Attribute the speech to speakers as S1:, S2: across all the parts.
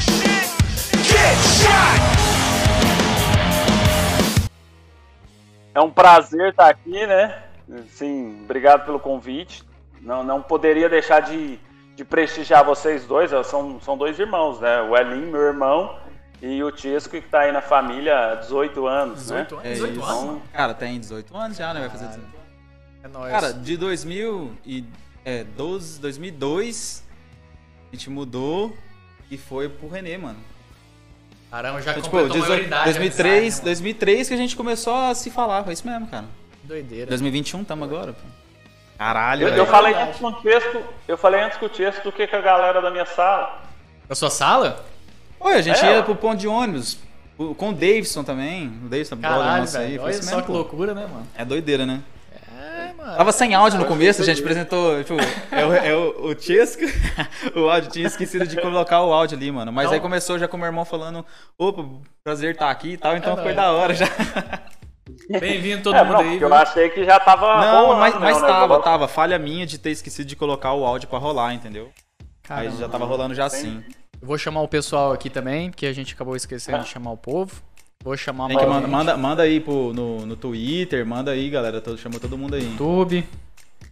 S1: shit. Get shot.
S2: É um prazer estar aqui, né? Sim, obrigado pelo convite. Não, não poderia deixar de, de prestigiar vocês dois. São, são dois irmãos, né? O Elin, meu irmão, e o Tiesco, que está aí na família há 18 anos.
S3: 18
S2: né?
S3: anos? 18
S4: isso.
S3: anos?
S4: Cara, tem 18 anos já, né? Vai fazer 18.
S3: É nóis.
S4: Cara, de 2012, 2002, a gente mudou e foi pro Renê, mano.
S3: Caramba, já
S4: Então, tipo,
S3: completou a
S4: 18
S3: maioridade.
S4: 2003,
S3: amizade, né,
S4: 2003 que a gente começou a se falar, foi isso mesmo, cara.
S3: Doideira.
S4: 2021 tamo agora, pô. Caralho,
S2: Eu, eu falei antes com o Tiesco, eu falei antes com o Tiesco do que com a galera da minha sala.
S3: Da sua sala?
S4: Oi, a gente
S2: É,
S4: ia pro ponto de ônibus. Com o Davidson também. O Davidson, brother
S3: Caralho,
S4: nosso aí.
S3: velho.
S4: Foi
S3: Olha
S4: isso
S3: só
S4: mesmo,
S3: que
S4: pô.
S3: loucura, né, mano?
S4: É doideira, né?
S3: É, mano.
S4: Tava sem áudio no começo, a gente apresentou, tipo, é o, é o, o Chesco, o áudio, tinha esquecido de colocar o áudio ali, mano. Mas
S3: Não.
S4: aí começou já com o meu irmão falando, opa, prazer estar aqui e tal, então
S3: É
S4: foi da hora já.
S3: Bem-vindo todo
S2: é,
S3: mundo
S2: não,
S3: aí.
S2: eu
S3: viu?
S2: achei que já tava
S4: Não,
S2: rolando,
S4: mas,
S2: né,
S4: mas
S2: o
S4: tava,
S2: negócio.
S4: tava. Falha minha de ter esquecido de colocar o áudio pra rolar, entendeu? Aí
S3: Caramba.
S4: já tava rolando já assim.
S3: Eu vou chamar o pessoal aqui também, porque a gente acabou esquecendo de chamar o povo. Vou chamar
S4: Tem que manda,
S3: gente.
S4: manda, manda aí pro, no, no Twitter, manda aí, galera. Todo, chamou todo mundo aí.
S3: YouTube.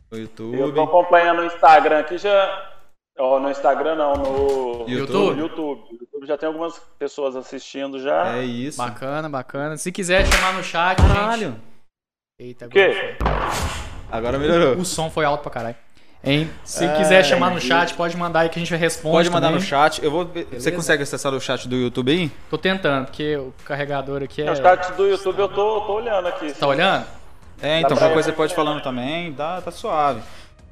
S4: No
S2: Eu tô
S4: YouTube.
S2: acompanhando no Instagram aqui já. Ó, no Instagram não, no
S4: YouTube?
S2: no YouTube. No YouTube já tem algumas pessoas assistindo já.
S4: É isso.
S3: Bacana, bacana. Se quiser chamar no chat, gente.
S4: Caralho.
S3: Eita,
S2: O quê?
S3: agora
S4: Agora melhorou.
S3: O som foi alto pra caralho. Hein? Se
S4: É,
S3: quiser chamar no chat, pode mandar aí que a gente responde.
S4: Pode mandar
S3: também.
S4: no chat. Eu vou. Você consegue acessar o chat do YouTube aí?
S3: Tô tentando, porque o carregador aqui é.
S2: Os chats do YouTube eu tô, tô olhando aqui.
S3: Tá olhando?
S4: É, então qualquer coisa você pode ir falando também, dá, tá suave.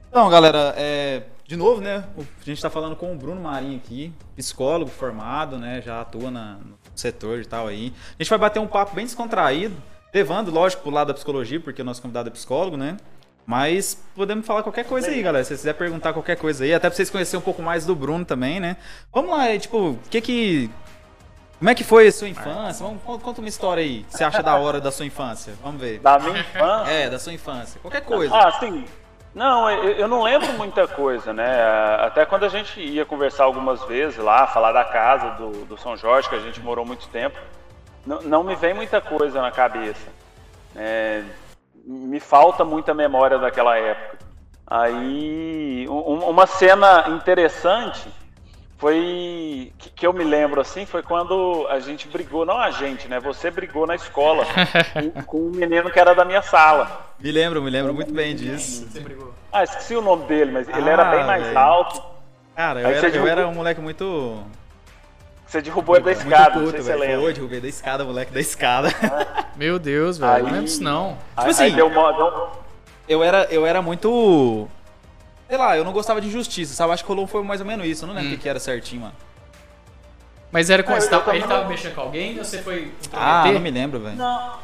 S4: Então, galera, é, de novo, né? o- A gente tá falando com o Bruno Marinho aqui, psicólogo formado, né? Já atua na- no setor e tal aí. A gente vai bater um papo bem descontraído, levando, lógico, pro lado da psicologia, porque o nosso convidado é psicólogo, né? Mas podemos falar qualquer coisa aí, galera. Se vocês quiserem perguntar qualquer coisa aí, até pra vocês conhecerem um pouco mais do Bruno também, né? Vamos lá, é, tipo, o que que. Como é que foi a sua infância? Vamos, con- conta uma história aí. que Você acha da hora da sua infância? Vamos ver.
S2: Da minha infância.
S4: É, da sua infância. Qualquer coisa.
S2: Ah, sim. Não, eu, eu não lembro muita coisa, né? Até quando a gente ia conversar algumas vezes lá, falar da casa do, do São Jorge, que a gente morou muito tempo, não, não me vem muita coisa na cabeça. É, me falta muita memória daquela época. Aí, um- uma cena interessante foi que, que eu me lembro assim foi quando a gente brigou, não a gente, né? Você brigou na escola com, com um menino que era da minha sala.
S4: Me lembro, me lembro muito bem disso.
S3: Você brigou.
S2: Ah, esqueci o nome dele, mas ele era
S4: Ah,
S2: bem mais
S4: velho.
S2: alto.
S4: Cara, eu era, eu era um moleque muito.
S2: Você derrubou ele da escada, não
S4: puto,
S2: sei se você
S4: velho.
S2: lembra.
S4: Foi, derrubei da escada, moleque da escada.
S3: Meu Deus, velho.
S2: Aí-
S3: Não lembro disso não.
S2: Aí,
S4: assim,
S2: aí deu uma, deu-
S4: eu era, eu era muito. Sei lá, eu não gostava de injustiça, sabe? Acho que rolou foi mais ou menos isso. Eu não lembro o
S3: Hum.
S4: que, que era certinho, mano.
S3: Mas era com
S2: Ah,
S3: você tava- ele tava
S2: não-
S3: mexendo com alguém ou você foi
S4: Ah, não me lembro, velho.
S2: Não,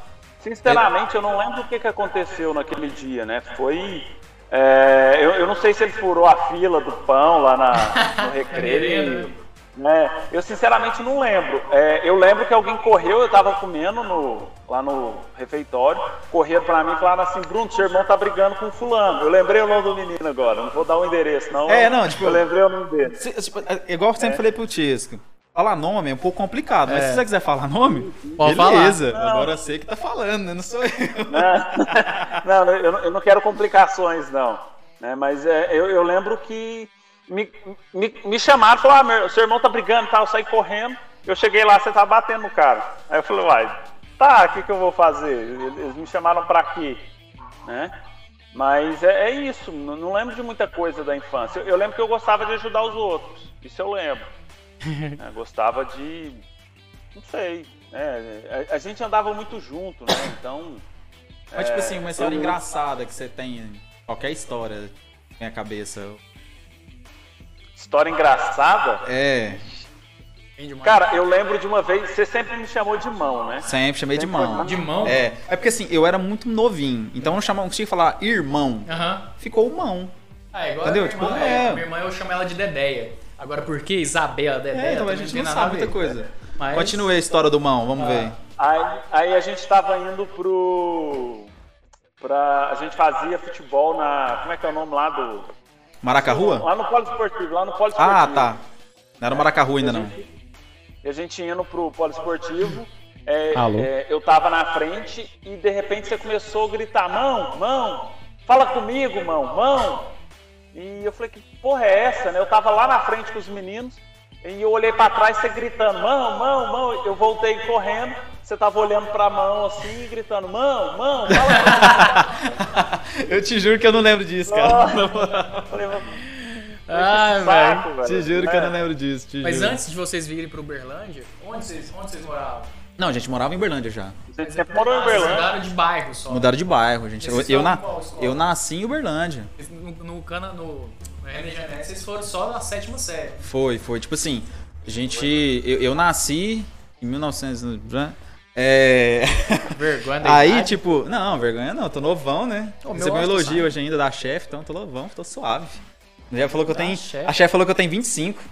S2: sinceramente, eu não lembro o que, que aconteceu naquele dia, né? Foi. é, eu, eu não sei se ele furou a fila do pão lá na, no recreio. Né? Eu sinceramente não lembro. É, eu lembro que alguém correu, eu tava comendo no, lá no refeitório, correram pra mim e falaram assim, Bruno, seu irmão tá brigando com fulano. Eu lembrei o nome do menino agora, não vou dar o endereço, não.
S4: É, não, tipo-
S2: Eu lembrei o nome dele.
S4: Se- tipo, é igual eu sempre falei pro Tisco. Falar nome é um pouco complicado, mas
S3: É.
S4: se você quiser falar nome,
S3: Pode
S4: beleza.
S2: falar.
S4: Agora eu sei que tá falando, né? Não sou eu.
S2: não, não, eu, não- eu não quero complicações, não. Né, mas é, eu, eu lembro que me, me, me chamaram e falaram, ah, meu, seu irmão tá brigando e tal, eu saí correndo. Eu cheguei lá, você tá batendo no cara. Aí eu falei, uai, tá, o que, que eu vou fazer? Eles me chamaram pra quê? Né? Mas é, é isso, não, não lembro de muita coisa da infância. Eu, eu lembro que eu gostava de ajudar os outros, isso eu lembro. né, gostava de. Não sei. né, a, a gente andava muito junto, né? Então.
S4: Mas, tipo assim, uma história
S2: eu-
S4: engraçada que você tem. Qualquer história na minha cabeça.
S2: História engraçada.
S4: É.
S2: Cara, eu lembro de uma vez, você sempre me chamou de mão, né?
S4: sempre chamei de
S2: Sempre
S4: mão.
S2: foi
S3: De mão?
S4: É, é porque assim, eu era muito novinho, então eu não chamava, não conseguia falar irmão.
S3: Aham.
S4: Ficou mão.
S3: Ah, é igual
S4: Entendeu?
S3: minha irmã,
S4: Tipo,
S3: é.
S4: é.
S3: Minha irmã eu chamo ela de Dedéia. Agora por que Isabela Dedéia?
S4: É, então a gente não sabe muita
S3: ver.
S4: coisa.
S3: Mas-
S4: Continue a história do mão, vamos
S3: Ah.
S4: ver.
S2: Aí, aí a gente tava indo pro. Pra, a gente fazia futebol na. Como é que é o nome lá do.
S4: Maraca Rua?
S2: Lá no Polo Esportivo, lá no Polo Esportivo.
S4: Ah, tá. Não era o Maracahu ainda não.
S2: E a gente indo pro poliesportivo, é,
S3: Alô?
S2: é, eu tava na frente e de repente você começou a gritar, mão, mão, fala comigo, mão, mão. E eu falei, que porra é essa, né? Eu tava lá na frente com os meninos e eu olhei pra trás, você gritando, mão, mão, mão. Eu voltei correndo, você tava olhando pra mão assim e gritando, mão, mão, fala.
S4: Eu te juro que eu não lembro disso, cara.
S2: Eu falei, "Mano,
S3: Ai,
S2: saco, velho."
S4: Te juro que eu não
S2: É.
S4: lembro disso. te
S3: Mas
S4: juro.
S3: antes de vocês virem pro Uberlândia, onde vocês, onde vocês moravam?
S4: Não, a gente morava em Uberlândia já.
S2: Sempre morou em
S3: Ah,
S2: Uberlândia.
S3: mudaram de bairro só.
S4: Mudaram de bairro, gente. Eu, eu, na,
S3: qual
S4: eu nasci em Uberlândia.
S3: No, no, cana, no, vocês foram só na sétima série.
S4: Foi, foi. Tipo assim, a gente. Eu, eu nasci em 1900. É.
S3: Vergonha da
S4: Aí,
S3: idade.
S4: tipo, não, vergonha não, tô novão, né?
S3: Ô, meu
S4: Recebi um elogio hoje ainda da chefe, então tô novão, tô suave. Já falou que eu tenho.
S3: chefe.
S4: A chefe falou que eu tenho 25.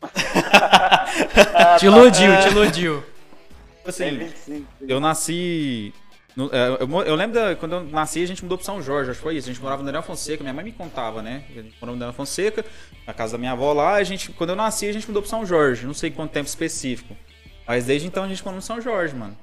S3: Te iludiu, te iludiu.
S4: Assim,
S2: 25.
S4: eu nasci. no- é, eu, eu lembro da, quando eu nasci, a gente mudou pro São Jorge, acho que foi isso. A gente morava no Daniel Fonseca, minha mãe me contava, né? A gente morava no Daniel Fonseca, na casa da minha avó lá. A gente, quando eu nasci, a gente mudou pro São Jorge, não sei quanto tempo específico. Mas desde então a gente morou no São Jorge, mano.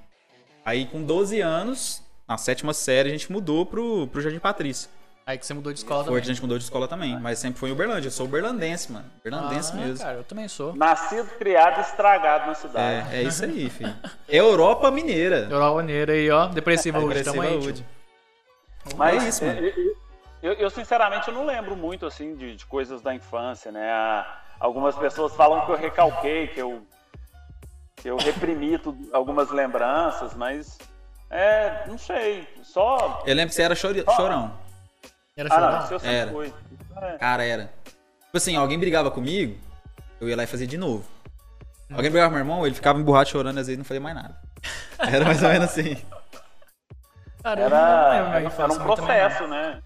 S4: Aí com 12 anos, na sétima série, a gente mudou pro, pro Jardim Patrícia.
S3: Aí que você mudou de escola
S4: Foi que a
S3: também.
S4: gente mudou de escola também, mas sempre foi em Uberlândia. Eu sou uberlandense, mano. Uberlandense
S3: ah,
S4: mesmo.
S3: cara, eu também sou.
S2: Nascido, criado e estragado na cidade.
S4: É, é isso aí, filho. Europa Mineira.
S3: Europa Maneira aí, ó. Depressiva hoje,
S4: Depressiva hoje.
S2: Mas
S4: É isso, mano.
S2: eu, eu- eu, sinceramente eu não lembro muito assim de, de coisas da infância, né? Ah, Algumas pessoas falam que eu recalquei, que eu eu reprimi tudo- algumas lembranças, mas é, não sei, só
S4: Eu lembro que você era chori- chorão.
S3: Era
S2: ah, não,
S3: chorão?
S2: eu
S4: Era.
S2: fui. É.
S4: Cara, era. Tipo assim, alguém brigava comigo, eu ia lá e fazia de novo. Alguém brigava com meu irmão, ele ficava emburrado chorando, às vezes não fazia mais nada. Era mais ou menos assim.
S3: Cara,
S2: Era, era, era um
S3: não.
S2: processo, né?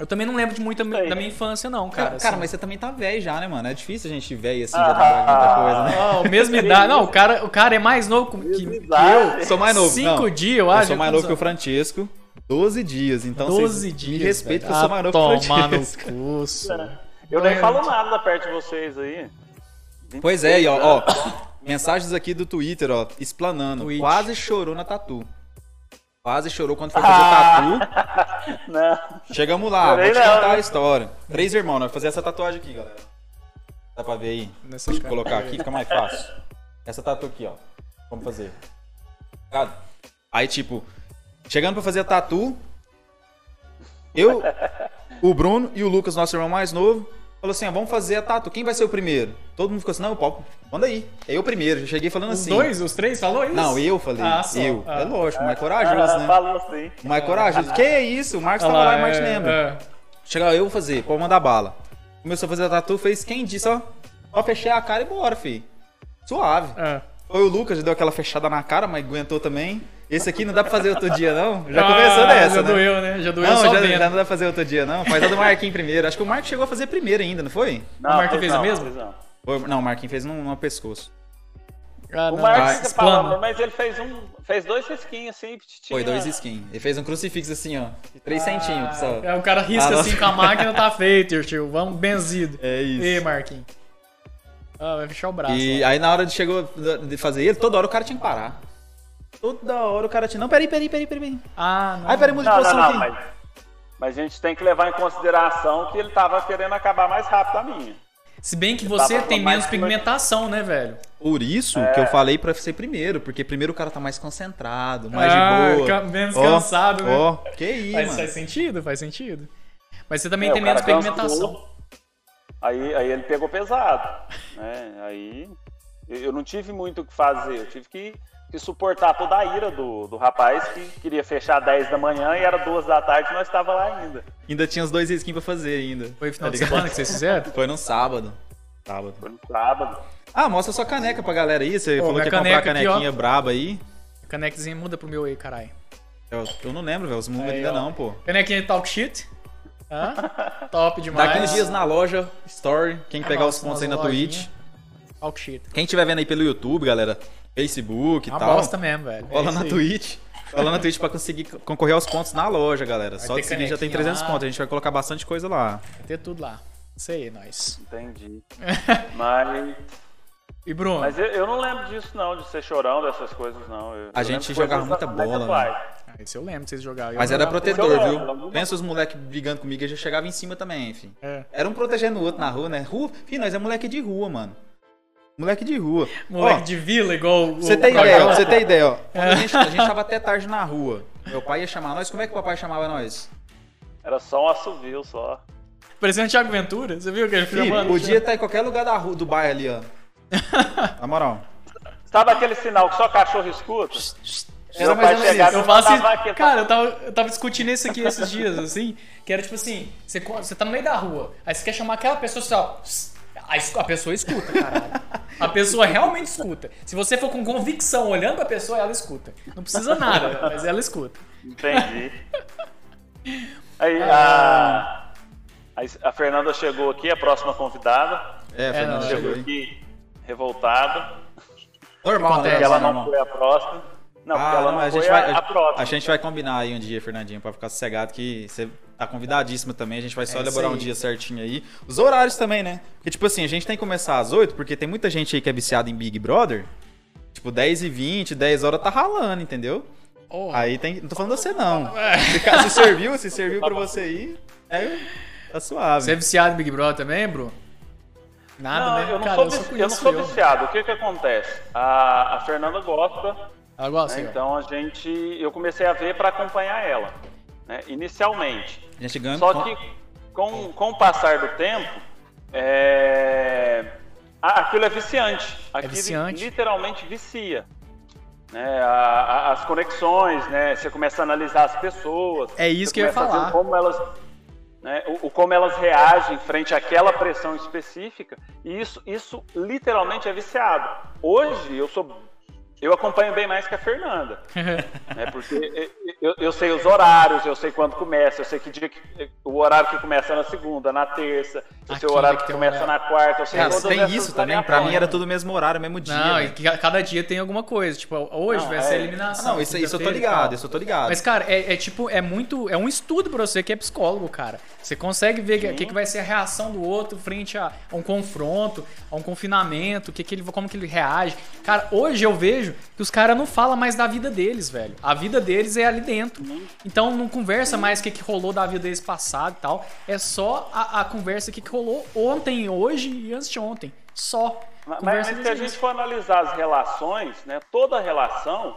S3: Eu também não lembro de muito da,
S2: Sei.
S3: da minha infância, não,
S4: Cara,
S3: cara.
S4: cara,
S3: assim.
S4: mas você também tá velho já, né, mano? É difícil a gente velho assim, já trabalhar com muita coisa, né?
S3: Ah, o mesmo idade. Não, o cara, o cara é mais novo que, que, eu.
S4: Eu sou mais novo.
S3: Cinco
S4: não.
S3: dias, eu
S4: Eu
S3: acho.
S4: sou mais novo que o Francesco. 12 dias, então
S3: 12
S4: vocês
S3: dias.
S4: me respeita que eu sou mais
S3: Ah,
S4: novo que o
S3: tomar no curso.
S2: Eu nem falo nada perto de vocês aí.
S4: Pois é, e ó, ó, mensagens aqui do Twitter, ó, explanando.
S3: Twitch.
S4: Quase chorou na tatu. Quase chorou quando foi fazer tatu.
S2: Não.
S4: Chegamos lá,
S2: Chorei
S4: vou te
S2: não,
S4: contar
S2: né?
S4: a história. Três irmãos, nós vamos fazer essa tatuagem aqui, galera. Dá pra ver aí?
S3: Nessa
S4: Deixa eu colocar aqui, fica mais fácil. Essa tatu aqui, ó. Vamos fazer. Aí, tipo, chegando pra fazer a tatu, eu, o Bruno e o Lucas, nosso irmão mais novo, falou assim: ó, vamos fazer a tatu. Quem vai ser o primeiro? Todo mundo ficou assim: não, Paulo, manda aí. É eu primeiro. Eu cheguei falando
S3: Os
S4: assim.
S3: dois, os três, falou isso?
S4: Não, eu falei.
S3: Ah, só.
S4: eu.
S3: Ah.
S4: É lógico, mais corajoso,
S2: Ah,
S4: né?
S2: Falou assim.
S4: Mais corajoso. Que é isso? O Marcos
S3: Olha
S4: tava lá,
S3: lá,
S4: e o Marcos
S3: é,
S4: lembra.
S3: é.
S4: Chegava eu vou fazer, pode mandar bala. Começou a fazer a tatu, fez quem disse, ó. Só fechei a cara e bora, fi. Suave.
S3: É.
S4: Foi o Lucas, já deu aquela fechada na cara, mas aguentou também. Esse aqui não dá pra fazer outro dia, não? Já
S3: Ah,
S4: começou dessa,
S3: Já
S4: né?
S3: doeu, né? Já doeu
S4: Não,
S3: só
S4: já,
S3: vendo.
S4: já não dá pra fazer outro dia, não. Faz a do Marquinhos primeiro. Acho que o Marquinhos chegou a fazer primeiro ainda, não foi?
S2: Não,
S3: O Marquinhos fez a
S2: não,
S3: mesma?
S2: pois não.
S4: Não, o Marquinhos fez num, num pescoço.
S3: Ah,
S2: O. Marcos
S4: Ah,
S2: fica
S3: explana.
S2: falando, mas ele fez um. Fez dois risquinhos assim. Tinha...
S4: Foi dois skins. Ele fez um crucifixo assim, ó. De 3 centímetros só.
S3: É, o cara risca
S4: Ah,
S3: assim com a máquina, tá feito, tio. Vamos benzido.
S4: É isso.
S3: E Marquinhos. Ah, vai fechar o braço.
S4: E
S3: ó.
S4: aí na hora de chegou de fazer ele, toda hora o cara tinha que parar. Toda hora o cara tinha. Não, peraí, peraí, peraí, peraí.
S3: Ah, não.
S4: Ai, peraí, muda de
S2: Não, não,
S4: posição
S2: não,
S4: aqui.
S2: mas, mas a gente tem que levar em consideração que ele tava querendo acabar mais rápido a minha.
S3: Se bem que você tem menos pigmentação, né, velho?
S4: Por isso
S3: É.
S4: que eu falei pra ser primeiro, porque primeiro o cara tá mais concentrado, mais
S3: Ah,
S4: de boa.
S3: menos
S4: Ó,
S3: cansado, né?
S4: Ó, que isso,
S3: Faz,
S4: mano.
S3: faz sentido, faz sentido. Mas você também
S2: É,
S3: tem menos pigmentação.
S2: cansou, Aí, aí ele pegou pesado. Né? Aí eu eu não tive muito o que fazer. Eu tive que, que suportar toda a ira do, do rapaz que queria fechar 10 da manhã e era 2 da tarde e nós estava lá ainda.
S4: Ainda tinha os dois skins pra fazer ainda.
S3: Foi final
S4: Tá
S3: de
S4: ligado?
S3: semana que vocês fizeram?
S4: Foi no sábado. Sábado.
S2: Foi no sábado.
S4: Ah, mostra sua caneca pra galera aí. Você
S3: Ô,
S4: falou que ia comprar a
S3: aqui,
S4: canequinha braba aí.
S3: Canequinha muda pro meu aí, caralho.
S4: Eu, eu não lembro, velho. Os
S3: Aí,
S4: ainda
S3: ó.
S4: não, pô.
S3: Canequinha de talk shit. Hã? Top demais.
S4: Daqui uns dias na loja, Story. Quem pegar os
S3: Nossa,
S4: pontos aí na Twitch.
S3: lojinhas. Talk shit.
S4: Quem estiver vendo aí pelo YouTube, galera, Facebook e
S3: Uma
S4: tal.
S3: bosta mesmo, velho. É
S4: Cola
S3: isso
S4: na
S3: aí.
S4: Twitch. Cola na Twitch pra conseguir concorrer aos pontos na loja, galera. Só
S3: ter
S4: de seguir já tem
S3: canequinha
S4: 300
S3: lá.
S4: pontos. A gente vai colocar bastante coisa lá.
S3: Vai ter tudo lá. Isso aí, nós.
S2: Entendi. mas
S3: E Bruno?
S2: mas eu, eu não lembro disso, não, de ser chorão, dessas coisas, não. Eu-
S4: A
S2: eu
S4: gente jogava muita
S2: mais
S4: bola,
S2: atuais.
S3: Ah, esse eu lembro de vocês jogarem.
S4: Mas
S3: Eu
S4: era
S3: jogava-
S4: protetor, viu? Pensa os moleques brigando comigo, eu já chegava em cima também, enfim.
S3: É.
S4: Era um protegendo o outro na rua, né? Rua, filho, nós é moleque de rua, mano. Moleque de rua.
S3: Moleque
S4: Ó,
S3: de vila, igual o.
S4: Você tem
S3: o-
S4: ideia, ó, você tem ideia, ó. A gente, a gente tava até tarde na rua. Meu pai ia chamar nós. Como é que o papai chamava nós?
S2: Era só um assovio, só.
S3: Parecendo o Thiago Ventura. Você viu que ele
S4: Filho,
S3: filmando?
S4: podia estar em qualquer lugar da rua, do bairro ali, ó. Na moral.
S2: Sabe aquele sinal que só cachorro escuta?
S4: Era mais ou menos.
S3: Eu faço
S2: Tava
S3: isso.
S2: aqui,
S3: Cara, eu tava, eu tava discutindo isso aqui esses dias, assim. Que era tipo assim: você, você tá no meio da rua, aí você quer chamar aquela pessoa só. A, a pessoa escuta, caralho. A pessoa realmente escuta. Se você for com convicção olhando pra pessoa, ela escuta. Não precisa nada, mas ela escuta.
S2: Entendi. Aí,
S3: Ah.
S2: a, a, a Fernanda chegou aqui, a próxima convidada.
S4: É, a Fernanda chegou
S2: Chegou aqui revoltada.
S4: Normal, né?
S2: Ela não
S4: Normal.
S2: foi a próxima. Não, porque
S4: Ah,
S2: ela
S4: não,
S2: não
S4: a gente,
S2: a,
S4: vai,
S2: a próxima.
S4: a gente vai combinar aí um dia, Fernandinho, pra ficar sossegado, que você tá convidadíssima também. A gente vai só
S3: É
S4: elaborar um dia certinho aí. Os horários também, né? Porque, tipo assim, a gente tem que começar às 8, porque tem muita gente aí que é viciada em Big Brother. Tipo, 10 e 20, 10 horas tá ralando, entendeu?
S3: Oh,
S4: Aí tem. Não tô falando você, não. Se, ca- se serviu, se serviu pra você aí, é, tá suave.
S3: Você é viciado em Big Brother também, bro? Nada,
S2: Não,
S3: né?
S2: eu não,
S3: Cara,
S2: sou,
S3: eu
S2: vici- eu não sou viciado. O que que acontece? A, a Fernanda gosta,
S3: Ela gosta,
S2: né, então a gente, eu comecei a ver para acompanhar ela, né, inicialmente.
S4: A gente ganha.
S2: Só que com, com o passar do tempo, é, aquilo é viciante. Aquilo
S3: viciante.
S2: literalmente vicia. Né, a- a- as conexões, né? Você começa a analisar as pessoas.
S3: É isso
S2: você
S3: que eu ia falar.
S2: Como elas, né, o, o como elas reagem frente àquela pressão específica. E isso, isso literalmente é viciado. Hoje eu sou eu acompanho bem mais que a Fernanda. né? Porque eu, eu sei os horários, eu sei quando começa, eu sei que dia que, o horário que começa na segunda, na terça, eu sei
S3: Aqui,
S2: o horário
S3: que
S2: que
S3: um
S2: começa
S3: horário.
S2: na quarta, eu sei
S4: Cara,
S2: todas
S4: tem isso também. Pra mim era tudo mesmo horário, mesmo dia.
S3: Não, e que cada dia tem alguma coisa. Tipo, hoje
S2: Não,
S3: vai
S2: é.
S3: ser a
S4: Ah,
S3: eliminação.
S4: não, isso, isso eu tô ligado, isso eu tô ligado.
S3: Mas, cara, é, é tipo, é muito. É um estudo pra você que é psicólogo, cara. Você consegue ver o que, que vai ser a reação do outro frente a, a um confronto, a um confinamento, que que ele, como que ele reage. Cara, hoje eu vejo que os caras não falam mais da vida deles, velho. A vida deles é ali dentro. Então não conversa mais o que, que rolou da vida deles passado e tal. É só a, a conversa que, que rolou ontem, hoje e antes de ontem. Só.
S2: Mas, mas se a gente for analisar as relações, né, toda relação,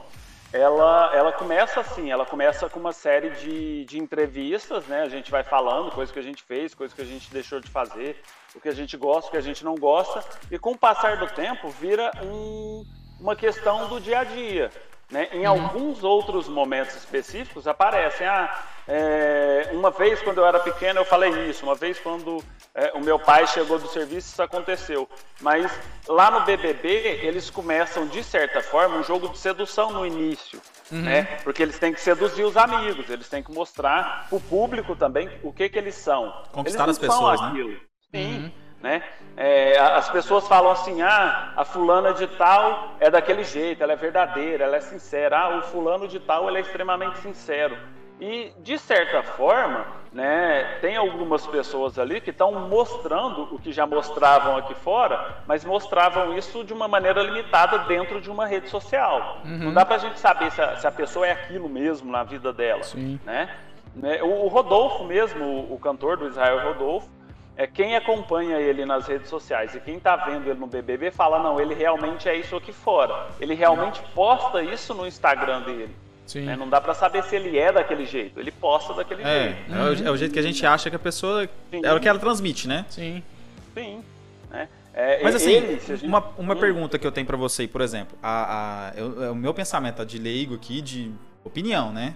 S2: ela, ela começa assim, ela começa com uma série de, de entrevistas, né, a gente vai falando coisas que a gente fez, coisas que a gente deixou de fazer, o que a gente gosta, o que a gente não gosta, e com o passar do tempo vira um, uma questão do dia a dia. Né? Em alguns outros momentos específicos aparecem, ah, é, uma vez quando eu era pequeno eu falei isso, uma vez quando é, o meu pai chegou do serviço isso aconteceu. Mas lá no BBB eles começam de certa forma um jogo de sedução no início, né? Porque eles têm que seduzir os amigos, eles têm que mostrar o público também o que que eles são.
S4: Conquistar
S2: eles
S4: as pessoas, né?
S2: Sim, né? É, a- as pessoas falam assim, ah, a fulana de tal é daquele jeito, ela é verdadeira, ela é sincera. Ah, o fulano de tal ele é extremamente sincero. E de certa forma, né, tem algumas pessoas ali que estão mostrando o que já mostravam aqui fora, mas mostravam isso de uma maneira limitada dentro de uma rede social. Não dá pra gente saber se a, se a pessoa é aquilo mesmo na vida dela,
S3: Sim.
S2: né? Né, O Rodolfo mesmo, o cantor do Israel Rodolfo, é quem acompanha ele nas redes sociais e quem tá vendo ele no BBB fala não, ele realmente é isso aqui fora. Ele realmente posta isso no Instagram dele.
S3: Sim.
S2: né? Não dá pra saber se ele é daquele jeito. Ele posta daquele
S4: É,
S2: jeito.
S4: é, o, é o jeito que a gente acha que a pessoa. É o que ela transmite, né?
S3: Sim.
S2: Sim. Né? É,
S4: Mas assim,
S2: ele, gente-
S4: uma, uma
S2: Hum.
S4: pergunta que eu tenho pra você, por exemplo, a, a- eu- é o meu pensamento de leigo aqui, de opinião, né?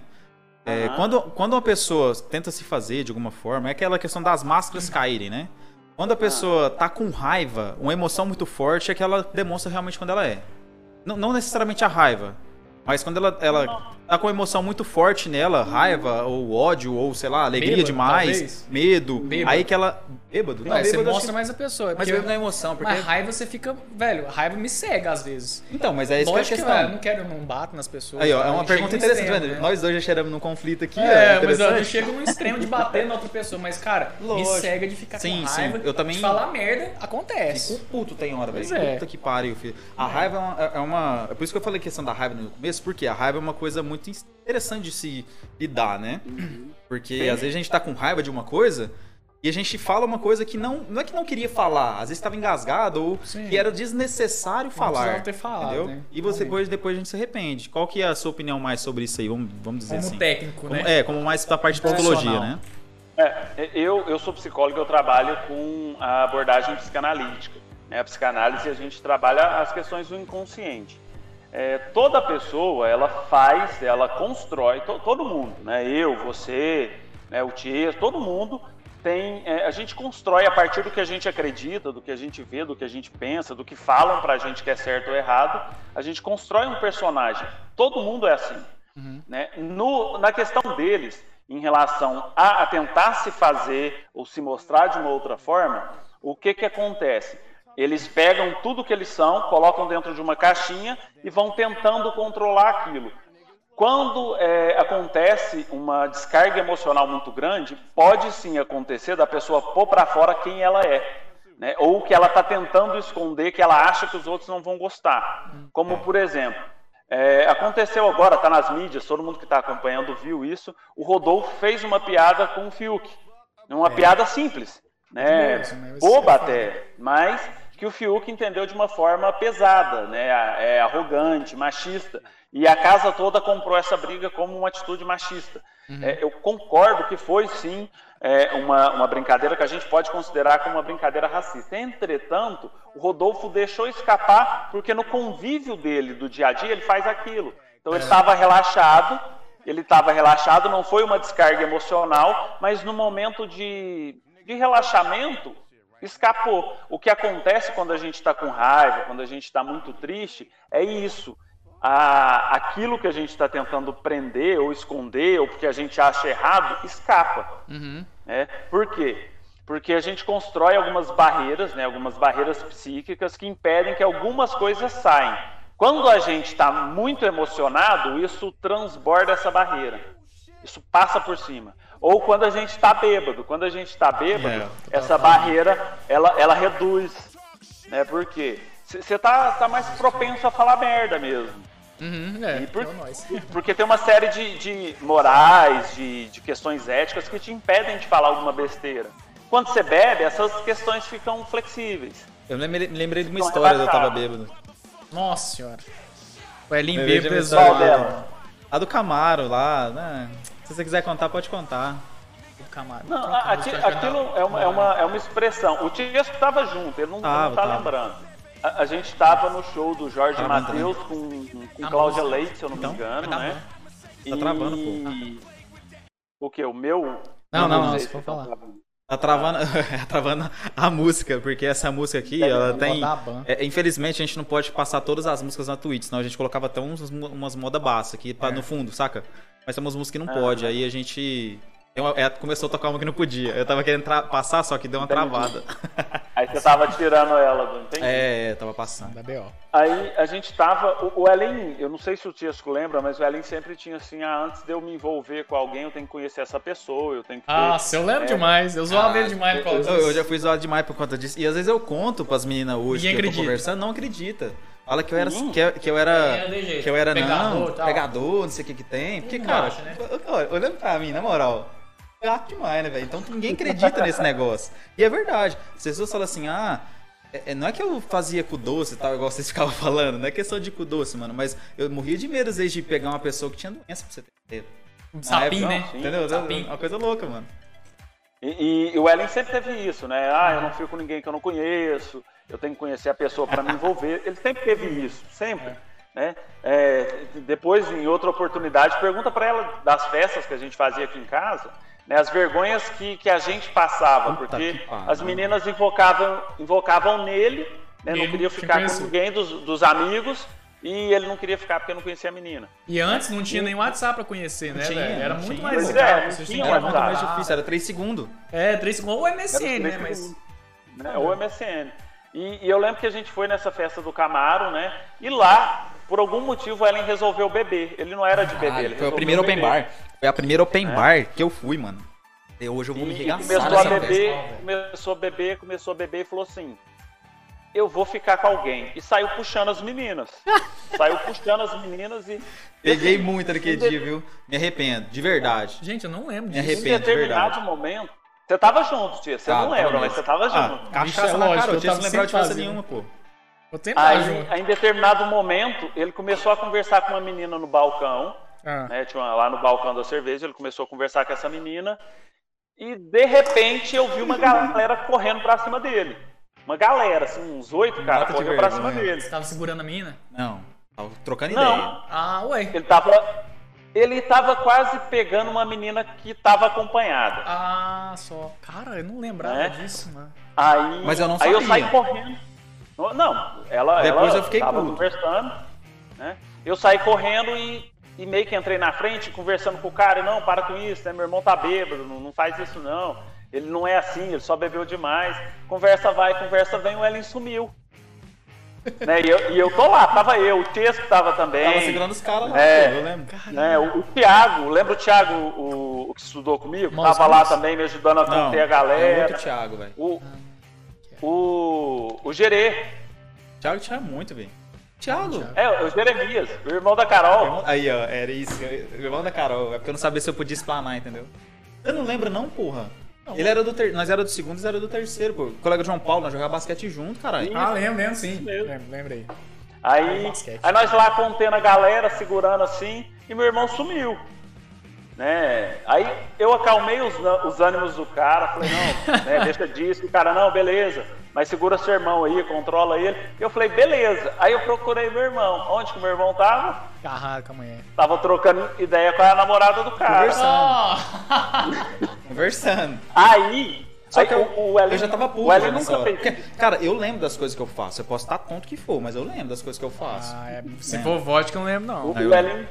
S4: É,
S2: Aham.
S4: quando, quando uma pessoa tenta se fazer de alguma forma, é aquela questão das máscaras caírem, né? Quando a pessoa tá com raiva, uma emoção muito forte é que ela demonstra realmente quando ela é. Não, não necessariamente a raiva, Mas quando ela, ela tá com uma emoção muito forte nela, raiva, ou ódio, ou sei lá, alegria
S3: Bêbado,
S4: demais,
S3: talvez.
S4: medo,
S3: Bêbado.
S4: aí que ela. Bêbado?
S3: Não, você
S4: bêbado, acho
S3: mostra
S4: que-
S3: mais a pessoa.
S4: Mas
S3: porque-
S4: bêbado não é emoção, porque.
S3: Mas raiva você fica. Velho, raiva me cega às vezes.
S4: Então, mas é isso que é
S3: que,
S4: a
S3: velho, eu
S4: questão.
S3: não quero, eu não bato nas pessoas.
S4: Aí, ó, é uma pergunta interessante,
S3: extremo,
S4: velho.
S3: né?
S4: Nós dois já cheiramos num conflito aqui.
S3: É, mas ó, não
S4: interessante.
S3: chega num extremo de bater na outra pessoa, mas, cara,
S4: Lógico.
S3: me cega de ficar
S4: Sim,
S3: com
S4: sim,
S3: raiva.
S4: eu também-
S3: De falar merda, acontece.
S4: Fico puto tem hora, velho.
S3: É.
S4: Puta que pariu, filho. A raiva é uma, é uma- é Por isso que eu falei a questão da raiva no começo, porque a raiva é uma coisa muito interessante de se lidar, né? Porque às vezes a gente tá com raiva de uma coisa e a gente fala uma coisa que não. Não é que não queria falar, às vezes tava engasgado ou
S3: Sim.
S4: que era desnecessário falar.
S3: ter falado,
S4: entendeu?
S3: né?
S4: E você depois, depois a gente se arrepende. Qual que é a sua opinião mais sobre isso aí? Vamos, vamos dizer
S3: Como
S4: assim.
S3: técnico,
S4: Como-
S3: né?
S4: É, como mais da parte de psicologia, né?
S2: É, eu, eu sou psicólogo, eu trabalho com a abordagem psicanalítica. Né? A psicanálise a gente trabalha as questões do inconsciente. É, toda pessoa, ela faz, ela constrói, to- todo mundo, né? Eu, você, né, o Tia, todo mundo tem. é, a gente constrói a partir do que a gente acredita, do que a gente vê, do que a gente pensa, do que falam pra gente que é certo ou errado. A gente constrói um personagem. Todo mundo é assim. Né? No- na questão deles, em relação a, a tentar se fazer ou se mostrar de uma outra forma, o que, que acontece? Eles pegam tudo que eles são, colocam dentro de uma caixinha e vão tentando controlar aquilo. Quando é, acontece uma descarga emocional muito grande, pode sim acontecer da pessoa pôr para fora quem ela é. Né? Ou que ela está tentando esconder, que ela acha que os outros não vão gostar. Como, por exemplo, é, aconteceu agora, está nas mídias, todo mundo que está acompanhando viu isso. O Rodolfo fez uma piada com o Fiuk. Uma piada simples, né?
S3: Mesmo,
S2: boba
S3: é
S2: até, mas que o Fiuk entendeu de uma forma pesada, né? É arrogante, machista. E a casa toda comprou essa briga como uma atitude machista. É, eu concordo que foi sim é, uma, uma brincadeira que a gente pode considerar como uma brincadeira racista. Entretanto, o Rodolfo deixou escapar porque no convívio dele do dia a dia ele faz aquilo. Então ele estava relaxado, ele estava relaxado, não foi uma descarga emocional, mas no momento de, de relaxamento escapou. O que acontece quando a gente está com raiva, quando a gente está muito triste, é isso. A, aquilo que a gente está tentando prender ou esconder, ou porque a gente acha errado, escapa.
S3: Uhum.
S2: Né? Por quê? Porque a gente constrói algumas barreiras, né, algumas barreiras psíquicas que impedem que algumas coisas saiam. Quando a gente está muito emocionado, isso transborda essa barreira. Isso passa por cima. Ou quando a gente está bêbado. Quando a gente está bêbado, essa barreira ela, ela reduz. Né? Por quê? Você tá, tá mais propenso a falar merda mesmo.
S3: Uhum, é,
S2: E por-
S3: é nós.
S2: Porque tem uma série de, de morais, de, de questões éticas que te impedem de falar alguma besteira. Quando você bebe, essas questões ficam flexíveis.
S4: Eu lembrei, lembrei de uma
S2: Então,
S4: história, eu tava bêbado.
S3: Nossa senhora. O Elinho bêbado
S2: dela?
S4: A do Camaro lá, né? Se você quiser contar, pode contar.
S3: o Camaro.
S2: Não, aqui- aquilo
S3: não.
S2: é uma, é, uma, é uma expressão. O Tiesco estava junto, ele não,
S4: Tava,
S2: não tá
S4: tava.
S2: lembrando. A, a gente estava no show do Jorge Matheus com, com
S3: A
S2: Cláudia
S3: música.
S2: Leite, se eu não
S3: Então,
S2: me engano,
S3: dar
S2: né?
S4: Tá travando,
S2: E- O que? O meu?
S3: Não, não, não,
S2: sei
S3: se for
S2: tá
S3: falar.
S2: travando.
S4: Tá travando, tá travando a música, porque essa música aqui,
S2: É,
S4: ela tem. é, infelizmente a gente não pode passar todas as músicas na Twitch, senão a gente colocava até uns, umas moda bassa aqui pra,
S3: É.
S4: no fundo, saca? Mas tem umas músicas que não
S2: Ah.
S4: pode, aí a gente. uma- é, começou a tocar uma que não podia. Eu tava querendo passar, só que deu uma
S2: Entendi.
S4: travada.
S2: Aí você tava tirando ela do. Entendi.
S4: É, tava passando.
S3: Da BO.
S2: Aí a gente tava. O, o Ellen, eu não sei se o Tiesco lembra, mas o Ellen sempre tinha assim: ah, antes de eu me envolver com alguém, eu tenho que conhecer essa pessoa, eu tenho que ter.
S3: Nossa, eu lembro
S2: É.
S3: demais. Eu zoava ele demais por causa
S4: Eu, eu
S3: disso.
S4: já fui zoado demais por conta disso. E às vezes eu conto pras meninas hoje
S3: Ninguém
S4: que eu tô
S3: acredita.
S4: conversando, não acredita. Fala que eu era.
S2: Sim.
S4: Que, eu- que eu era.
S3: É, jeito.
S4: que eu era
S3: Pegador,
S4: não,
S3: tal.
S4: pegador, não sei o que que tem. Porque,
S3: Não
S4: cara,
S3: acha, né?
S4: olha, olhando pra mim, na moral, gato demais, né, velho? Então ninguém acredita nesse negócio. E é verdade. As pessoas falam assim, ah. é- é- não é que eu fazia cu doce e tal, igual vocês ficavam falando, não é questão de cu doce, mano, mas eu morria de medo às vezes de pegar uma pessoa que tinha doença pra você ter.
S3: Um sapinho,
S4: Na
S3: né?
S4: época, Entendeu?
S3: Sapinho.
S4: Uma coisa louca, mano.
S2: E, e- e o Ellen sempre teve isso, né? Ah, eu não fico com ninguém que eu não conheço, eu tenho que conhecer a pessoa para me envolver. Ele sempre teve isso, sempre. Né? É, depois, em outra oportunidade, pergunta para ela das festas que a gente fazia aqui em casa, né, as vergonhas que, que a gente passava,
S4: Puta
S2: porque as meninas invocavam, invocavam nele, né, não
S3: sem
S2: ficar com ninguém dos, dos amigos, E ele não queria ficar porque não conhecia a menina.
S3: E antes não tinha nem WhatsApp pra conhecer, né,
S4: tinha?
S3: Era muito
S4: tinha.
S3: mais legal.
S2: é,
S3: vocês tinham
S4: Era muito mais difícil, era 3 segundos.
S3: É, 3 segundos. Ou MSN, né? Mas.
S2: segundos, né? Ou MSN. E, e eu lembro que a gente foi nessa festa do Camaro, né? E lá, por algum motivo, o Ellen resolveu beber. Ele não era de beber, ele
S4: Caralho, foi o primeiro open
S2: beber.
S4: bar. Foi a primeira open bar que eu fui, mano. E hoje eu vou me
S2: E, e
S4: regaçar
S2: começou a beber,
S3: festa,
S2: começou a beber, começou a beber e falou assim: Eu vou ficar com alguém. E saiu puxando as meninas. saiu puxando as meninas e.
S4: Peguei
S2: assim,
S4: muito naquele
S2: em de-
S4: dia, viu? Me arrependo, de verdade.
S3: Gente, eu não lembro
S4: Me
S3: disso.
S2: Em
S4: arrependo, de
S2: determinado
S4: verdade.
S2: momento. Você tava junto, tia. Você
S4: Ah,
S2: não lembra, mas você tava
S4: Ah,
S2: junto.
S4: cachaça
S3: Bicho, é
S4: na
S3: lógico,
S4: cara, eu
S3: tava
S4: não lembrar de
S3: fazer.
S4: nenhuma, pô.
S3: Vou tentar
S2: Aí,
S3: junto.
S2: aí, em determinado momento, ele começou a conversar com uma menina no balcão.
S3: Ah.
S2: né, tinha uma- lá no balcão da cerveja, ele começou a conversar com essa menina. E de repente eu vi uma galera correndo pra cima dele. Uma galera, assim, uns oito caras correndo pra cima dele.
S3: Você tava segurando a mina?
S4: Não, tava trocando ideia.
S2: Não,
S3: Ah, ué.
S2: ele tava. Ele tava quase pegando uma menina que tava acompanhada.
S3: Ah, só. Cara, eu não lembrava
S2: Né?
S3: disso, mano.
S2: Aí,
S4: Mas eu não
S2: aí eu
S4: sabia.
S2: saí correndo. Não, ela,
S4: Depois
S2: ela
S4: eu fiquei
S2: tava
S4: puto.
S2: conversando, né? Eu saí correndo e, e meio que entrei na frente, conversando com o cara. Não, para com isso, né? Meu irmão tá bêbado, não, não faz isso não. Ele não é assim, ele só bebeu demais. Conversa vai, conversa vem, o Ellen sumiu. Né? e, eu, e eu tô lá, tava eu, o texto tava também.
S4: Tava segurando os caras lá,
S2: É.
S4: eu lembro.
S2: né? O, o Thiago, lembra o Thiago, o, o que estudou comigo?
S3: Mãos
S2: tava lá também me ajudando a conter a
S4: é
S2: galera.
S4: outro Thiago, velho.
S2: O, o, o Gerê,
S4: Thiago tinha muito, velho. Thiago.
S2: é, o Jeremias, o irmão da Carol.
S4: Aí, ó, era isso. o Irmão da Carol. É porque eu não sabia se eu podia explanar, entendeu? Eu não lembro, não, porra. Ele era do ter... Nós era do segundo, eles era do terceiro, pô. O colega João Paulo, nós jogávamos basquete junto, caralho.
S3: Ah, lembro, lembro sim. Lembro, lembrei.
S2: Aí, aí nós lá contendo a galera, segurando assim, e meu irmão sumiu. Né? Aí eu acalmei os, os ânimos do cara, falei, não, né, deixa disso, o cara, não, beleza, mas segura seu irmão aí, controla ele. Eu falei, beleza. Aí eu procurei meu irmão. Onde que meu irmão tava?
S3: Carrado com a mulher.
S2: Tava trocando ideia com a namorada do cara.
S4: Conversando. Conversando.
S2: Aí,
S4: Só que eu,
S2: o, o Ellen,
S4: eu já tava puto
S2: o Ellen nunca fez
S4: Porque,
S2: isso.
S4: cara, eu lembro das coisas que eu faço. Eu posso estar tonto que for, mas eu lembro das coisas que eu faço.
S3: Ah, é, se
S4: É.
S3: for vodka, eu não lembro,
S2: O,
S3: não.
S2: O
S4: eu-
S2: Ellen,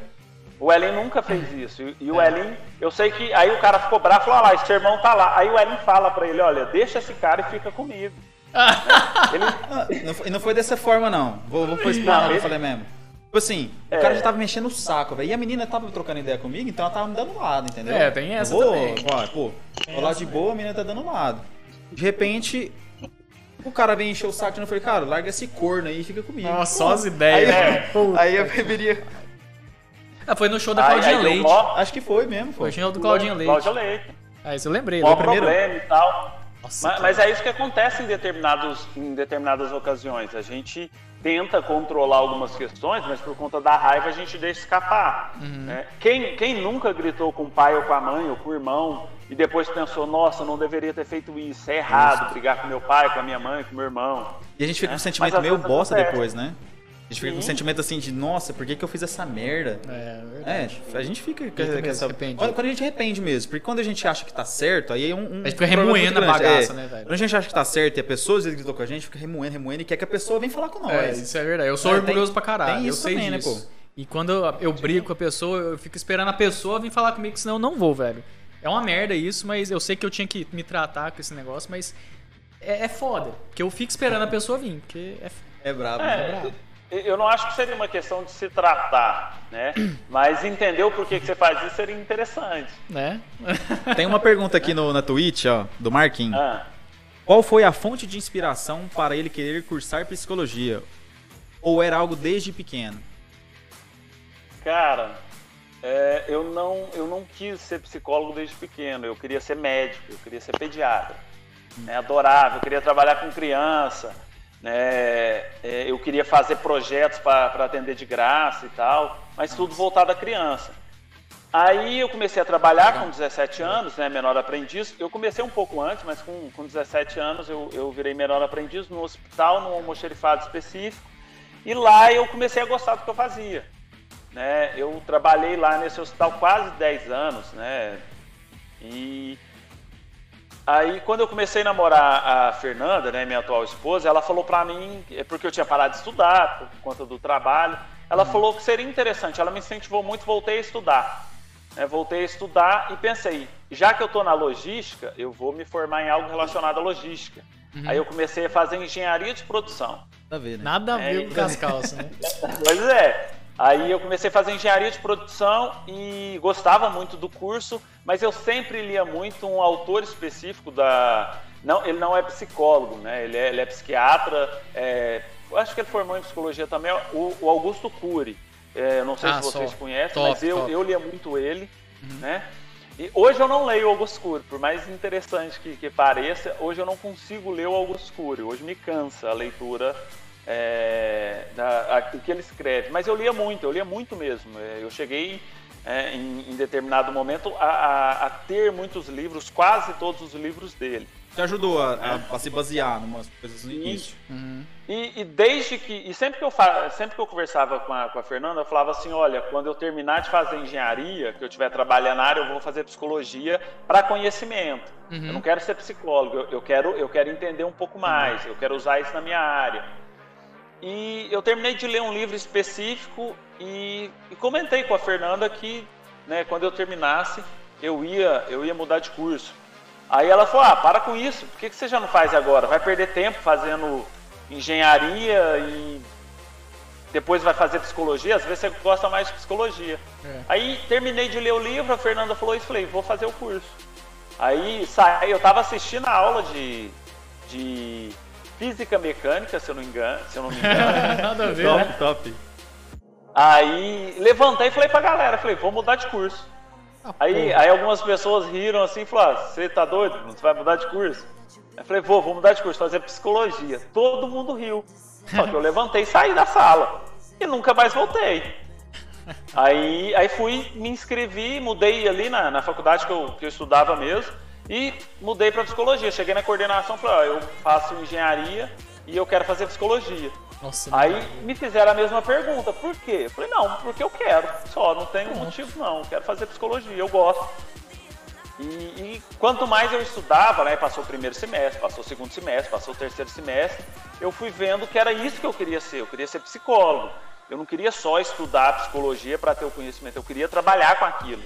S2: o Ellen nunca fez isso. E, e o Ellen, eu sei que aí o cara ficou bravo e falou: ah lá, esse irmão tá lá. Aí o Ellen fala pra ele: olha, deixa esse cara e fica comigo. Ele,
S4: não, foi, não foi dessa forma, não. Vou, vou foi explanando,
S2: Não,
S4: eu falei mesmo. Tipo assim,
S2: É.
S4: o cara já tava mexendo o saco, velho. E a menina tava trocando ideia comigo, então ela tava me dando lado, entendeu?
S3: É, tem essa
S4: Eu vou,
S3: também.
S4: Ó, pô, tô lá de boa, a menina tá dando lado. De repente, o cara vem encher o saco novo. Eu falei, cara, larga esse corno aí e fica comigo.
S3: Nossa, só as ideias.
S4: Aí,
S3: né?
S4: Aí eu beberia.
S3: Ah, foi no show da
S2: aí,
S3: Claudinha
S2: aí deu
S3: Leite.
S2: mó,
S4: Acho que foi mesmo, pô.
S3: Foi o show do Claudinha Leite.
S2: Cláudia Leite.
S3: Ah, isso eu lembrei.
S2: Mó
S3: lembra?
S4: primeiro?
S2: problema e tal.
S3: Nossa,
S2: Mas, mas é isso que acontece em, determinados, em determinadas ocasiões. A gente tenta controlar algumas questões, mas por conta da raiva a gente deixa escapar.
S3: Uhum.
S2: né? Quem, quem nunca gritou com o pai ou com a mãe ou com o irmão e depois pensou, nossa, não deveria ter feito isso, é errado brigar com meu pai, com a minha mãe, com meu irmão.
S4: E a gente fica com um
S2: É,
S4: sentimento meio bosta
S2: acontece.
S4: depois, né? A gente fica com um sentimento assim de, nossa, por que, que eu fiz essa merda?
S3: É,
S4: É,
S3: verdade.
S4: a gente fica com essa.
S3: arrependido.
S4: Quando, quando a gente arrepende mesmo, porque quando a gente acha que tá certo, aí é um. um
S3: A gente fica remoendo a bagaça,
S4: É,
S3: né, velho?
S4: Quando a gente acha que tá certo e a pessoa às vezes gritou com a gente, fica remoendo, remoendo e quer que a pessoa venha falar com nós.
S3: É, isso é verdade. Eu sou
S4: É,
S3: orgulhoso
S4: tem-
S3: pra caralho.
S4: tem
S3: eu
S4: isso
S3: sei
S4: também, né,
S3: disso.
S4: pô?
S3: E quando eu, eu brigo com a pessoa, eu fico esperando a pessoa vir falar comigo, senão eu não vou, velho. É uma merda isso, mas eu sei que eu tinha que me tratar com esse negócio, mas é, é foda. Porque eu fico esperando a pessoa vir, porque é
S4: É brabo, né?
S2: É, eu não acho que seria uma questão de se tratar, né? Mas entender o porquê que você faz isso seria interessante.
S3: né?
S4: Tem uma pergunta aqui no, na Twitch, ó, do Marquinhos.
S2: Ah,
S4: Qual foi a fonte de inspiração para ele querer cursar psicologia? Ou era algo desde pequeno?
S2: cara, é, eu, não, eu não quis ser psicólogo desde pequeno. Eu queria ser médico, eu queria ser pediatra. Né? Adorava, eu queria trabalhar com criança. Né? É, eu queria fazer projetos para atender de graça e tal, mas tudo voltado à criança. Aí eu comecei a trabalhar com 17 anos, né, menor aprendiz. Eu comecei um pouco antes, mas com, com 17 anos eu, eu virei menor aprendiz no hospital, num almoxerifado específico. E lá eu comecei a gostar do que eu fazia. Né? Eu trabalhei lá nesse hospital quase 10 anos, né? E aí quando eu comecei a namorar a Fernanda, né, minha atual esposa, ela falou pra mim, é porque eu tinha parado de estudar por conta do trabalho, ela falou que seria interessante. Ela me incentivou muito, voltei a estudar. né? voltei a estudar e pensei, já que eu estou na logística, eu vou me formar em algo relacionado à logística. Aí eu comecei a fazer engenharia de produção.
S4: Nada a ver, né?
S3: Nada a ver
S2: É,
S3: com as calças, né?
S2: Pois é. Aí eu comecei a fazer engenharia de produção e gostava muito do curso, mas eu sempre lia muito um autor específico da. Não, ele não é psicólogo, né? Ele é, ele é psiquiatra. é, eu acho que ele formou em psicologia também, o, o Augusto Cury. É, eu não sei
S3: Ah,
S2: se vocês
S3: só.
S2: conhecem,
S3: Top,
S2: mas eu,
S3: top.
S2: eu lia muito ele, né? E hoje eu não leio o Augusto Cury, por mais interessante que, que pareça, hoje eu não consigo ler o Augusto Cury. Hoje me cansa a leitura é, da, a- do que ele escreve. Mas eu lia muito, eu lia muito mesmo. É, Eu cheguei é, em, em determinado momento a, a- a ter muitos livros, quase todos os livros dele.
S4: Te ajudou a, a- a se basear em umas coisas no início.
S2: E, e desde que. E sempre que eu, sempre que eu conversava com a, com a Fernanda, eu falava assim: olha, quando eu terminar de fazer engenharia, que eu estiver trabalhando na área, eu vou fazer psicologia para conhecimento. Eu não quero ser psicólogo, eu, eu quero, eu quero entender um pouco mais, eu quero usar isso na minha área. E eu terminei de ler um livro específico e, e comentei com a Fernanda que, né, quando eu terminasse, eu ia, eu ia mudar de curso. Aí ela falou: Ah, para com isso, por que, que você já não faz agora? Vai perder tempo fazendo engenharia e depois vai fazer psicologia? Às vezes você gosta mais de psicologia.
S3: É.
S2: Aí terminei de ler o livro, a Fernanda falou isso, falei: Vou fazer o curso. Aí saí, eu estava assistindo a aula de, de física mecânica, se eu não, engano, se eu não me engano.
S3: Nada a ver, né?
S4: Top, top.
S2: Aí levantei e falei pra galera, falei, vou mudar de curso.
S3: Ah,
S2: Aí, aí algumas pessoas riram assim e falaram, "Ah, você tá doido? Você vai mudar de curso? Eu falei, vou, vou mudar de curso, fazer psicologia. Todo mundo riu. Só que eu levantei e saí da sala. E nunca mais voltei. Aí, aí fui, me inscrevi, mudei ali na, na faculdade que eu, que eu estudava mesmo e mudei para psicologia. Cheguei na coordenação e falei, ó, eu faço engenharia e eu quero fazer psicologia.
S3: Nossa,
S2: Aí me fizeram a mesma pergunta, por quê? Eu falei, não, porque eu quero, só, não tem motivo não, eu quero fazer psicologia, eu gosto. E, e quanto mais eu estudava, né, passou o primeiro semestre, passou o segundo semestre, passou o terceiro semestre, eu fui vendo que era isso que eu queria ser, eu queria ser psicólogo. Eu não queria só estudar psicologia para ter o conhecimento, eu queria trabalhar com aquilo.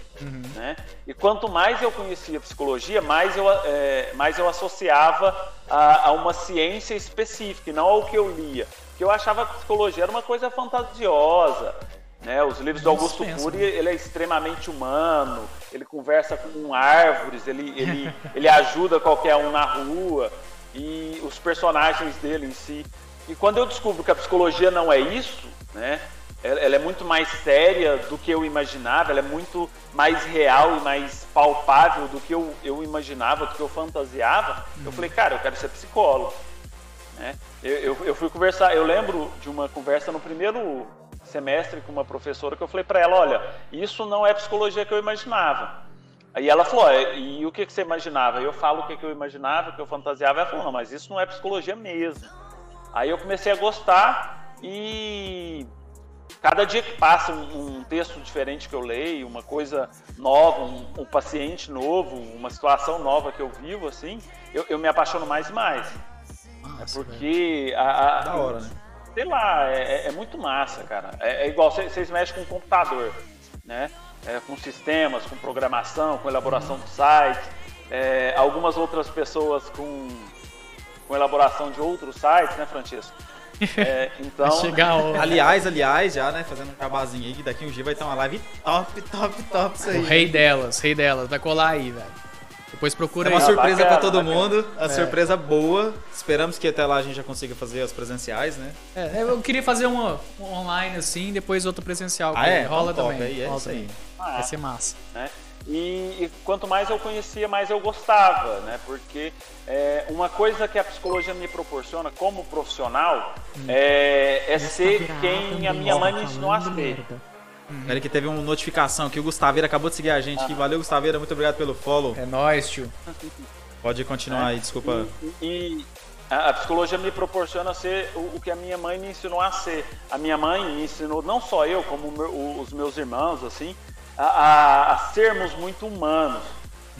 S2: Né? E quanto mais eu conhecia psicologia, mais eu, é, mais eu associava a, a uma ciência específica, e não ao que eu lia. Porque eu achava que psicologia era uma coisa fantasiosa. Né? Os livros do Augusto Cury, ele é extremamente humano, ele conversa com árvores, ele, ele, ele ajuda qualquer um na rua, e os personagens dele em si. E quando eu descubro que a psicologia não é isso, né? Ela é muito mais séria do que eu imaginava, ela é muito mais real e mais palpável do que eu, eu imaginava, do que eu fantasiava. Eu falei, cara, eu quero ser psicólogo. Né? Eu, eu, eu fui conversar, eu lembro de uma conversa no primeiro semestre com uma professora que eu falei para ela, olha, isso não é psicologia que eu imaginava. Aí ela falou, "É, e o que, que você imaginava? Eu falo o que, que eu imaginava, o que eu fantasiava, ela falou, não, mas isso não é psicologia mesmo. Aí eu comecei a gostar e cada dia que passa um, um texto diferente que eu leio, uma coisa nova, um, um paciente novo, uma situação nova que eu vivo, assim, eu, eu me apaixono mais e mais.
S3: Massa, velho.
S2: Porque a, a-
S4: Da hora, né?
S2: sei lá, é, é- é muito massa, cara. É, é igual cê- vocês mexem com computador, né? É, com sistemas, com programação, com elaboração de sites. É, algumas outras pessoas com, com elaboração de outros sites, né, Francisco? É, então,
S3: chegar
S4: Aliás, aliás, já, né, fazendo um cabazinho aí, que daqui um dia vai ter uma live top, top, top isso aí.
S3: o rei delas, rei delas. Vai colar aí, velho. Depois
S4: É
S3: procura
S4: uma
S3: aí.
S2: sur-
S4: surpresa pra todo
S2: bacana.
S4: mundo, a
S3: É.
S4: surpresa boa. Esperamos que até lá a gente já consiga fazer as presenciais, né?
S3: É, eu queria fazer uma um online assim, depois outra presencial.
S4: Ah, é?
S3: Rola
S4: Então, top,
S3: também.
S4: aí é
S3: rola
S4: isso aí.
S3: também.
S2: Ah,
S3: Vai ser massa.
S2: né? E, e quanto mais eu conhecia, mais eu gostava, né? Porque é, uma coisa que a psicologia me proporciona como profissional é, é ser quem a minha mãe me ensinou a ser.
S4: Peraí que teve uma notificação aqui, o Gustaveira acabou de seguir a gente aqui. Valeu, Gustaveira, muito obrigado pelo follow.
S3: É nóis, tio.
S4: Pode continuar aí, desculpa.
S2: E a, a psicologia me proporciona ser o, o que a minha mãe me ensinou a ser. A minha mãe me ensinou, não só eu, como meu- os meus irmãos, assim, a, a- a sermos muito humanos,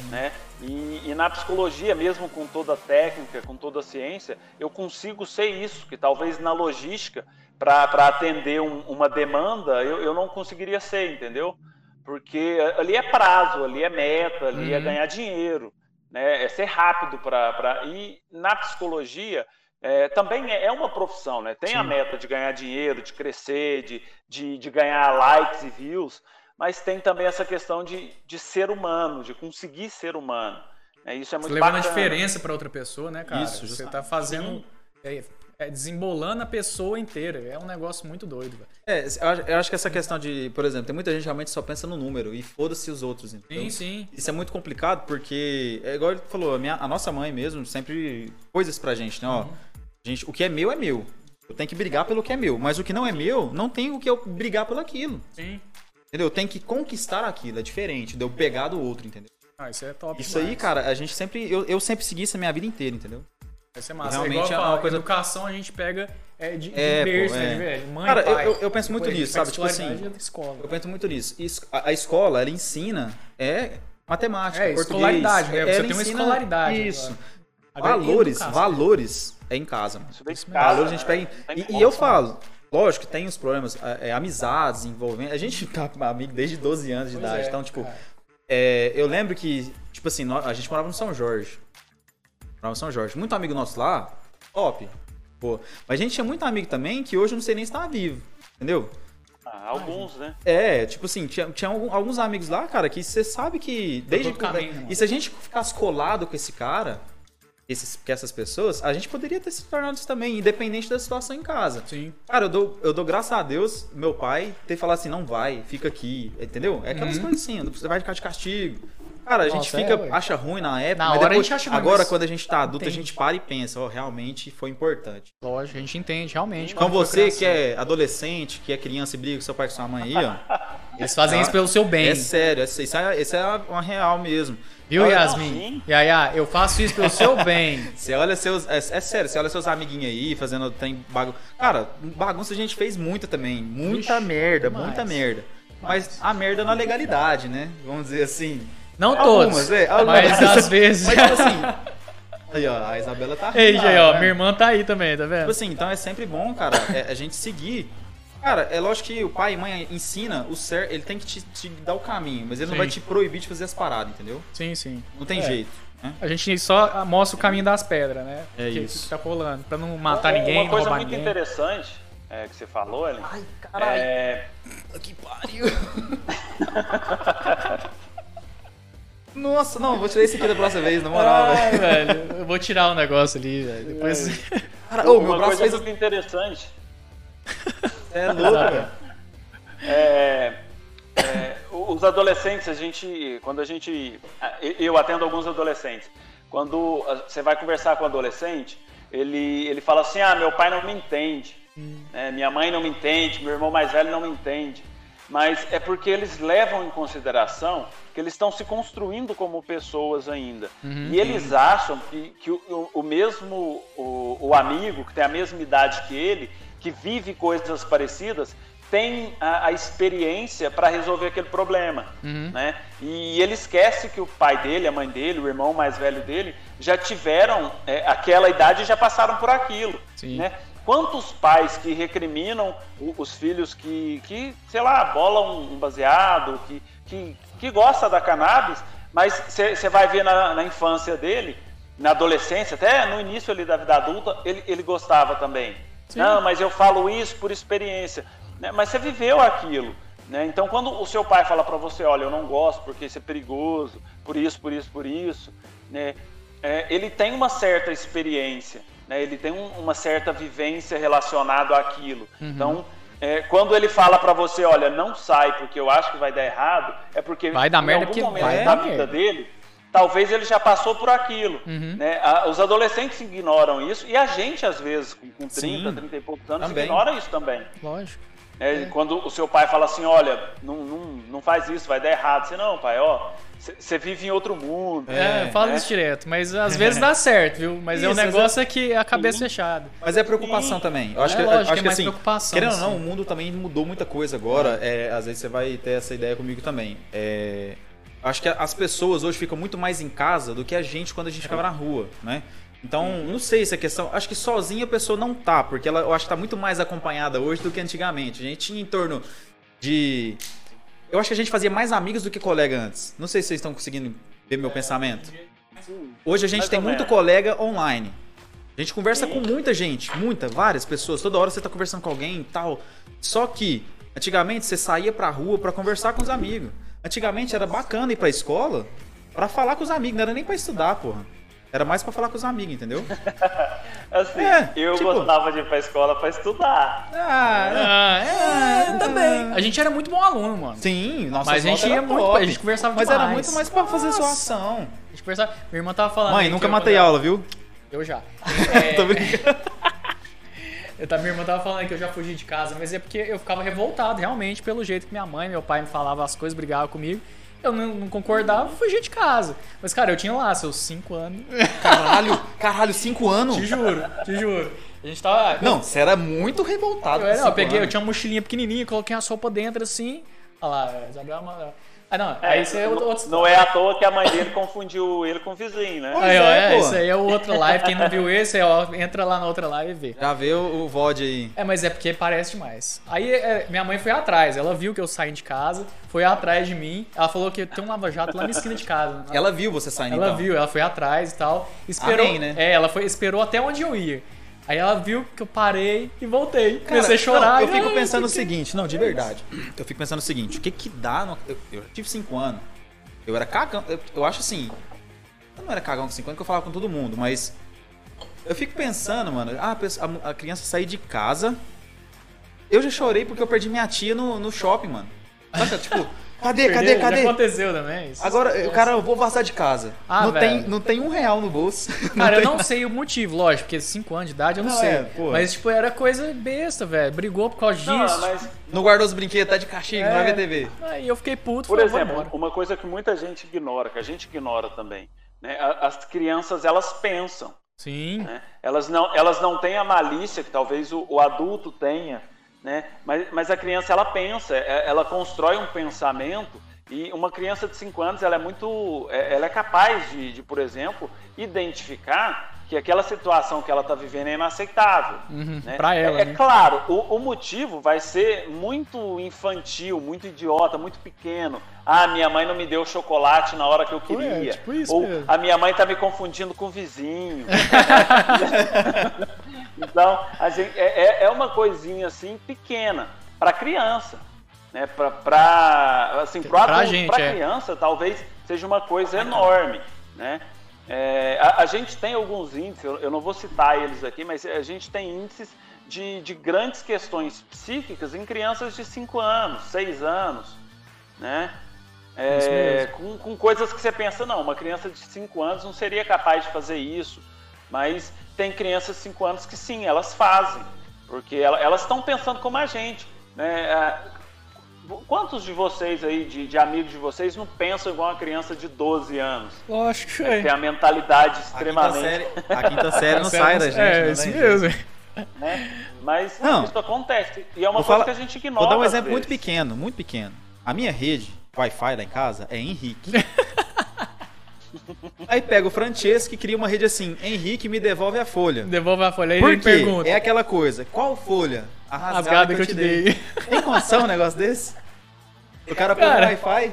S2: né? E, e na psicologia, mesmo com toda a técnica, com toda a ciência, eu consigo ser isso, que talvez na logística para atender um- uma demanda, eu, eu não conseguiria ser, entendeu? Porque ali é prazo, ali é meta, ali é
S3: Uhum.
S2: ganhar dinheiro, né? É ser rápido para. E na psicologia é, também é é uma profissão, né? Tem a
S3: Sim.
S2: meta de ganhar dinheiro, de crescer, de, de, de ganhar likes e views, mas tem também essa questão de, de ser humano, de conseguir ser humano. É, isso é
S3: Você
S2: muito
S3: levando a
S2: bacana.
S3: diferença pra outra pessoa, né, cara?
S4: Isso,
S3: Você
S4: justamente.
S3: tá fazendo. É, é desembolando a pessoa inteira. É um negócio muito doido, velho.
S4: É, eu acho, que essa questão de, por exemplo, tem muita gente que realmente só pensa no número e foda-se os outros, entendeu?
S3: Sim, sim.
S4: Isso é muito complicado porque, é igual ele falou, a, minha- a nossa mãe mesmo sempre isso pra gente, né? Ó, gente, o que é meu é meu. Eu tenho que brigar pelo que é meu. Mas o que não é meu, não tem o que eu brigar pelo aquilo.
S3: Sim.
S4: Entendeu? Eu tenho que conquistar aquilo. É diferente de eu pegar do outro, entendeu?
S3: Ah, isso é top.
S4: Isso aí,
S3: demais.
S4: cara, a gente sempre. Eu, eu sempre segui isso a minha vida inteira, entendeu?
S3: Vai ser massa.
S4: Realmente
S3: é igual
S4: é uma coisa-
S3: educação a gente pega é, de, de
S4: É, pô,
S3: berço,
S4: é.
S3: né, velho? Mãe,
S4: Cara, eu-
S3: pai.
S4: eu- eu penso muito
S3: Depois a gente
S4: nisso, sabe? Tipo assim,
S3: da escola.
S4: Eu penso muito nisso. Isso- a, a escola, ela ensina é matemática,
S3: É,
S4: português.
S3: escolaridade, né? Você
S4: ela
S3: tem uma
S4: ensina
S3: escolaridade
S4: Isso.
S3: agora. Agora,
S4: Valores,
S3: educação.
S4: valores é em casa, mano.
S2: Isso vem de
S3: Isso
S2: casa,
S4: Valores a gente
S2: né?
S4: pega.
S2: Não tem
S4: E, e eu falo, lógico que tem os problemas, é, amizades envolvendo. A gente tá amigo desde 12 anos de
S3: Pois
S4: idade.
S3: é,
S4: então, tipo, é, eu lembro que, tipo assim, a gente morava no São Jorge. Morava no São Jorge. Muito amigo nosso lá, top. Pô. Mas a gente tinha muito amigo também que hoje eu não sei nem se tá vivo. Entendeu?
S2: Ah, alguns, né?
S4: É, tipo assim, tinha, tinha alguns amigos lá, cara, que você sabe que. Desde
S3: caminho, né?
S4: E se a gente ficasse colado com esse cara, esses, com essas pessoas, a gente poderia ter se tornado isso também, independente da situação em casa.
S3: Sim.
S4: Cara, eu dou, eu dou graças a Deus, meu pai, ter falado assim, não vai, fica aqui, entendeu? É aquelas coisas assim, você vai ficar de castigo. Cara, a gente
S3: Uhum. Nossa,
S4: fica,
S3: é,
S4: acha ruim na época,
S3: Na
S4: mas
S3: hora a
S4: depois,
S3: gente acha ruim,
S4: agora quando a gente tá adulto, a gente para e pensa, ó, realmente foi importante.
S3: Lógico, a gente entende, realmente.
S4: Então você que é adolescente, que é criança e briga com seu pai e com sua mãe aí, ó.
S3: Eles fazem isso pelo seu bem.
S4: É sério, isso é, isso é uma real mesmo.
S3: Viu, Yasmin? Yaya, eu faço isso pelo seu bem.
S4: Você olha seus. É, é sério, você olha seus amiguinhos aí fazendo tem bagunça. Cara, bagunça a gente fez muita também. Muita
S3: Vixe,
S4: merda,
S3: demais.
S4: muita merda. Mas a merda na legalidade, né? Vamos dizer assim.
S3: Não
S4: Algumas,
S3: todos,
S4: é,
S3: mas
S4: algumas.
S3: às vezes.
S4: Mas tipo assim. Aí, ó, a Isabela tá
S3: Ei,
S4: rindo,
S3: aí, ó,
S4: né?
S3: minha irmã tá aí também, tá vendo?
S4: Tipo assim, então é sempre bom, cara, é, a gente seguir. Cara, é lógico que o pai e mãe ensina o certo, ele tem que te, te dar o caminho, mas ele não
S3: Sim.
S4: vai te proibir de fazer as paradas, entendeu?
S3: Sim, sim.
S4: Não tem
S3: É.
S4: jeito. Né?
S3: A gente só mostra o caminho das pedras, né?
S4: É
S3: que,
S4: isso.
S3: Que tá rolando. Pra não matar
S2: Uma-
S3: ninguém,
S2: Uma
S3: não
S2: coisa muito
S3: ninguém.
S2: interessante é, que você falou, Ellen,
S4: Ai, caralho.
S2: é,
S4: Que pariu. Nossa, não, vou tirar esse aqui da próxima vez, na moral,
S3: Ai,
S4: velho.
S3: velho, eu vou tirar o negócio ali, velho. Depois.
S4: Cara, ô, meu
S2: uma
S4: braço
S2: coisa
S4: fez.
S2: muito interessante
S4: É louco, velho.
S2: é, é, os adolescentes, a gente, quando a gente, eu atendo alguns adolescentes, quando você vai conversar com o adolescente, ele, ele fala assim, ah, meu pai não me entende, né, minha mãe não me entende, meu irmão mais velho não me entende, mas é porque eles levam em consideração que eles estão se construindo como pessoas ainda. E eles acham que, que o, o- o mesmo o, o amigo, que tem a mesma idade que ele, que vive coisas parecidas, tem a, a experiência para resolver aquele problema. Né? E ele esquece que o pai dele, a mãe dele, o irmão mais velho dele, já tiveram é, aquela idade e já passaram por aquilo.
S3: Sim.
S2: Né? Quantos pais que recriminam os filhos que, que sei lá, bolam um baseado, que, que, que gosta da cannabis, mas você vai ver na, na infância dele, na adolescência, até no início ali da vida adulta, ele, ele gostava também. Não, mas eu falo isso por experiência. Né? Mas você viveu aquilo. Né? Então, quando o seu pai fala para você, olha, eu não gosto porque isso é perigoso, por isso, por isso, por isso, né? É, ele tem uma certa experiência, né? ele tem um- uma certa vivência relacionada àquilo. Então, é, quando ele fala para você, olha, não sai porque eu acho que vai dar errado, é porque
S3: Vai dar
S2: em
S3: merda
S2: algum momento
S3: vai
S2: da vida dele, talvez ele já passou por aquilo.
S3: Uhum.
S2: Né? A- Os adolescentes ignoram isso e a gente, às vezes, com, com 30,
S4: Sim.
S2: 30 e poucos anos,
S4: Também.
S2: ignora isso também.
S3: Lógico.
S2: É, Quando o seu pai fala assim, olha, não, não, não faz isso, vai dar errado. Você, não, pai, ó, você vive em outro mundo.
S3: É,
S2: né?
S3: isso direto, mas às vezes dá certo, viu? Mas é um
S4: Isso,
S3: negócio é que é a cabeça fechada.
S4: Mas é preocupação
S2: Sim.
S4: também. Eu acho
S3: É
S4: que,
S3: lógico,
S4: acho
S3: é
S4: que
S3: mais
S4: assim,
S3: preocupação,
S4: querendo ou não,
S3: sim.
S4: o mundo também mudou muita coisa agora. É, às vezes você vai ter essa ideia comigo também. É, acho que as pessoas hoje ficam muito mais em casa do que a gente quando a gente ficava na rua, né? Então, não sei se é questão. Acho que sozinha a pessoa não tá, porque ela, eu acho que tá muito mais acompanhada hoje do que antigamente. A gente tinha em torno de. Eu acho que a gente fazia mais amigos do que colega antes. Não sei se vocês estão conseguindo ver meu pensamento. Hoje a gente tem muito colega online. A gente conversa com muita gente, muita, várias pessoas. Toda hora você tá conversando com alguém e tal. Só que, antigamente, você saía pra rua pra conversar com os amigos. Antigamente era bacana ir pra escola pra falar com os amigos, não era nem pra estudar, porra. Era mais pra falar com os amigos, entendeu?
S2: Assim,
S4: É,
S2: eu
S4: tipo-
S2: gostava de ir pra escola pra estudar.
S4: Ah,
S3: Ah, é, também. A gente era muito bom aluno, mano.
S4: sim, nossa
S3: Mas a gente ia muito- a gente conversava
S4: Mas era muito mais pra fazer zoação.
S3: A gente conversava. Minha irmã tava falando.
S4: Mãe, nunca matei aula, viu?
S3: Eu já.
S4: Tô
S3: É,
S4: brincando.
S3: Eu, tava- minha irmã tava falando que eu já fugi de casa, mas é porque eu ficava revoltado realmente pelo jeito que minha mãe meu pai me falavam as coisas, brigavam comigo. Eu não, não concordava, fugi de casa. Mas, cara, eu tinha lá seus 5 anos.
S4: Caralho, caralho, cinco anos?
S3: Te juro, te juro. A gente tava.
S4: Não, você era muito revoltado.
S3: Eu, era, eu peguei, eu
S4: anos.
S3: tinha uma mochilinha pequenininha, coloquei a sopa dentro assim. Olha lá, Isabel é uma. Ah, não,
S2: É,
S3: aí isso é outro.
S2: não,
S3: outro
S2: não é à toa que a mãe dele confundiu ele com o vizinho, né?
S3: Aí, ó,
S4: é,
S3: é, isso aí é o outro live. Quem não viu esse, ó, entra lá na outra live e vê.
S4: Já vê o, o VOD aí.
S3: É, mas é porque parece demais. Aí é, minha mãe foi atrás, ela viu que eu saí de casa, foi atrás de mim. Ela falou que tem um lava-jato lá na esquina de casa.
S4: Ela viu você saindo
S3: Ela
S4: então.
S3: viu, ela foi atrás e tal. Esperou.
S4: Amém, né?
S3: É, ela foi, esperou até onde eu ia. Aí ela viu que eu parei e voltei.
S4: Cara,
S3: Comecei a chorar.
S4: não, eu fico
S3: "Ai,
S4: pensando o
S3: por quê?"
S4: seguinte, não, de verdade. Eu fico pensando o seguinte, o que que dá. no- eu, eu tive 5 anos. Eu era cagão. Eu, eu acho assim. Eu não era cagão com 5 anos, que eu falava com todo mundo, mas. Eu fico pensando, mano, ah, a- a criança sair de casa. Eu já chorei porque eu perdi minha tia no, no shopping, mano. Saca? tipo, cadê, cadê,
S3: Perdeu,
S4: cadê?
S3: Já aconteceu também. isso.
S4: Agora, o cara, eu vou vazar de casa.
S3: Ah,
S4: não, tem,
S3: velho.
S4: não tem um real no bolso.
S3: Cara, eu
S4: tem-
S3: não sei o motivo, lógico, porque 5 anos de idade eu não,
S4: Não,
S3: sei.
S4: é, pô.
S3: mas, tipo, era coisa besta, velho. Brigou por causa disso.
S2: Não, mas,
S4: Não guardou os brinquedos, tá de castigo, não vai ver TV.
S3: Aí eu fiquei puto,
S2: por
S3: falei,
S2: exemplo, uma coisa que muita gente ignora, que a gente ignora também, né? As crianças, elas pensam.
S3: Sim.
S2: né? Elas, não, elas não têm a malícia que talvez o, o adulto tenha, né? mas, mas a criança ela pensa, é- ela constrói um pensamento e uma criança de 5 anos ela é muito, é- ela é capaz de, de, por exemplo, identificar que aquela situação que ela está vivendo é inaceitável.
S3: Uhum,
S2: né?
S3: pra ela,
S2: É, é
S3: né?
S2: claro, o, o motivo vai ser muito infantil, muito idiota, muito pequeno. Ah, minha mãe não me deu chocolate na hora que eu
S3: é,
S2: queria.
S3: tipo isso
S2: Ou
S3: mesmo.
S2: a minha mãe tá me confundindo com o vizinho. então, a gente, é, é- é uma coisinha assim pequena para criança, né? Para assim, adulto,
S3: gente,
S2: pra
S3: é.
S2: criança talvez seja uma coisa enorme, né? É, a, a gente tem alguns índices, eu, eu não vou citar eles aqui, mas a gente tem índices de, de grandes questões psíquicas em crianças de 5 anos, 6 anos, né? É, com, com coisas que você pensa, não, uma criança de 5 anos não seria capaz de fazer isso. Mas tem crianças de 5 anos que sim, elas fazem. Porque ela- elas estão pensando como a gente. Né? Ah, Quantos de vocês aí, de, de amigos de vocês, não pensam igual uma criança de 12 anos?
S3: Lógico que
S2: Tem a mentalidade
S4: A quinta
S2: extremamente.
S4: série, a quinta série não sai da gente.
S3: É,
S4: não
S3: isso mesmo.
S2: Né? Mas
S4: Não.
S2: isso acontece. E é uma
S4: Vou
S2: coisa
S4: falar-
S2: que a gente ignora.
S4: Vou dar um exemplo muito
S2: vezes.
S4: pequeno, muito pequeno. A minha rede Wi-Fi lá em casa é Henrique. Aí pega o Francesco e cria uma rede assim: Henrique me devolve a folha.
S3: Devolve a folha aí
S4: Por
S3: e
S4: quê?
S3: pergunta.
S4: É aquela coisa: qual folha? A rasgada,
S3: Rasgada que eu te dei.
S4: Tem condição um negócio desse? O cara põe
S3: Cara.
S4: o Wi-Fi?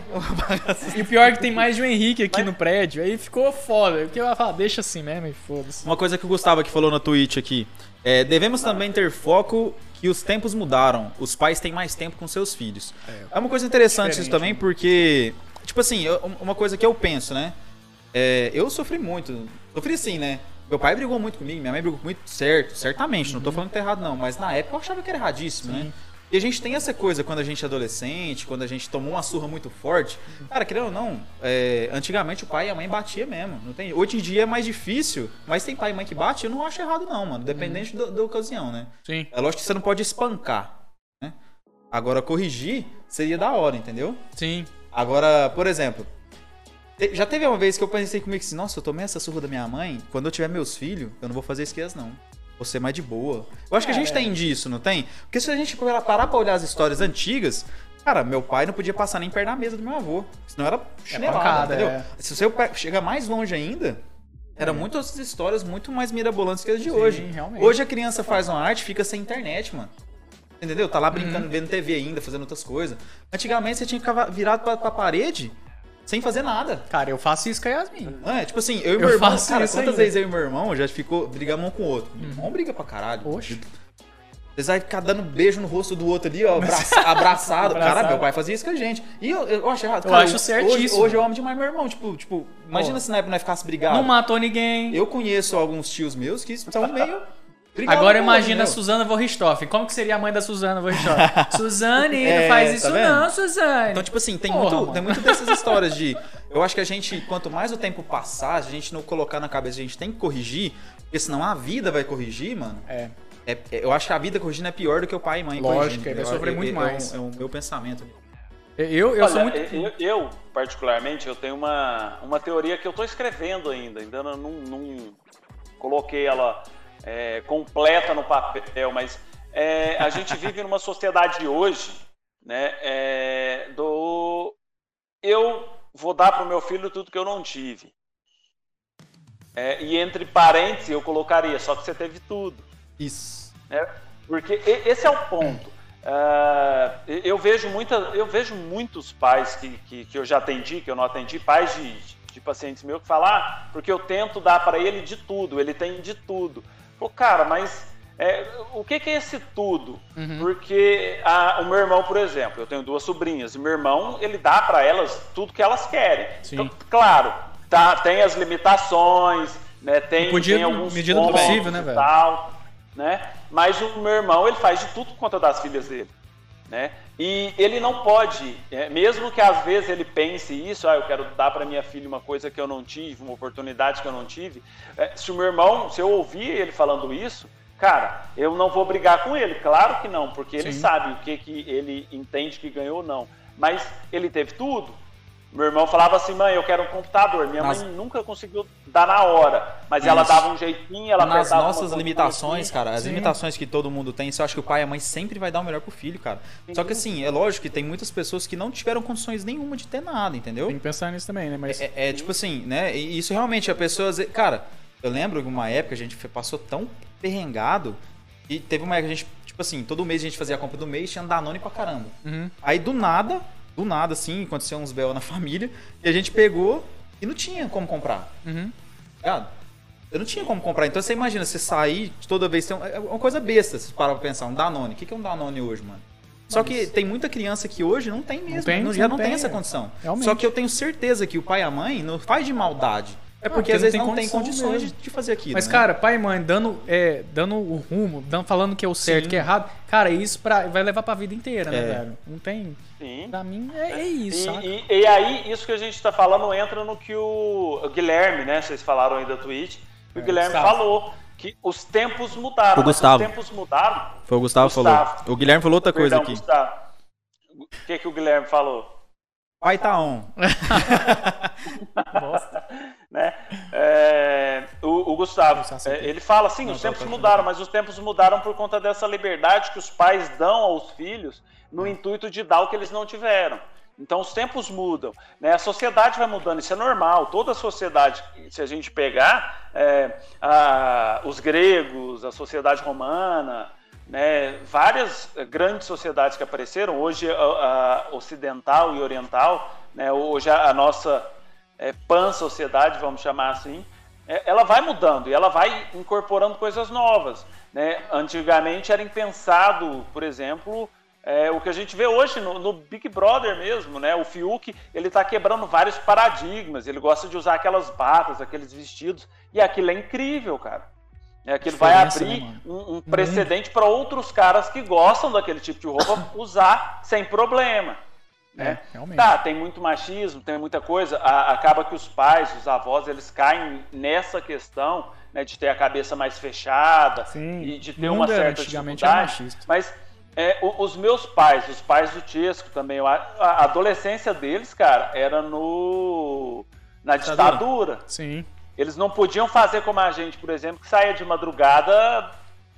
S3: E o pior é que tem mais de um Henrique aqui no prédio. Aí ficou foda. Porque eu ia falar, deixa assim mesmo e foda-se.
S4: Uma coisa que o Gustavo aqui falou na Twitch aqui. É, devemos também ter foco que os tempos mudaram. Os pais têm mais tempo com seus filhos. É, uma coisa interessante isso também,
S3: né?
S4: porque, tipo assim, uma coisa que eu penso, né? É, eu sofri muito. Sofri sim, né? Meu pai brigou muito comigo, minha mãe brigou muito certo, certamente, não tô falando que tá errado não, mas na época eu achava que era erradíssimo, né? E a gente tem essa coisa quando a gente é adolescente, quando a gente tomou uma surra muito forte. Cara, querendo ou não, é, antigamente o pai e a mãe batia mesmo. Não tem, hoje em dia é mais difícil, mas tem pai e mãe que bate, eu não acho errado não, mano. Dependente da, da ocasião, né?
S3: Sim.
S4: É lógico que você não pode espancar, né? Agora, corrigir seria da hora, entendeu?
S3: Sim.
S4: Agora, por exemplo, já teve uma vez que eu pensei comigo assim, nossa, eu tomei essa surra da minha mãe, quando eu tiver meus filhos, eu não vou fazer elas não. Vou ser mais de boa. Eu acho que a gente tem disso, não tem? Porque se a gente parar pra olhar as histórias antigas, cara, meu pai não podia passar nem perto da mesa do meu avô. Senão era chinelada,
S3: pancada,
S4: entendeu?
S3: é.
S4: Se você pe- chega mais longe ainda, Era muitas histórias muito mais mirabolantes que as de
S3: Sim,
S4: hoje.
S3: realmente.
S4: Hoje a criança faz uma arte fica sem internet, mano. Entendeu? Tá lá brincando,
S3: Uhum.
S4: vendo TV ainda, fazendo outras coisas. Antigamente você tinha que ficar virado pra, pra parede sem fazer nada.
S3: Cara, eu faço isso com a Yasmin.
S4: É? Tipo assim, eu e
S3: Eu
S4: meu irmão,
S3: faço
S4: cara,
S3: isso
S4: quantas
S3: ainda.
S4: vezes eu e meu irmão já ficou brigando um com o outro? Meu irmão briga pra caralho.
S3: Oxe.
S4: Vocês vai ficar dando beijo no rosto do outro ali, ó, abraça- abraçado. Cara,
S3: Abraçado.
S4: meu pai fazia isso com a gente. E eu, eu acho errado.
S3: Eu
S4: Cara,
S3: acho
S4: hoje-
S3: certíssimo.
S4: Hoje, eu amo demais meu irmão. Tipo, tipo imagina
S3: Pô.
S4: se na época nós ficasse brigado.
S3: Não matou ninguém.
S4: Eu conheço alguns tios meus que são meio. Brigados
S3: Agora imagina a Suzana Vorristoff. Como que seria a mãe da Suzana Vorristoff? Suzane,
S4: É,
S3: não faz
S4: tá
S3: isso
S4: vendo?
S3: não, Suzane.
S4: Então, tipo assim, tem,
S3: Porra,
S4: muito,
S3: mano.
S4: tem muito dessas histórias de. Eu acho que a gente, quanto mais o tempo passar, se a gente não colocar na cabeça, a gente tem que corrigir, porque senão a vida vai corrigir, mano.
S3: É.
S4: É, é- eu acho que a vida corrigindo é pior do que o pai e mãe
S3: Lógico,
S4: corrigindo.
S3: ele vai
S4: Eu-
S3: sofrer
S4: é-
S3: muito
S4: é-
S3: mais.
S4: É o, é o meu pensamento.
S3: Eu, eu
S2: Olha,
S3: sou muito.
S2: eu, eu, particularmente, eu tenho uma, uma teoria que eu estou escrevendo ainda, ainda não, não coloquei ela é, completa no papel, mas é, a gente vive numa sociedade hoje, né, é, do eu vou dar para o meu filho tudo que eu não tive. É, e entre parênteses eu colocaria, só que você teve tudo
S4: Isso.
S2: né? Porque esse é o ponto. Ah, eu vejo muita, eu vejo muitos pais que, que, que eu já atendi, que eu não atendi, pais de, de pacientes meus que falam, ah, porque eu tento dar para ele de tudo, ele tem de tudo. Pô, cara, mas é, o que, que é esse tudo?
S3: Uhum.
S2: Porque a- o meu irmão, por exemplo, eu tenho duas sobrinhas, e meu irmão, ele dá para elas tudo que elas querem.
S3: Sim.
S2: Então, claro, tá, tem as limitações, né, tem,
S3: Medida-
S2: tem alguns
S3: medida possível, né, velho?
S2: tal, né? Mas o meu irmão, ele faz de tudo por conta das filhas dele, né? E ele não pode, é, mesmo que às vezes ele pense isso, ah, eu quero dar para minha filha uma coisa que eu não tive, uma oportunidade que eu não tive. é, se o meu irmão, se eu ouvir ele falando isso, cara, eu não vou brigar com ele, claro que não, porque ele
S3: Sim.
S2: sabe o que que ele entende que ganhou ou não. Mas ele teve tudo. Meu irmão falava assim, mãe, eu quero um computador. Minha
S4: Nas-
S2: mãe nunca conseguiu dar na hora, mas ela
S4: Isso.
S2: dava um jeitinho, ela
S4: Nas nossas limitações, cara, as
S3: Sim.
S4: limitações que todo mundo tem, eu acho que o pai e a mãe sempre vai dar o melhor pro filho, cara. Só que assim, é lógico que tem muitas pessoas que não tiveram condições nenhuma de ter nada, entendeu?
S3: Tem que pensar nisso também, né? Mas.
S4: É, é tipo assim, né? E isso realmente, a pessoa. Cara, eu lembro que uma época a gente passou tão perrengado e teve uma época que a gente, tipo assim, todo mês a gente fazia a compra do mês, tinha Danone pra caramba.
S3: Uhum.
S4: Aí do nada, do nada, assim, aconteceu uns B.O. na família, e a gente pegou e não tinha como comprar.
S3: Uhum.
S4: Ligado? Eu não tinha como comprar. Então você imagina, você sair toda vez. Tem um- é uma coisa besta, se parar pra pensar. Um Danone. O que é um Danone hoje, mano? Só que tem muita criança que hoje não tem mesmo.
S3: tem,
S4: não- já
S3: não
S4: não tem,
S3: tem,
S4: essa
S3: é.
S4: condição.
S3: Realmente.
S4: Só que eu tenho certeza que o pai e a mãe não faz de maldade. É porque,
S3: porque
S4: às
S3: não
S4: vezes
S3: tem
S4: não tem condições de,
S3: mesmo.
S4: de fazer aquilo.
S3: Mas,
S4: né?
S3: cara, pai e mãe dando, é, dando o rumo, dando, falando que é o certo,
S4: Sim.
S3: que é errado, cara, isso pra, vai levar pra vida inteira, né,
S4: É.
S3: velho? Não tem.
S2: Sim.
S3: Pra mim é, é isso?
S2: E, e- e aí, isso que a gente está falando entra no que o, o Guilherme, né? Vocês falaram aí da Twitch. O
S3: É,
S2: Guilherme
S3: Gustavo.
S2: falou que os tempos mudaram.
S4: O Gustavo.
S2: Os tempos mudaram.
S4: Foi o Gustavo,
S2: Gustavo.
S4: falou. O Guilherme falou outra coisa
S2: Perdão,
S4: aqui.
S2: Gustavo. O que, que o Guilherme falou?
S4: Pai tá on.
S2: né? É, o, o Gustavo, é, ele fala assim, os
S4: tá,
S2: tempos mudaram, mas os tempos mudaram por conta dessa liberdade que os pais dão aos filhos no intuito de dar o que eles não tiveram. Então os tempos mudam, né? A sociedade vai mudando, isso é normal. Toda a sociedade, se a gente pegar é, a- os gregos, a sociedade romana, né? Várias grandes sociedades que apareceram hoje, a, a ocidental e oriental, né? Hoje a, a nossa é, pan-sociedade, vamos chamar assim, é, ela vai mudando e ela vai incorporando coisas novas. Né? Antigamente era impensado, por exemplo, é, o que a gente vê hoje no, no Big Brother mesmo, né? O Fiuk, ele está quebrando vários paradigmas, ele gosta de usar aquelas batas, aqueles vestidos, e aquilo é incrível, cara. É, aquilo vai
S3: Diferença,
S2: abrir
S3: né,
S2: um, um precedente para outros caras que gostam daquele tipo de roupa usar sem problema. Né?
S3: É, realmente.
S2: Tá, tem muito machismo, tem muita coisa. a- acaba que os pais, os avós, eles caem nessa questão né, de ter a cabeça mais fechada
S3: Sim,
S2: e de ter uma
S3: era-
S2: certa
S3: antigamente era
S2: dificuldade.
S3: machista.
S2: Mas é, os meus pais, os pais do Tiesco também, a adolescência deles, cara, era no na
S4: Ditadura.
S2: ditadura.
S3: Sim.
S2: Eles não podiam fazer como a gente, por exemplo, que saía de madrugada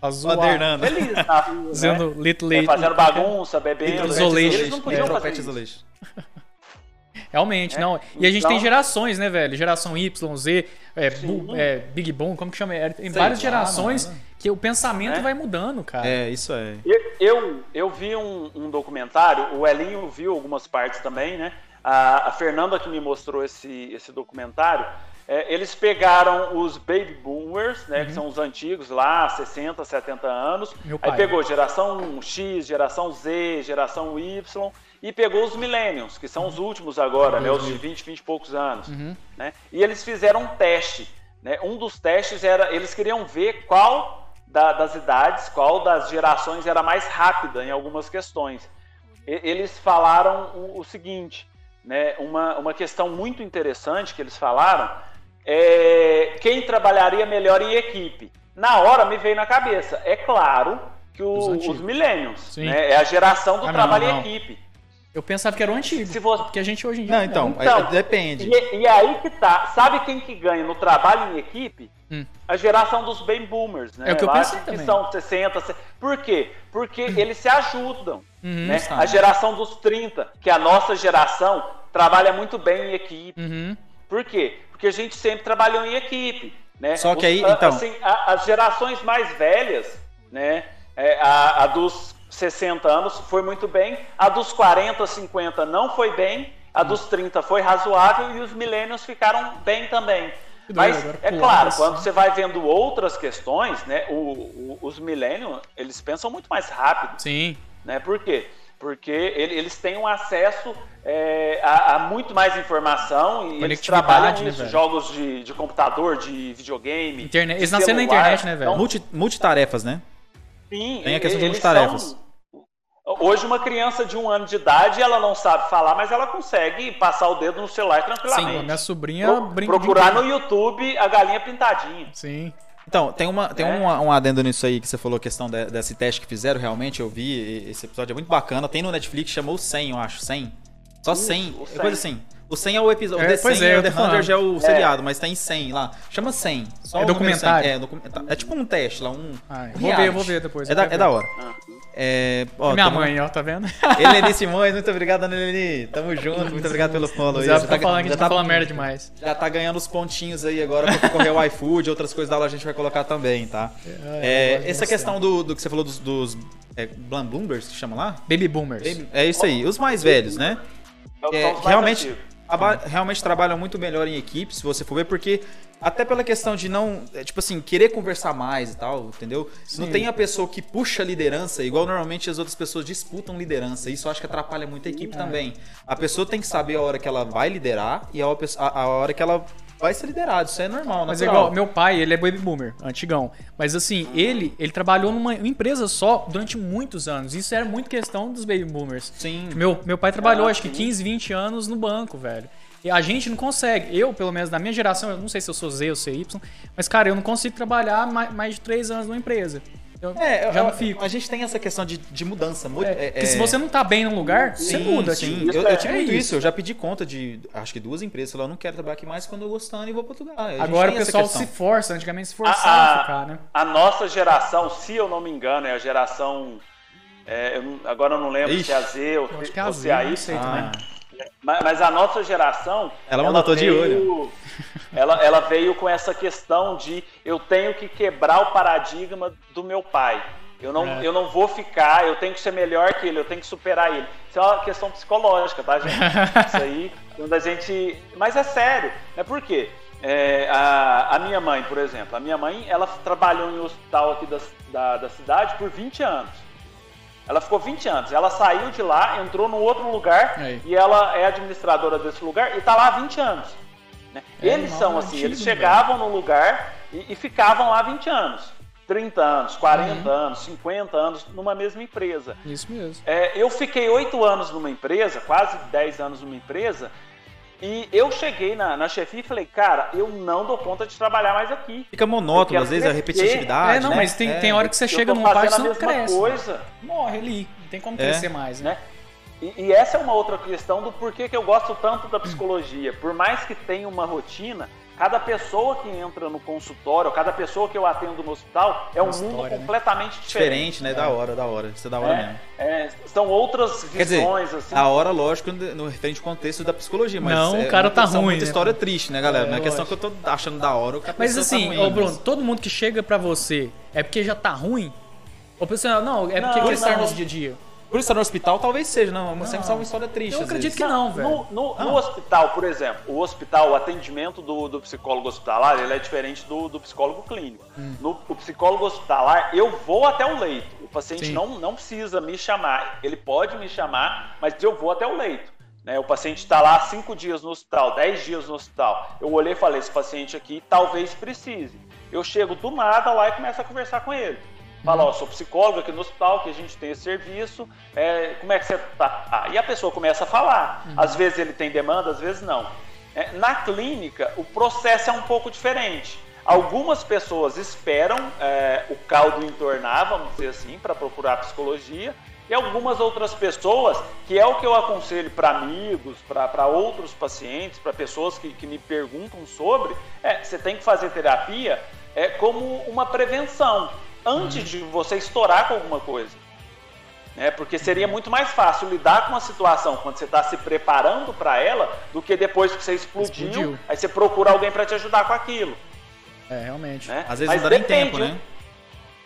S3: Azul.
S4: Badernando.
S2: feliz na rua, né?
S3: Dizendo little
S2: É, fazendo bagunça, bebendo.
S3: Isolation.
S2: Eles não podiam
S3: É.
S2: fazer isso.
S3: Realmente,
S2: É.
S3: não. E a gente
S2: Então-
S3: tem gerações, né, velho? Geração Y, Z, é, Bu- é, Big Boom, como que chama? É, Tem
S4: Sei
S3: várias
S4: lá,
S3: gerações
S4: mano.
S3: que o pensamento
S2: É.
S3: vai mudando, cara.
S4: É, isso é.
S2: Eu, eu, eu vi um, um documentário, o Elinho viu algumas partes também, né? A, a Fernanda que me mostrou esse, esse documentário. É, eles pegaram os baby boomers, né? Que são os antigos lá, 60, 70 anos.
S3: Uhum.
S2: Aí pegou geração X, geração Z, geração Y. E pegou os millennials, que são os últimos agora, né? Os de 20, 20 e poucos anos.
S3: Uhum.
S2: Né? E eles fizeram um teste. Né? Um dos testes era, eles queriam ver qual da- das idades, qual das gerações era mais rápida em algumas questões. E- eles falaram o, o seguinte, né? uma, uma questão muito interessante que eles falaram é quem trabalharia melhor em equipe. Na hora me veio na cabeça, é claro que o-
S3: Os
S2: os, millennials, né? é a geração do
S3: Ah, não,
S2: trabalho
S3: não.
S2: em equipe.
S3: Eu pensava que era o antigo.
S2: Se você-
S3: Porque a gente hoje em dia.
S4: Não, então,
S2: Então,
S4: é- depende.
S2: E, e aí que tá. Sabe quem que ganha no trabalho em equipe?
S3: Hum.
S2: A geração dos baby boomers, né?
S3: É o que eu
S2: Lá
S3: pensei
S2: que
S3: também.
S2: são 60, 60. Por quê? Porque eles se ajudam.
S3: Uhum,
S2: né? A geração dos 30, que é a nossa geração, trabalha muito bem em equipe.
S3: Uhum.
S2: Por quê? Porque a gente sempre trabalhou em equipe. Né?
S4: Só que aí,
S2: a-
S4: então-
S2: assim, a- as gerações mais velhas, né? é, a, a dos 60 anos foi muito bem, a dos 40, 50 não foi bem, a dos 30 foi razoável e os millennials ficaram bem também. Mas é claro, quando você vai vendo outras questões, né, o- o- os millennials, eles pensam muito mais rápido.
S3: Sim.
S2: Né? Por quê? Porque ele- eles têm um acesso é, a, a muito mais informação e eles trabalham
S3: né,
S2: isso,
S3: velho?
S2: jogos de, de computador, de videogame.
S3: Internet-
S2: de
S3: eles nasceram na internet, né, velho?
S2: Então,
S4: Multi- multitarefas, né?
S2: sim,
S4: Tem a questão de multitarefas.
S2: são- Hoje uma criança de um ano de idade, ela não sabe falar, mas ela consegue passar o dedo no celular
S3: Sim,
S2: tranquilamente.
S3: minha sobrinha
S2: Pro-
S3: brinca.
S2: procurar no. YouTube a galinha pintadinha.
S3: Sim.
S4: Então, tem, uma, tem
S2: É.
S4: um, um adendo nisso aí que você falou, questão de- desse teste que fizeram, realmente, eu vi, esse episódio é muito bacana. Tem no Netflix, chamou 100, eu acho, 100. Só 100,
S2: o
S4: é
S2: 100.
S4: coisa assim. O 100 é o episódio,
S3: É,
S4: o The
S3: pois
S4: 100
S3: é,
S4: é, o The
S3: tô falando.
S4: 100 é o seriado, mas tem 100 lá. Chama 100. Só
S3: É
S4: o número 100.
S3: documentário?
S4: É, documenta- é tipo um teste lá, um
S3: Ah, eu vou ver, eu vou ver depois,
S4: É da, é da hora. É, ó,
S3: Minha
S4: tamo-
S3: mãe, ó, tá vendo?
S4: Eleni Simões, muito obrigado, Ana Eleni. Tamo junto, muito obrigado pelo follow aí.
S3: Já
S4: Você
S3: tá falando que a
S4: já
S3: gente tá falando merda demais.
S4: já tá ganhando os pontinhos aí agora pra concorrer ao iFood, outras coisas da aula a gente vai colocar também, tá? É,
S3: gosto
S4: essa questão do, do que você falou dos, dos é, Bloomers, que chama lá?
S3: Baby boomers.
S4: É isso aí, os mais velhos, né? É,
S2: os mais
S4: realmente. Traba- realmente trabalham muito melhor em equipe, se você for ver, porque até pela questão de não, é, tipo assim, querer conversar mais e tal, entendeu? Não tem a pessoa que puxa a liderança, igual normalmente as outras pessoas disputam liderança. Isso eu acho que atrapalha muito a
S3: É.
S4: equipe também. A pessoa tem que saber a hora que ela vai liderar e a hora que ela vai ser liderada. Isso é normal,
S3: Mas é
S4: natural.
S3: igual, meu pai, ele é baby boomer, antigão. Mas assim, ele, ele trabalhou numa empresa só durante muitos anos. Isso era muito questão dos baby boomers.
S4: Sim.
S3: Meu, meu pai trabalhou
S2: Ah,
S3: acho que
S2: sim.
S3: 15, 20 anos no banco, velho. E a gente não consegue. Eu, pelo menos, na minha geração, eu não sei se eu sou Z ou sou Y, mas, cara, eu não consigo trabalhar mais, mais de 3 anos numa empresa. Eu
S4: É,
S3: já
S4: eu-
S3: não fico.
S4: A gente tem essa questão de, de mudança. mu-
S3: É,
S4: é-
S3: porque se
S4: é-
S3: você não tá bem num lugar, você
S4: Sim,
S3: muda.
S4: Sim,
S3: tipo,
S4: eu, eu tive
S3: é
S4: muito
S3: isso.
S4: isso. Eu já pedi conta de, acho que duas empresas. Eu não quero trabalhar aqui mais quando eu gostando e vou pra outro lugar.
S3: Agora o pessoal se força, antigamente se
S2: A,
S3: forçava a
S2: a-
S3: ficar, né?
S2: a nossa geração, se eu não me engano, é a geração. é, eu não- agora eu não lembro
S4: Ixi.
S2: se é a Z ou,
S3: Eu acho
S2: se-
S3: que é a
S2: ou
S3: Z,
S2: se é a Y.
S3: sei
S4: Ah,
S3: também.
S2: Mas, mas a nossa geração.
S4: Ela mandou, tô de
S2: veio- Ela, ela veio com essa questão de eu tenho que quebrar o paradigma do meu pai. Eu não,
S3: É.
S2: eu não vou ficar, eu tenho que ser melhor que ele, eu tenho que superar ele. Isso é uma questão psicológica, tá, gente? Isso aí, quando a gente. Mas é sério, é por quê? É, a, a minha mãe, por exemplo, a minha mãe, ela trabalhou em um hospital aqui da, da, da cidade por 20 anos. Ela ficou 20 anos. Ela saiu de lá, entrou num outro lugar
S3: Aí.
S2: e ela é administradora desse lugar e tá lá há 20 anos. né?
S3: É,
S2: eles são assim,
S3: antigo,
S2: eles chegavam no lugar e, e ficavam lá 20 anos. 30 anos, 40
S3: Uhum.
S2: anos, 50 anos numa mesma empresa.
S3: Isso mesmo.
S2: É, eu fiquei 8 anos numa empresa, quase 10 anos numa empresa, e eu cheguei na, na chefia e falei, cara, eu não dou conta de trabalhar mais aqui.
S4: Fica monótono, às vezes, a repetitividade.
S3: É, não,
S4: né?
S3: mas tem,
S4: É.
S3: tem hora que você
S2: Eu
S3: chega num parte e não cresce.
S2: coisa.
S3: Morre ali. Não tem como
S4: É.
S3: crescer mais, né?
S2: né? E, e essa é uma outra questão do porquê que eu gosto tanto da psicologia. Por mais que tenha uma rotina, cada pessoa que entra no consultório, cada pessoa que eu atendo no hospital é um mundo
S3: né?
S2: completamente diferente.
S4: Diferente, né? Da hora, da hora. Isso é da hora mesmo.
S2: É, é, são outras
S4: Quer dizer,
S2: visões, assim.
S4: a hora, lógico, no referente contexto da psicologia, mas
S3: Não,
S4: é
S3: o cara tá ruim,
S4: muita
S3: né?
S4: história triste, né, galera?
S3: É,
S4: Não é questão que eu tô achando da hora ou que a
S3: Mas
S4: pessoa
S3: assim,
S4: tá ruim,
S3: ô
S4: mas-
S3: Bruno, todo mundo que chega pra você é porque já tá ruim? Ou pessoal, não, é porque
S2: Não,
S3: quer estar no dia a dia.
S4: Por estar no hospital, talvez seja, não, mas sempre só uma história triste.
S3: Eu acredito
S4: vezes.
S3: que não, velho.
S2: No, no- no hospital, por exemplo, o hospital, o atendimento do, do psicólogo hospitalar, ele é diferente do, do psicólogo clínico.
S3: Hum.
S2: No o psicólogo hospitalar, eu vou até o leito. O paciente
S3: Sim.
S2: não, não precisa me chamar. Ele pode me chamar, mas eu vou até o leito. né? O paciente está lá cinco dias no hospital, dez dias no hospital. Eu olhei e falei, esse paciente aqui talvez precise. Eu chego do nada lá e começo a conversar com ele. Fala, ó, sou psicólogo aqui no hospital, que a gente tem esse serviço, é, como é que você tá? Ah, e a pessoa começa a falar. Às vezes ele tem demanda, às vezes não. É, na clínica, o processo é um pouco diferente. Algumas pessoas esperam é, o caldo entornar, vamos dizer assim, para procurar psicologia, e algumas outras pessoas, que é o que eu aconselho para amigos, para outros pacientes, para pessoas que, que me perguntam sobre, é, você tem que fazer terapia é, como uma prevenção, antes de você estourar com alguma coisa. Né? Porque seria muito mais fácil lidar com uma situação quando você está se preparando para ela do que depois que você explodiu,
S3: Explodiu.
S2: aí você procura alguém para te ajudar com aquilo.
S3: É, realmente.
S2: Né?
S4: Às vezes
S2: Mas
S4: não dá nem
S2: depende,
S4: tempo, né?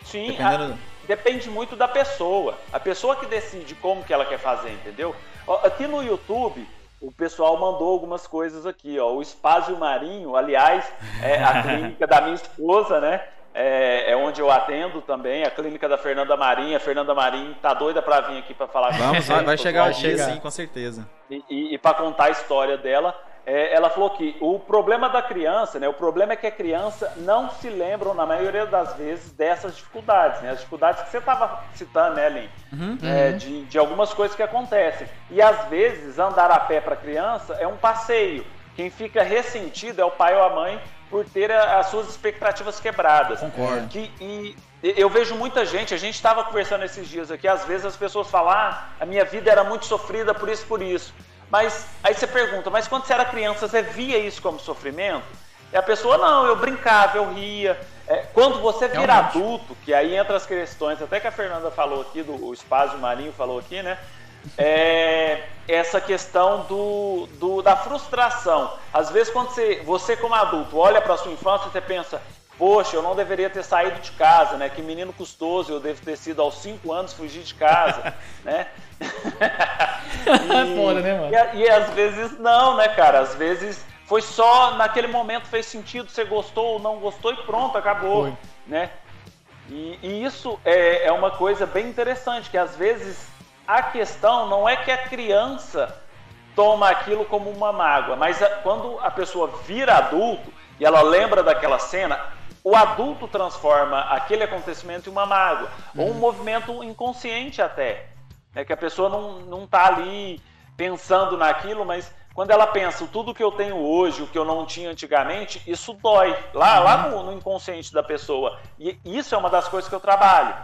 S2: Sim,
S4: Dependendo-
S2: a- depende muito da pessoa. A pessoa que decide como que ela quer fazer, entendeu? Aqui no YouTube, o pessoal mandou algumas coisas aqui, ó. O Espásio Marinho, aliás, é a clínica da minha esposa, né? É, é onde eu atendo também, a clínica da Fernanda Marinho. A Fernanda Marinho tá doida para vir aqui para falar com
S4: Vamos, vai, vai chegar o
S2: pessoal.
S4: dia,
S3: chegar.
S4: sim, com certeza.
S2: E, e, e para contar a história dela, é, ela falou que o problema da criança, né? O problema é que a criança não se lembra, na maioria das vezes, dessas dificuldades, né? As dificuldades que você estava citando, né, Lin? É, de, de algumas coisas que acontecem. E às vezes andar a pé para a criança é um passeio. Quem fica ressentido é o pai ou a mãe por ter a- as suas expectativas quebradas.
S4: Concordo.
S2: Que, e eu vejo muita gente, a gente estava conversando esses dias aqui, às vezes as pessoas falam, ah, a minha vida era muito sofrida por isso, por isso. Mas aí você pergunta, mas quando você era criança, você via isso como sofrimento? E a pessoa, não, eu brincava, eu ria. É, quando você vira
S3: Realmente.
S2: adulto, que aí entra as questões, até que a Fernanda falou aqui, do o Espásio Marinho falou aqui, né? É, essa questão do, do- da frustração. Às vezes, quando você, você como adulto, olha para sua infância, você pensa, poxa, eu não deveria ter saído de casa, né? Que menino custoso, eu devo ter sido aos 5 anos fugir de casa, né?
S3: É foda, né, mano?
S2: E, e às vezes não, né, cara? Às vezes foi só naquele momento fez sentido, você gostou ou não gostou e pronto, acabou,
S3: Foi.
S2: né? E, e isso é, é uma coisa bem interessante, que às vezes a questão não é que a criança toma aquilo como uma mágoa, mas a- quando a pessoa vira adulto e ela lembra daquela cena, o adulto transforma aquele acontecimento em uma mágoa, ou um movimento inconsciente até. É que a pessoa não, não tá ali pensando naquilo, mas quando ela pensa tudo que eu tenho hoje, o que eu não tinha antigamente, isso dói lá, lá no, no inconsciente da pessoa. E isso é uma das coisas que eu trabalho.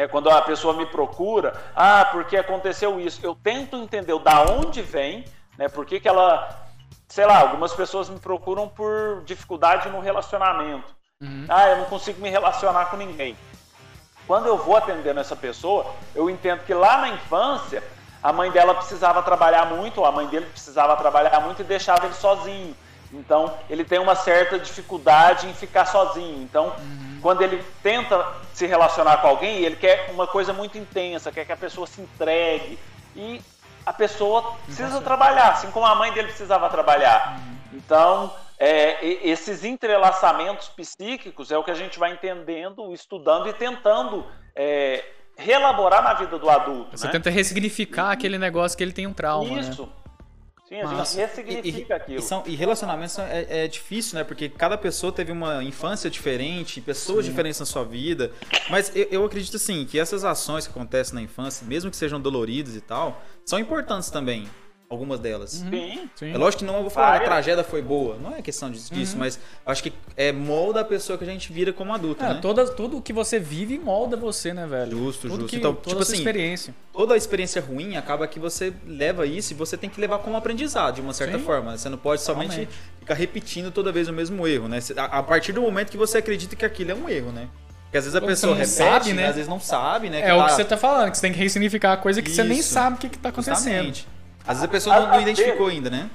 S2: É, quando a pessoa me procura, ah, porque aconteceu isso, eu tento entender da onde vem, né? Por que, que ela, sei lá, algumas pessoas me procuram por dificuldade no relacionamento. Ah, eu não consigo me relacionar com ninguém. Quando eu vou atendendo essa pessoa, eu entendo que lá na infância a mãe dela precisava trabalhar muito, ou a mãe dele precisava trabalhar muito e deixava ele sozinho. Então, ele tem uma certa dificuldade em ficar sozinho. Então, quando ele tenta se relacionar com alguém, ele quer uma coisa muito intensa, quer que a pessoa se entregue. E a pessoa precisa trabalhar, assim como a mãe dele precisava trabalhar. Então, é, e- esses entrelaçamentos psíquicos é o que a gente vai entendendo, estudando e tentando é, reelaborar na vida do adulto.
S3: Você
S2: né?
S3: tenta ressignificar aquele negócio que ele tem um trauma, né?
S2: Sim, a
S3: Massa.
S2: gente ressignifica
S4: e,
S2: aquilo.
S4: E, são, e relacionamentos é, é difícil, né? Porque cada pessoa teve uma infância diferente, pessoas diferentes na sua vida. Mas eu, eu acredito assim que essas ações que acontecem na infância, mesmo que sejam doloridas e tal, são importantes também. Algumas delas.
S2: Sim.
S3: Sim.
S4: É lógico que não eu vou falar que a tragédia foi boa. Não é questão disso, disso, mas eu acho que é molda a pessoa que a gente vira como adulto,
S3: É,
S4: né?
S3: toda, tudo que você vive molda você, né, velho?
S4: Justo,
S3: Tudo
S4: justo.
S3: Que,
S4: Então,
S3: toda
S4: tipo assim,
S3: experiência.
S4: Toda a experiência ruim acaba que você leva isso e você tem que levar como aprendizado, de uma certa
S3: Sim.
S4: forma. Você não pode somente
S3: Realmente.
S4: ficar repetindo toda vez o mesmo erro, né? A, partir do momento que você acredita que aquilo é um erro, né? Porque às vezes a
S3: Ou
S4: pessoa repete,
S3: sabe, né?
S4: às vezes não sabe, né?
S3: É o
S4: tá-
S3: que você tá falando, que você tem que ressignificar a coisa que você nem
S4: Isso.
S3: sabe o que, que tá acontecendo.
S4: Justamente. Às vezes a pessoa não,
S2: Às
S4: não
S2: vezes-
S4: identificou ainda, né?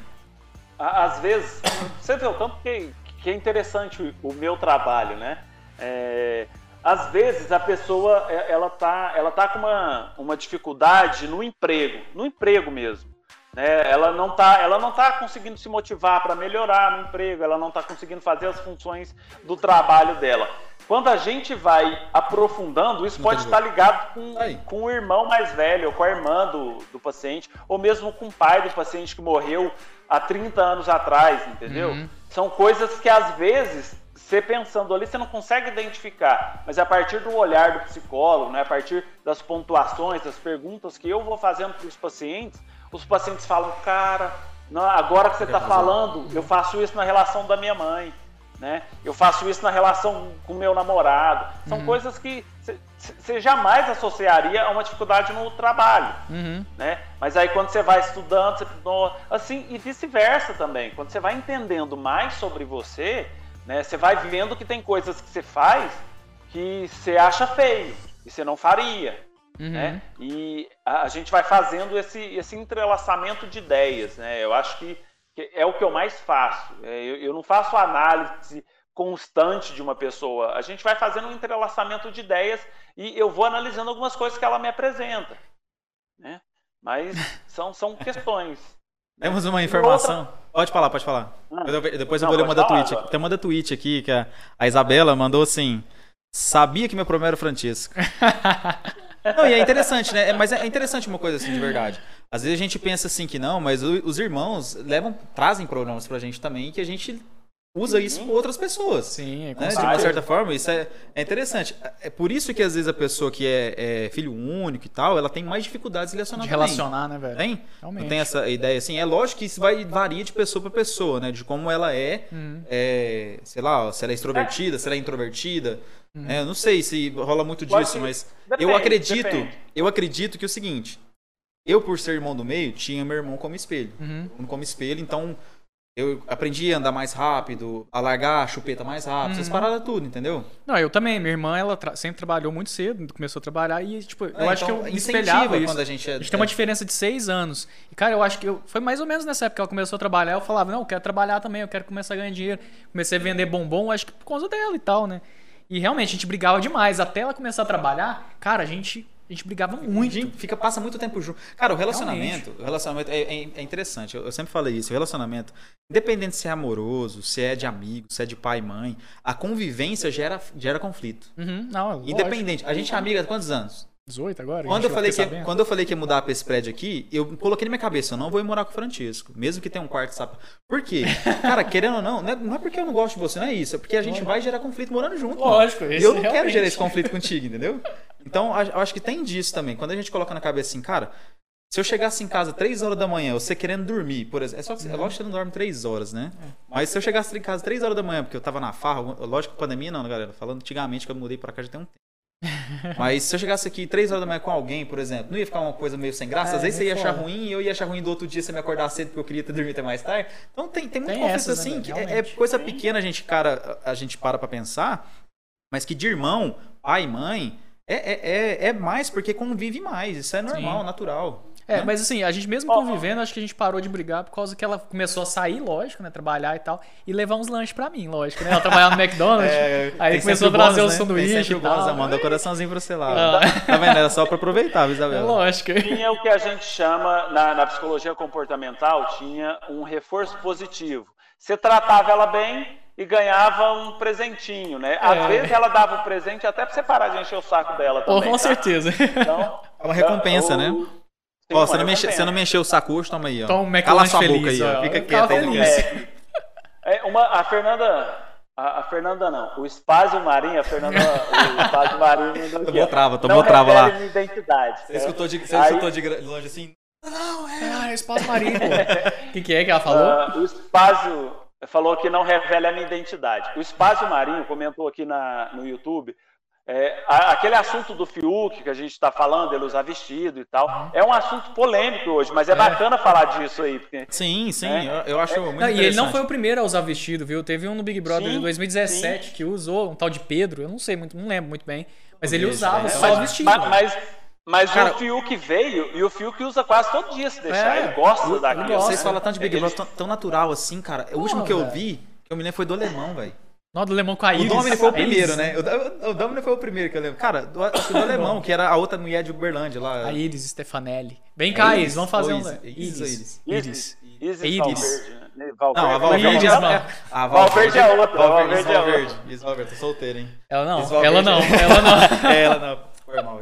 S2: Às vezes, você vê o tanto que, que é interessante o meu trabalho, né? É, às vezes a pessoa é, ela tá, ela tá com uma, uma dificuldade no emprego, no emprego mesmo. Né? Ela, não tá, ela não tá conseguindo se motivar para melhorar no emprego, ela não tá conseguindo fazer as funções do trabalho dela. Quando a gente vai aprofundando, isso pode estar ligado com,
S4: Aí.
S2: com o irmão mais velho, ou com a irmã do, do paciente, ou mesmo com o pai do paciente que morreu há 30 anos atrás, entendeu?
S3: Uhum.
S2: São coisas que às vezes, você pensando ali, você não consegue identificar, mas a partir do olhar do psicólogo, né, a partir das pontuações, das perguntas que eu vou fazendo para os pacientes, os pacientes falam, cara, não, agora que você está falando, eu faço isso na relação da minha mãe. Né? Eu faço isso na relação com o meu namorado. São coisas que você jamais associaria a uma dificuldade no trabalho
S3: Uhum.
S2: né? Mas aí quando você vai estudando, você, assim e vice-versa também. Quando você vai entendendo mais sobre você, né? Você vai vendo que tem coisas que você faz que você acha feio e você não faria,
S3: Uhum.
S2: né? E a, a gente vai fazendo esse esse entrelaçamento de ideias, né? Eu acho que é o que eu mais faço. É, eu, eu não faço análise constante de uma pessoa. A gente vai fazendo um entrelaçamento de ideias e eu vou analisando algumas coisas que ela me apresenta, né? Mas são, são questões.
S4: Temos uma informação. Pode falar, pode falar.
S2: Ah.
S4: Eu- Depois eu
S2: Não,
S4: vou ler uma da tweet.
S2: agora.
S4: Tem uma da tweet aqui que a, a Isabela mandou assim: Sabia que meu problema era o Francisco. Não, e é interessante, né? É, Mas é interessante uma coisa assim, de verdade. Às vezes a gente pensa assim que não, mas os irmãos levam, trazem problemas pra gente também que a gente usa isso com outras pessoas.
S3: Sim, é
S4: né? De uma certa forma, isso é, é interessante. É por isso que às vezes a pessoa que é, é filho único e tal, ela tem mais dificuldades de relacionar
S3: De
S4: também.
S3: relacionar, né, velho?
S4: Tem?
S3: Realmente.
S4: Não tem essa ideia assim? É lógico que isso vai varia de pessoa pra pessoa, né? De como ela é,
S3: Uhum.
S4: é, sei lá, se ela é extrovertida, se ela é introvertida.
S3: Uhum.
S4: né? Eu não sei se rola muito disso, mas
S2: Depende,
S4: eu acredito,
S2: depende.
S4: eu acredito que é o seguinte, eu por ser irmão do meio, tinha meu irmão como espelho.
S3: Uhum.
S4: Como espelho, então eu aprendi a andar mais rápido, a largar a chupeta mais rápido, essas
S3: Uhum.
S4: paradas tudo, entendeu?
S3: Não, eu também. Minha irmã, ela tra- sempre trabalhou muito cedo, começou a trabalhar e, tipo, eu
S4: É,
S3: acho que
S4: então,
S3: eu
S4: incentiva
S3: espelhava isso.
S4: quando a gente é-
S3: A gente tem uma
S4: é-
S3: diferença de seis anos. E, cara, eu acho que eu, foi mais ou menos nessa época que ela começou a trabalhar. Eu falava, não, eu quero trabalhar também, eu quero começar a ganhar dinheiro. Comecei a vender bombom, acho que por causa dela e tal, né? E realmente, a gente brigava demais. Até ela começar a trabalhar, cara, a gente, a gente brigava muito.
S4: Gente, fica, passa muito tempo junto. Cara, o relacionamento, o relacionamento é, é- é interessante. Eu, eu sempre falei isso. O relacionamento, independente se é amoroso, se é de amigo, se é de pai e mãe, a convivência gera, gera conflito.
S3: Uhum, não, é lógico.
S4: Independente. A gente é amiga há quantos anos?
S3: 18 agora?
S4: Quando eu, falei que,
S3: sabendo.
S4: quando eu falei que ia mudar pra esse prédio aqui, eu coloquei na minha cabeça, eu não vou ir morar com o Francisco. Mesmo que tenha um quarto sapo. Por quê? Cara, querendo ou não, não é, não é porque eu não gosto de você, não é isso. É porque a gente vai gerar conflito morando junto.
S3: Lógico,
S4: E
S3: esse
S4: eu não quero
S3: realmente.
S4: gerar esse conflito contigo, entendeu? Então, eu acho que tem disso também. Quando a gente coloca na cabeça assim, cara, se eu chegasse em casa 3 horas da manhã, você querendo dormir, por exemplo. É só que, é lógico que você não dorme 3 horas, né? Mas se eu chegasse em casa 3 horas da manhã, porque eu tava na farra, lógico que pandemia não, né, galera? Falando antigamente que eu mudei pra cá já tem um tempo. Mas se eu chegasse aqui 3 horas da manhã com alguém, por exemplo, não ia ficar uma coisa meio sem graça?
S3: É,
S4: Às vezes você ia achar ruim e eu ia achar ruim do outro dia você me acordar cedo porque eu queria ter dormido até mais tarde. Então tem, tem muito
S3: Tem
S4: conflito
S3: essas, né,
S4: assim,
S3: velho?
S4: que é, é coisa pequena a gente, cara, a gente para pra pensar, mas que de irmão, pai e mãe, é, é, é, é mais porque convive mais. Isso é normal,
S3: Sim.
S4: natural.
S3: É,
S4: né?
S3: mas assim, a gente mesmo convivendo, acho que a gente parou de brigar por causa que ela começou a sair, lógico, né? Trabalhar e tal, e levar uns lanches pra mim, lógico, né? Ela trabalhava no McDonald's,
S4: É,
S3: aí
S4: tem
S3: começou a
S4: o
S3: trazer o
S4: bônus, né? Tem
S3: sanduíche
S4: sempre
S3: e
S4: o bônus,
S3: tal.
S4: Manda coraçãozinho pra você lá.
S3: Ah.
S4: Tá vendo? Era só pra aproveitar,
S3: É
S4: Isabela?
S3: lógico.
S2: Tinha o que a gente chama, na, na psicologia comportamental, tinha um reforço positivo. Você tratava ela bem e ganhava um presentinho, né? Às
S3: É.
S2: vezes ela dava o presente até pra você parar de encher o saco dela
S3: Oh,
S2: também.
S3: com
S2: tá?
S3: certeza.
S2: Então,
S4: É uma recompensa,
S2: o-
S4: né? Ó, você não, me enche,
S2: recompensa.
S4: você não me encheu o saco hoje, toma aí, ó.
S3: Toma um
S4: Cala sua boca
S3: feliz,
S4: aí, ó.
S3: ó.
S4: Fica quieto aí.
S3: feliz.
S2: É, uma, a Fernanda. A, a Fernanda não. O Spazio Marinho, a Fernanda. o Spazio Marinho. aqui,
S4: Tomou
S2: ó.
S4: trava, tomou
S2: não
S4: trava lá.
S2: minha identidade.
S4: Você
S2: certo?
S4: escutou de, você
S2: Aí-
S4: escutou de longe assim?
S3: Ah, é espaço marinho. O que, que é que ela falou?
S2: Ah, o Espásio falou que não revela a minha identidade. O Espásio Marinho comentou aqui na, no YouTube. É, aquele assunto do Fiuk que a gente está falando, ele usar vestido e tal, é um assunto polêmico hoje, mas é, bacana falar disso aí, porque
S4: Sim, sim,
S2: É.
S4: eu, eu acho muito
S3: Não, e ele não foi o primeiro a usar vestido, viu? Teve um no Big Brother
S2: Sim,
S3: de 2017 que usou, um tal de Pedro, eu não sei muito, não lembro muito bem. Mas ele usava
S4: é,
S3: só
S4: mas-
S3: vestido.
S2: Ma- Mas, mas
S4: Cara,
S2: o Fiuk veio e o Fiuk usa quase todo dia se deixar.
S3: É,
S2: ele gosta
S3: ele
S2: daquilo.
S3: gosta.
S4: Vocês
S2: né?
S4: falam tanto de Big
S2: Ele-
S4: Brother tão, tão natural assim, cara. o último que eu
S3: velho.
S4: vi, que eu me lembro, foi do Alemão, velho.
S3: Não, do Lemão com a
S4: O
S3: Iris.
S4: Domini foi o
S3: Iris,
S4: primeiro, né? O, o Domini foi o primeiro que eu lembro. Cara, do, do Alemão, que era a outra mulher de Uberlândia lá.
S3: A Iris Stefanelli. Vem cá,
S4: É
S3: Iris, vamos fazer um.
S4: Iris?
S3: Iris.
S2: Isis
S3: É Iris.
S2: Valverde, né? Valverde.
S4: Não, a
S3: Valverde
S4: Valverde
S3: é
S4: é a
S2: Valverde é outra,
S4: Valverde,
S2: Valverde é outra.
S4: Valverde. Isso, Valverde, tô solteiro, hein?
S3: Ela não, ela não, ela não.
S4: É, ela não. Foi mal.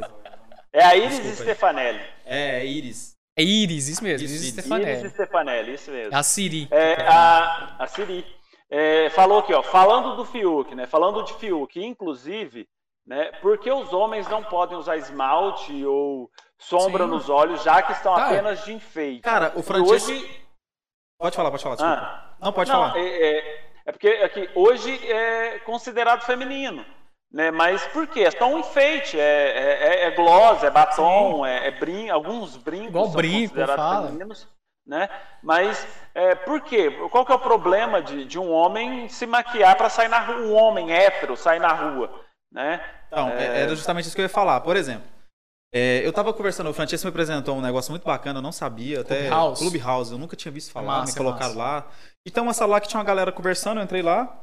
S2: É a Iris
S4: Desculpa.
S2: Stefanelli.
S4: É, é Iris.
S3: É Iris, isso mesmo, Iris
S4: Iris.
S3: Stefanelli.
S2: Iris Stefanelli, isso mesmo.
S3: É a Siri.
S2: É, a, a Siri é, falou aqui, ó, falando do Fiuk, né? Falando de Fiuk, inclusive, né? Por que os homens não podem usar esmalte ou sombra
S3: Sim.
S2: nos olhos, já que estão
S3: Cara,
S2: apenas de enfeite?
S4: Cara, o Francesco...
S2: hoje,
S4: Pode falar, pode falar, desculpa.
S2: Ah.
S4: não, pode
S2: não,
S4: falar.
S2: É, é- é porque aqui, hoje é considerado feminino. Né? Mas por quê? É só um enfeite, é, é, é gloss, é batom, é, é brin alguns brincos
S3: Igual
S2: são
S3: brinco,
S2: considerados
S3: fala.
S2: femininos, né? Mas é, por quê? Qual que é o problema de, de um homem se maquiar para sair na rua, um homem hétero sair na rua, né?
S4: Então, é- era justamente isso que eu ia falar. Por exemplo, é, eu tava conversando, o Francesco me apresentou um negócio muito bacana, eu não sabia, até
S3: Clubhouse.
S4: Clubhouse, eu nunca tinha visto falar,
S3: Massa,
S4: me colocaram
S3: massa.
S4: lá. Então, uma sala lá que tinha uma galera conversando, eu entrei lá,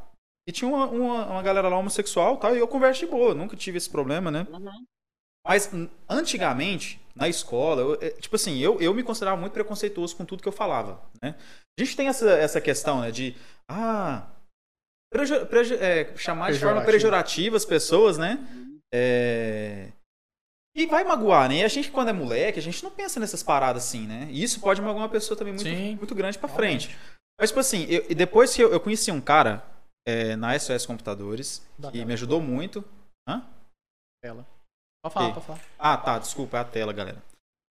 S4: e tinha uma, uma, uma galera lá homossexual tal, e eu converso de boa, nunca tive esse problema, né? Mas n- antigamente, na escola, eu- é, tipo assim, eu, eu me considerava muito preconceituoso com tudo que eu falava, né? A gente tem essa, essa questão, né, de, ah, preju- preju- é, chamar de forma pejorativa as pessoas, né? É, E vai magoar, né? E a gente, quando é moleque, a gente não pensa nessas paradas assim, né? E isso pode magoar uma pessoa também muito,
S3: Sim.
S4: muito grande pra frente. Mas, tipo assim, eu- e depois que eu, eu conheci um cara é, na SOS Computadores,
S3: Da
S4: que me ajudou muito. Hã?
S3: Ela. Pode falar, pode falar.
S4: Ah, tá, desculpa, é a tela, galera.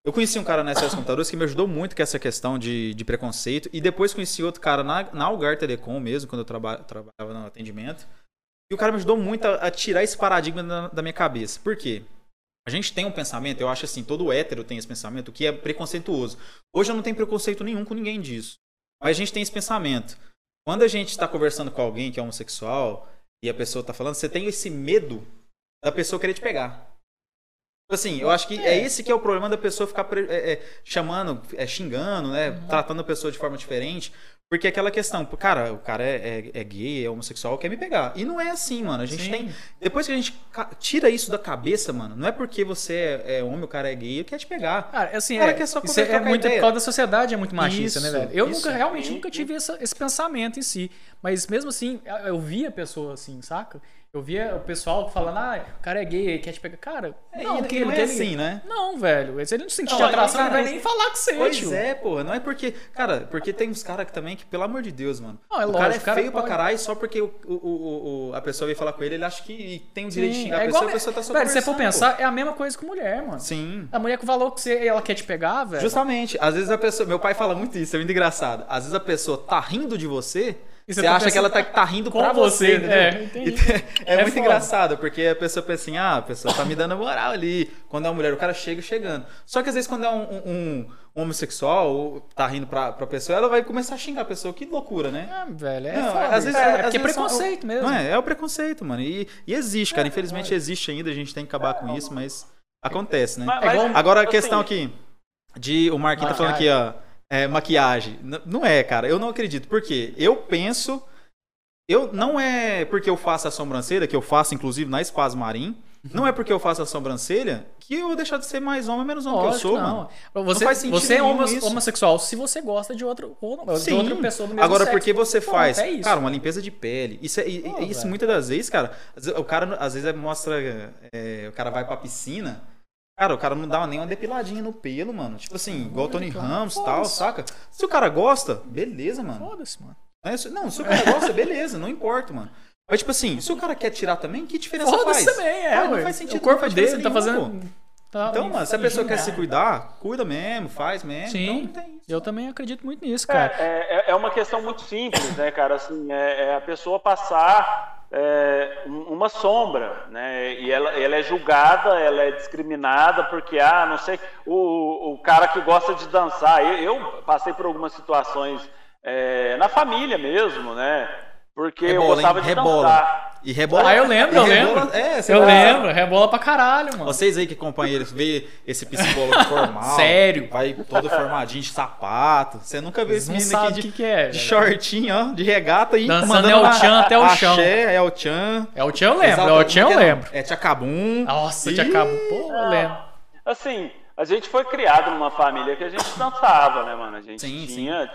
S4: Eu conheci um cara na SOS Computadores que me ajudou muito com essa questão de, de preconceito. E depois conheci outro cara na, na Algar Telecom mesmo, quando eu traba, trabalhava no atendimento. E o cara me ajudou muito a, a tirar esse paradigma da, da minha cabeça. Por quê? A gente tem um pensamento, eu acho assim, todo hétero tem esse pensamento, que é preconceituoso. Hoje eu não tenho preconceito nenhum com ninguém disso. Mas a gente tem esse pensamento. Quando a gente está conversando com alguém que é homossexual e a pessoa tá falando, você tem esse medo da pessoa querer te pegar. Tipo Assim, eu acho que é esse que é o problema da pessoa ficar é, é, chamando, é, xingando, né? Tratando a pessoa de forma diferente. Porque é aquela questão, cara, o cara é, é- é gay, é homossexual, quer me pegar. E não é assim, mano. A gente
S3: Sim.
S4: tem. Depois que a gente tira isso da cabeça, mano, não é porque você é, é homem, o cara é gay, ele quer te pegar.
S3: Cara, assim,
S4: Cara,
S3: é,
S4: que é só
S3: isso é muito por
S4: ideia.
S3: causa da sociedade, é muito machista,
S4: Isso,
S3: né, velho? Eu
S4: isso.
S3: nunca, realmente,
S2: Sim.
S3: nunca tive essa- esse pensamento em si. Mas mesmo assim, eu- eu via a pessoa assim, saca? Eu via o pessoal falando, ah, o cara é gay, ele quer te pegar. Cara,
S4: É,
S3: não,
S4: e-
S3: porque
S4: e
S3: ele
S4: não é assim, né?
S3: Não, velho. Se ele não sentir
S4: Não,
S3: atração, ele vai
S4: mas-
S3: nem falar com você,
S4: Pois
S3: tio.
S4: é, porra. Não é porque. Cara, porque tem uns caras que também que, pelo amor de Deus, mano.
S3: Não, é
S4: o cara é
S3: lógico, cara
S4: feio pra
S3: pode-
S4: caralho só porque o, o, o- o- a pessoa veio falar com ele, ele acha que tem o direito de xingar a
S3: é
S4: pessoa,
S3: igual,
S4: a pessoa tá só
S3: velho, se você for pensar, é a mesma coisa com mulher, mano.
S4: Sim.
S3: A mulher que falou que você, ela quer te pegar, velho.
S4: Justamente. Às vezes a pessoa. Meu pai fala muito isso, é muito engraçado. Às vezes a pessoa tá rindo de você. Você
S3: você tá
S4: acha que ela tá, tá rindo
S3: com
S4: pra você,
S3: você,
S4: entendeu?
S3: é, entendi.
S4: Então, é,
S3: É
S4: muito
S3: foda.
S4: engraçado, porque a pessoa pensa assim, ah, a pessoa tá me dando moral ali. Quando é uma mulher, o cara chega chegando. Só que às vezes quando é um, um- um homossexual ou tá rindo pra, pra pessoa, ela vai começar a xingar a pessoa. Que loucura, né?
S3: Ah, velho, é
S4: Não,
S3: foda.
S4: às vezes-
S3: é,
S4: às
S3: porque é
S4: vezes são-
S3: preconceito mesmo.
S4: Não é, é o preconceito, mano. E, e existe, cara. Infelizmente existe ainda, a gente tem que acabar com isso, mas acontece, né?
S2: Mas-
S3: É igual-
S4: Agora a
S2: assim,
S4: questão aqui de o Marquinhos tá falando aqui, ó, é, maquiagem. N- não é, cara. Eu não acredito. Por quê? Eu penso eu não é porque eu faço a sobrancelha, que eu faço inclusive na Spaz Marim, não é porque eu faço a sobrancelha que eu vou deixar de ser mais homem ou menos homem que eu
S3: Lógico
S4: sou,
S3: que
S4: mano.
S3: Você,
S4: faz sentido
S3: você é homo-
S4: isso.
S3: homossexual se você gosta de, outro, ou- de outra pessoa do mesmo
S4: Agora,
S3: sexo.
S4: porque você
S3: Pronto,
S4: faz,
S3: é isso.
S4: cara, uma limpeza de pele. Isso, é,
S3: Pô,
S4: isso
S3: velho.
S4: muitas das vezes, cara, o cara às vezes mostra. é, o cara vai pra piscina. Cara, o cara não dá nem uma depiladinha no pelo, mano. Tipo assim, igual o Tony. Ramos e tal,
S3: Foda-se.
S4: saca? Se o cara gosta, beleza, mano.
S3: Foda-se, mano.
S4: Não, é se- Não, se o cara gosta, beleza, não importa, mano. Mas, tipo assim, se o cara quer tirar também, que diferença
S3: Foda-se
S4: faz?
S3: também, é,
S4: Ah, não faz sentido,
S3: O corpo
S4: faz
S3: dele tá fazendo. Tá,
S4: Então, mano, se a pessoa quer se cuidar, cuida mesmo, faz mesmo.
S3: Sim,
S4: Então, não tem isso.
S3: eu também acredito muito nisso,
S2: É,
S3: cara.
S2: é, é uma questão muito simples, né, cara? Assim, é, é a pessoa passar é, um- uma sombra, né? E ela, ela é julgada, ela é discriminada porque, ah, não sei, o, o cara que gosta de dançar. Eu, eu passei por algumas situações é, na família mesmo, né? Porque eu
S4: Rebola,
S2: gostava
S4: hein?
S2: de
S4: Rebola.
S2: dançar.
S4: E rebola.
S3: Ah, eu lembro,
S4: e
S3: eu
S4: rebola-
S3: lembro.
S4: É, você
S3: Eu lembro, rebola pra caralho, mano.
S4: Vocês aí que acompanham eles, vê esse psicólogo formal.
S3: Sério?
S4: Vai todo formadinho de sapato. Você nunca vê
S3: Eles
S4: esse
S3: não
S4: menino aqui
S3: o
S4: de,
S3: que, que é.
S4: de shortinho, ó, de regata e
S3: Dançando
S4: mandando
S3: é o tchan até o chão.
S4: Axé, é o tchan.
S3: É o Tchan eu lembro, é o Tchan eu
S4: é?
S3: lembro.
S4: É tchacabum.
S3: Nossa, te acabou. Pô, eu lembro.
S2: Assim, a gente foi criado numa família que a gente dançava, né, mano? A gente
S4: Sim, sim.
S2: tinha,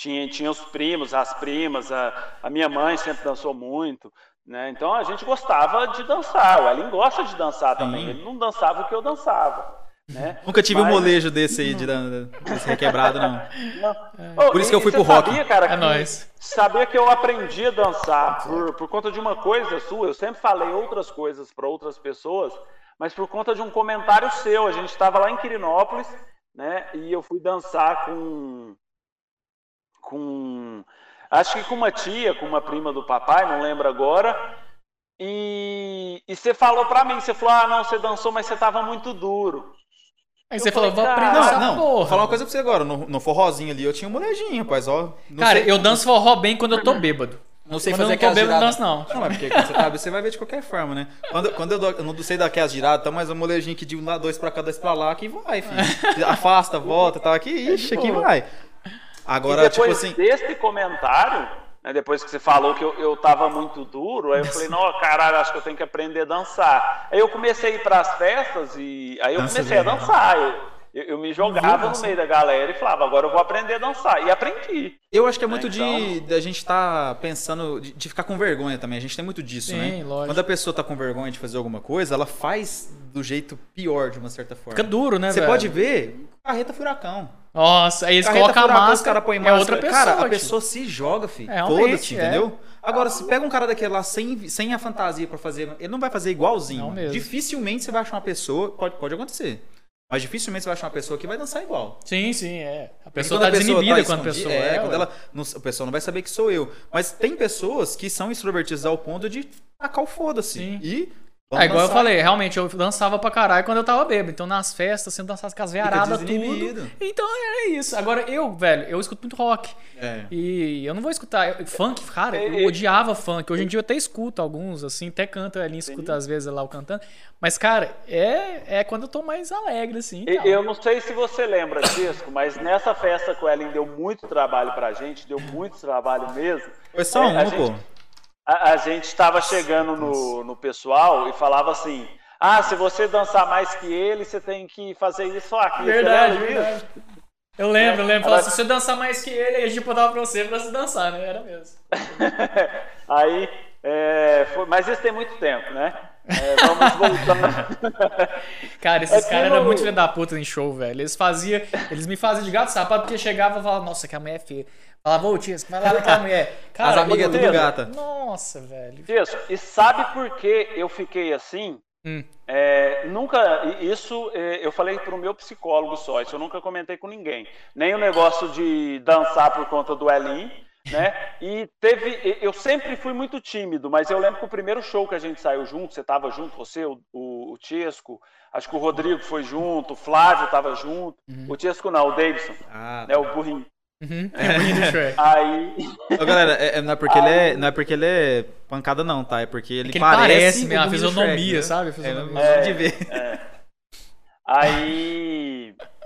S2: tinha, tinha, os primos, as primas, a, a minha mãe sempre dançou muito, né? Então a gente gostava de dançar. O Elin gosta de dançar também. Ele não dançava o que eu dançava, né?
S4: Nunca tive um
S2: Mas-
S4: molejo desse aí, de, desse requebrado, não.
S2: Não.
S3: É.
S4: Por isso
S2: e-
S4: que eu fui pro rock.
S2: Sabia, cara,
S3: É
S2: que-
S3: nóis.
S2: Sabia que eu aprendi a dançar por, por conta de uma coisa sua. Eu sempre falei outras coisas para outras pessoas, mas por conta de um comentário seu. A gente estava lá em Quirinópolis, né? E eu fui dançar com. Com. Acho que com uma tia, com uma prima do papai, não lembro agora. E, e você falou pra mim, você falou, ah, não, você dançou, mas você tava muito duro.
S3: Aí
S2: Eu
S3: você falou,
S2: falei,
S3: vou aprender
S2: cara,
S3: essa
S4: Não, não.
S3: porra.
S4: Vou falar uma coisa pra você agora. No, no forrozinho ali eu tinha um molejinho, rapaz. Ó, não
S3: Cara,
S4: sei-
S3: eu danço forró bem quando eu tô bêbado.
S4: Não sei
S3: Quando
S4: fazer
S3: não
S4: aquelas
S3: bêbado, eu não
S4: giradas.
S3: danço, não.
S4: Não, mas porque quando você tá bêbado, você vai ver de qualquer forma, né? Quando, quando eu, dou- eu não sei dar aquelas giradas, tá mais um molejinho aqui de um lado, dois pra cá, dois pra lá, que vai, filho. Afasta, volta, tá aqui, ixi, aqui vai. Agora,
S2: e depois
S4: tipo assim.
S2: desse comentário, né, depois que você falou que eu, eu tava muito duro, aí eu falei, não, caralho, acho que eu tenho que aprender a dançar. Aí eu comecei a ir pras festas e aí eu
S4: Dança
S2: comecei a dançar. Eu, eu, eu me jogava no meio da galera e falava, agora eu vou aprender a dançar. E aprendi.
S4: Eu acho que é muito
S2: Então-
S4: de da gente tá pensando de, de ficar com vergonha também. A gente tem muito disso,
S3: Sim,
S4: né?
S3: lógico.
S4: Quando a pessoa tá com vergonha de fazer alguma coisa, ela faz do jeito pior, de uma certa forma.
S3: Fica duro, né,
S4: Você
S3: velho?
S4: pode ver carreta furacão.
S3: Nossa, aí eles
S4: Carreta
S3: colocam a máscara,
S4: os caras põem
S3: é
S4: máscara.
S3: outra pessoa.
S4: Cara, a
S3: tio.
S4: pessoa se joga, filho.
S3: É,
S4: Foda-se,
S3: é.
S4: entendeu? Agora, se pega um cara daquele lá sem, sem a fantasia pra fazer, ele não vai fazer igualzinho.
S3: Não mesmo.
S4: Dificilmente você vai achar uma pessoa, pode, pode acontecer. Mas dificilmente você vai achar uma pessoa que vai dançar igual.
S3: Sim, sim, é. A pessoa tá desinibida
S4: tá
S3: quando a pessoa
S4: é,
S3: é.
S4: quando ela, não, a pessoa não vai saber que sou eu. Mas tem pessoas que são extrovertidas ao ponto de tacar o foda-se.
S3: Sim.
S4: E.
S3: É, igual eu
S4: dançar.
S3: falei, realmente, eu dançava pra caralho quando eu tava bêbado. Então nas festas, eu dançava com as veiaradas, tudo. Então é isso. Agora eu, velho, eu escuto muito rock.
S4: É.
S3: E eu não vou escutar. eu- Funk, cara,
S2: É,
S3: eu odiava funk. Hoje em dia eu até escuto alguns, assim, até canto ali, escuto às vezes lá o cantando. Mas, cara, é, é quando eu tô mais alegre, assim.
S2: E-
S3: tal.
S2: Eu não sei se você lembra, Cisco, mas nessa festa que o Ellen deu muito trabalho pra gente, deu muito trabalho mesmo.
S4: Foi só
S2: É,
S4: uma,
S2: a gente-
S4: pô.
S2: A, a gente estava chegando no, no pessoal e falava assim: ah, se você dançar mais que ele, você tem que fazer isso ou aquilo. Você
S3: Verdade, verdade. Eu lembro, eu lembro. Falava,
S2: ela-
S3: se você dançar mais que ele, aí a gente botava pra você pra você dançar, né? Era mesmo.
S2: Aí, é, foi- mas isso tem muito tempo, né? É, vamos voltar.
S3: Cara, esses
S2: É
S3: caras eram muito filho da puta em show, velho. Eles faziam, eles me faziam de gato sapato porque chegava e falava, nossa, que a mulher é feia. Falava, ô tia, vai lá naquela mulher. Cara,
S4: As amigas é tudo gata.
S3: Nossa, velho.
S2: Isso. E sabe por que eu fiquei assim?
S3: Hum.
S2: É, nunca, isso é, eu falei pro meu psicólogo só, isso eu nunca comentei com ninguém. Nem o negócio de dançar por conta do Elin, né? E teve, eu sempre fui muito tímido, mas eu lembro que o primeiro show que a gente saiu junto, você tava junto, você, o, o, o Tiesco, acho que o Rodrigo foi junto, o Flávio tava junto, o Tiesco não, o Davidson,
S4: Ah,
S2: né? O burrinho.
S3: Uhum. É.
S2: Aí,
S4: Ô, galera, é- é- não, é porque ele é, não é porque ele é pancada, não, tá? É porque ele,
S3: que ele
S4: parece,
S3: parece mesmo, a fisionomia,
S4: Shrek, né?
S3: sabe? A
S4: É,
S3: fisionomia.
S4: é, de ver.
S2: Aí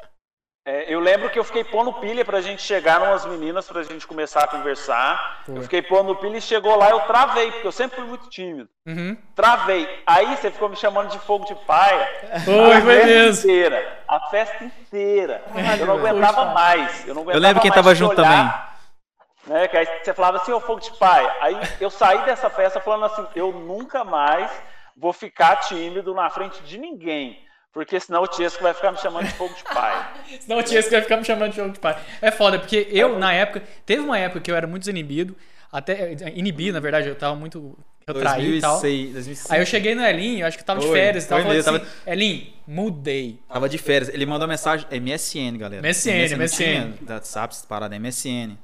S2: é, eu lembro que eu fiquei pondo pilha pra gente chegar numas meninas pra gente começar a conversar.
S3: Foi.
S2: Eu fiquei pondo pilha e chegou lá eu travei, porque eu sempre fui muito tímido.
S3: Uhum.
S2: Travei. Aí você ficou me chamando de fogo de paia.
S3: Foi,
S2: a
S3: foi
S2: festa
S3: mesmo.
S2: inteira. A festa inteira. eu não aguentava
S3: Poxa.
S2: mais. Eu não aguentava
S4: Eu lembro quem
S2: mais
S4: tava junto
S2: olhar, Né, que aí você falava assim, ô fogo de paia. Aí eu saí dessa festa falando assim, eu nunca mais vou ficar tímido na frente de ninguém. Porque senão o Tiesco vai ficar me chamando de fogo de paia.
S3: Senão o Tiesco vai ficar me chamando de jogo de pai. É foda, porque eu, na época, teve uma época que eu era muito desinibido, até inibido, na verdade, eu tava muito eu traí e tal.
S4: 2006, 2005.
S3: Aí eu cheguei no Elinho, eu acho que eu tava de
S4: Foi,
S3: férias e tal. assim,
S4: mesmo,
S3: Elinho, mudei.
S4: Tava de férias. Ele mandou mensagem. É MSN, galera.
S3: MSN, MSN.
S4: WhatsApp, essas paradas. MSN.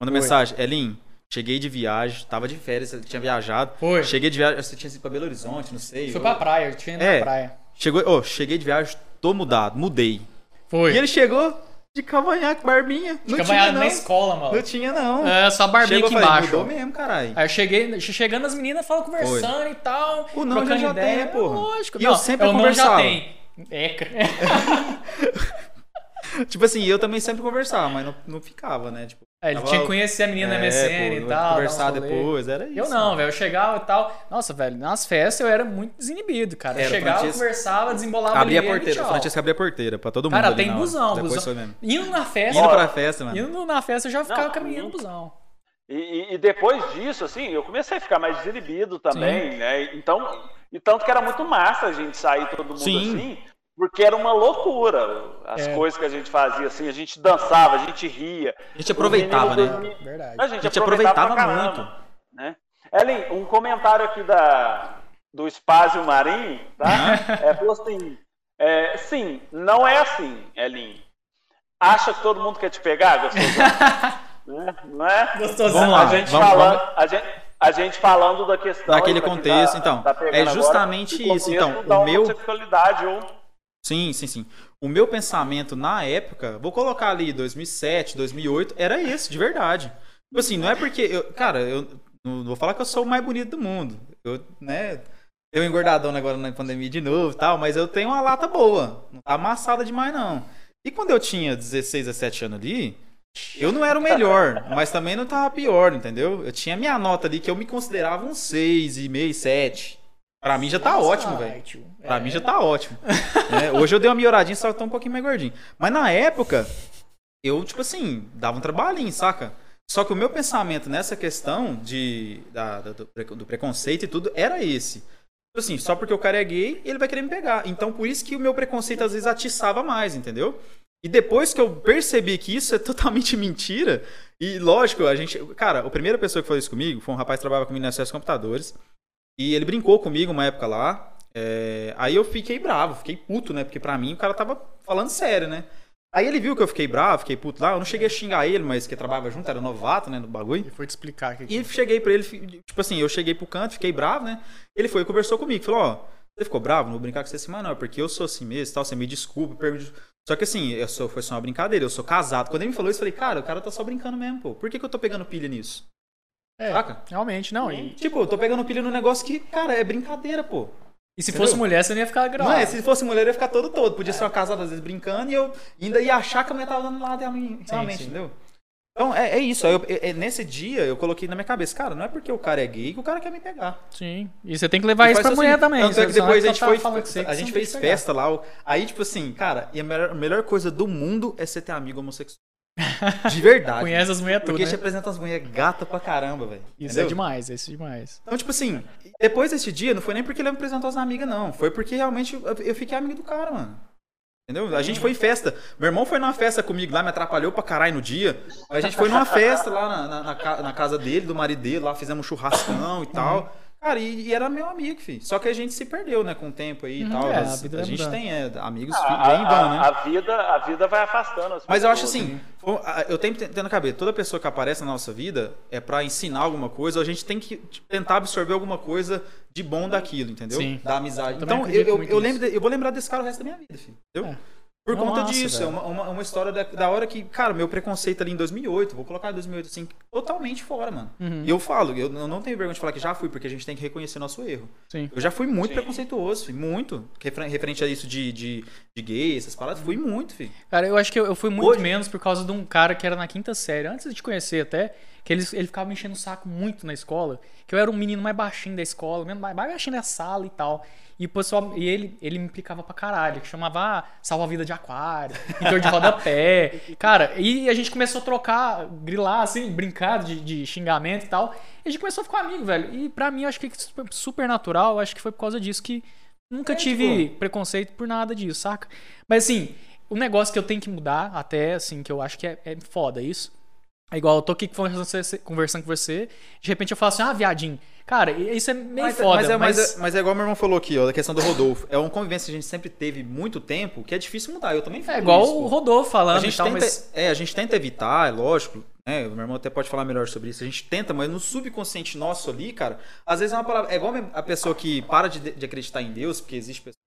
S4: Mandou
S3: Foi.
S4: mensagem. Elin, cheguei de viagem. Tava de férias, você tinha viajado.
S3: Foi.
S4: Cheguei de viagem. Você tinha ido pra Belo Horizonte, não sei.
S3: Foi
S4: ou-
S3: pra praia, eu tinha ido
S4: É.
S3: pra praia.
S4: Chegou, oh, cheguei de viagem, tô mudado, mudei.
S3: Foi.
S4: E ele chegou de cavanhaque, barbinha. Não
S3: Fica
S4: tinha, não.
S3: na escola, mano.
S4: Não tinha, não.
S3: É, só barbinha
S4: Chegou,
S3: aqui
S4: eu falei,
S3: embaixo.
S4: Mudou mesmo, caralho.
S3: Aí eu cheguei, chegando as meninas falam conversando e tal.
S4: O não
S3: trocando
S4: já
S3: ideia.
S4: tem, né, porra?
S3: Lógico.
S4: E
S3: não,
S4: eu sempre
S3: é, o não já
S4: conversava.
S3: tem. Eca.
S4: Tipo assim, eu também sempre conversava, mas não, não ficava, né? Tipo,
S3: É, ele
S4: tava-
S3: tinha que conhecer a menina na
S4: é,
S3: MSN
S4: pô,
S3: e tal.
S4: Conversar depois, era isso.
S3: Eu não, velho. Eu chegava e tal. Nossa, velho, nas festas eu era muito desinibido, cara. Eu
S4: Era,
S3: chegava,
S4: Francesco-
S3: conversava, desembolava
S4: Abria a porteira, o Francesco abria a porteira pra todo mundo.
S3: Cara,
S4: ali
S3: tem
S4: na
S3: busão, busão.
S4: foi mesmo.
S3: Indo na festa.
S4: Indo pra festa, mano.
S3: Indo na festa eu já ficava
S2: Não,
S3: caminhando no busão.
S2: E, e- depois disso, assim, eu comecei a ficar mais desinibido também, né? Então, e tanto que era muito massa a gente sair todo mundo
S4: Sim.
S2: assim, porque era uma loucura as
S3: É.
S2: coisas que a gente fazia, assim, a gente dançava, a gente ria.
S4: A gente aproveitava, né?
S3: Verdade.
S2: A gente,
S4: A gente
S2: aproveitava,
S4: aproveitava
S2: caramba,
S4: muito.
S2: Né? Ellen, um comentário aqui da, do Espásio Marim, tá? É, falou assim, é, sim, não é assim, Ellen. Acha que todo mundo quer te pegar, gostosão? né? Não é?
S3: Gostosão.
S4: Vamos lá,
S2: a gente,
S4: vamos-
S2: falando,
S4: vamos-
S2: A, gente, a gente falando da questão.
S4: Daquele
S2: pra quem
S4: contexto, então,
S2: pegando
S4: é
S2: agora,
S4: justamente
S2: do
S4: isso,
S2: contexto
S4: então, o meu-
S2: homossexualidade, ou
S4: Sim, sim, sim. O meu pensamento na época, vou colocar ali 2007, 2008, era esse, de verdade. Tipo assim, não é porque. Eu, cara, eu não vou falar que eu sou o mais bonito do mundo. Eu, né. Eu engordadão agora na pandemia de novo e tal, mas eu tenho uma lata boa. Não tá amassada demais, não. E quando eu tinha 16, 17 anos ali, eu não era o melhor, mas também não tava pior, entendeu? Eu tinha minha nota ali que eu me considerava um 6,5, 7. Pra mim já tá ótimo, velho. Pra mim já tá ótimo. né? Hoje eu dei uma melhoradinha, só que tô um pouquinho mais gordinho. Mas na época, eu, tipo assim, dava um trabalhinho, saca? Só que o meu pensamento nessa questão de, da- do, do preconceito e tudo era esse. Tipo assim, só porque o cara é gay, ele vai querer me pegar. Então por isso que o meu preconceito às vezes atiçava mais, entendeu? E depois que eu percebi que isso é totalmente mentira, e lógico, a gente. Cara, a primeira pessoa que falou isso comigo foi um rapaz que trabalhava comigo na acesso computadores. E ele brincou comigo uma época lá. é, aí eu fiquei bravo, fiquei puto, né? Porque pra mim o cara tava falando sério, né? Aí ele viu que eu fiquei bravo, fiquei puto lá. Eu não cheguei a xingar ele, mas que trabalhava junto, era novato, né? No bagulho.
S3: E foi te explicar aqui.
S4: E cheguei pra ele, tipo assim, eu cheguei pro canto, fiquei bravo, né? Ele foi e conversou comigo, falou, ó, você ficou bravo? Não vou brincar com você assim, mas não, é porque eu sou assim mesmo, tal, você me desculpa, pergunte. Só que assim, eu sou, foi só uma brincadeira, eu sou casado. Quando ele me falou isso, eu falei, cara, o cara tá só brincando mesmo, pô. Por que, que eu tô pegando pilha nisso?
S3: É,
S4: Saca?
S3: realmente, não. E,
S4: Tipo, eu tô pegando pilha num negócio que, cara, é brincadeira, pô.
S3: e se
S4: Entendeu?
S3: fosse mulher, você não ia ficar grave.
S4: Não é, se fosse mulher, eu ia ficar todo todo. Podia ser uma casada, às vezes, brincando, e eu ainda ia achar que a mulher tava dando lado realmente,
S3: sim.
S4: entendeu? Então, é, é isso. Eu- é- é- nesse dia, eu coloquei na minha cabeça, cara, não é porque o cara é gay que o cara quer me pegar.
S3: Sim. E você tem que levar
S4: E
S3: isso pra mulher
S4: assim,
S3: também.
S4: Tanto é que depois a gente
S3: tá
S4: foi,
S3: você-
S4: a gente fez festa lá. Aí, tipo assim, cara, e a melhor, a melhor coisa do mundo é você ter amigo homossexual. De verdade.
S3: Conhece as mulheres tudo,
S4: Porque
S3: né?
S4: te apresenta as mulheres gata pra caramba, velho.
S3: Isso
S4: Entendeu?
S3: é demais, isso é demais.
S4: Então, tipo assim, depois desse dia, não foi nem porque ele me apresentou as amigas, não. Foi porque realmente eu, fiquei amigo do cara, mano. Entendeu? A gente foi em festa. Meu irmão foi numa festa comigo lá, me atrapalhou pra caralho no dia. A gente foi numa festa lá na, na- na ca- na casa dele, do marido dele, lá fizemos um churrascão e tal. Cara, e, e era meu amigo, filho. Só que a gente se perdeu, né, com o tempo aí e
S3: Uhum,
S4: tal.
S3: é,
S4: As-
S3: a
S4: a
S3: vai
S4: gente tem é, amigos
S2: a,
S4: que vêm e vão, né?
S2: a- vida, a vida vai afastando as
S4: Mas eu acho assim,
S2: né?
S4: eu tenho que ter na cabeça, toda pessoa que aparece na nossa vida é pra ensinar alguma coisa, a gente tem que tentar absorver alguma coisa de bom daquilo, entendeu?
S3: Sim.
S4: Da amizade.
S3: Também
S4: Então, eu, eu, eu lembro, de- eu vou lembrar desse cara o resto da minha vida, filho. Entendeu?
S3: É.
S4: Por
S3: Não,
S4: conta
S3: massa,
S4: disso, é
S3: velho.
S4: uma, uma, uma história da, da hora que, cara, meu preconceito ali em 2008, vou colocar em 2008 assim, totalmente fora, mano.
S3: Uhum.
S4: E eu falo, eu, eu não tenho vergonha de falar que já fui, porque a gente tem que reconhecer nosso erro.
S3: Sim.
S4: Eu já fui muito
S2: Sim.
S4: preconceituoso, filho, muito. Refer- Referente a isso de, de, de gay, essas paradas, fui muito, filho.
S3: Cara, eu acho que eu, eu fui muito
S4: Hoje-
S3: menos por causa de um cara que era na quinta série, antes de te conhecer até, que ele, ele ficava me enchendo o saco muito na escola, que eu era o menino mais baixinho da escola, mais baixinho da sala e tal. E, o pessoal, e ele, ele me implicava pra caralho, que chamava ah, salva-vida de aquário, pintor de rodapé. Cara, e a gente começou a trocar, grilar, assim, brincar de, de xingamento e tal. E a gente começou a ficar amigo, velho. E pra mim, eu acho que super, super natural, acho que foi por causa disso que nunca
S4: É,
S3: tive
S4: tipo-
S3: preconceito por nada disso, saca? Mas assim, o negócio que eu tenho que mudar, até assim, que eu acho que é, é foda isso, É igual eu tô aqui conversando, com você- de repente eu falo assim, ah, viadinho. Cara, isso é meio
S4: Mas,
S3: foda,
S4: mas, é, mas,
S3: mas-
S4: é, mas é igual meu irmão falou aqui, ó, da questão do Rodolfo. É uma convivência que a gente sempre teve muito tempo, que é difícil mudar. Eu também falo
S3: É igual
S4: isso,
S3: o. Rodolfo falando
S4: A gente,
S3: tal,
S4: tenta,
S3: mas...
S4: é, a gente tenta evitar, é lógico. Né? O meu irmão até pode falar melhor sobre isso. A gente tenta, mas no subconsciente nosso ali, cara, às vezes é uma palavra. É igual a pessoa que para de, de acreditar em Deus, porque existe pessoa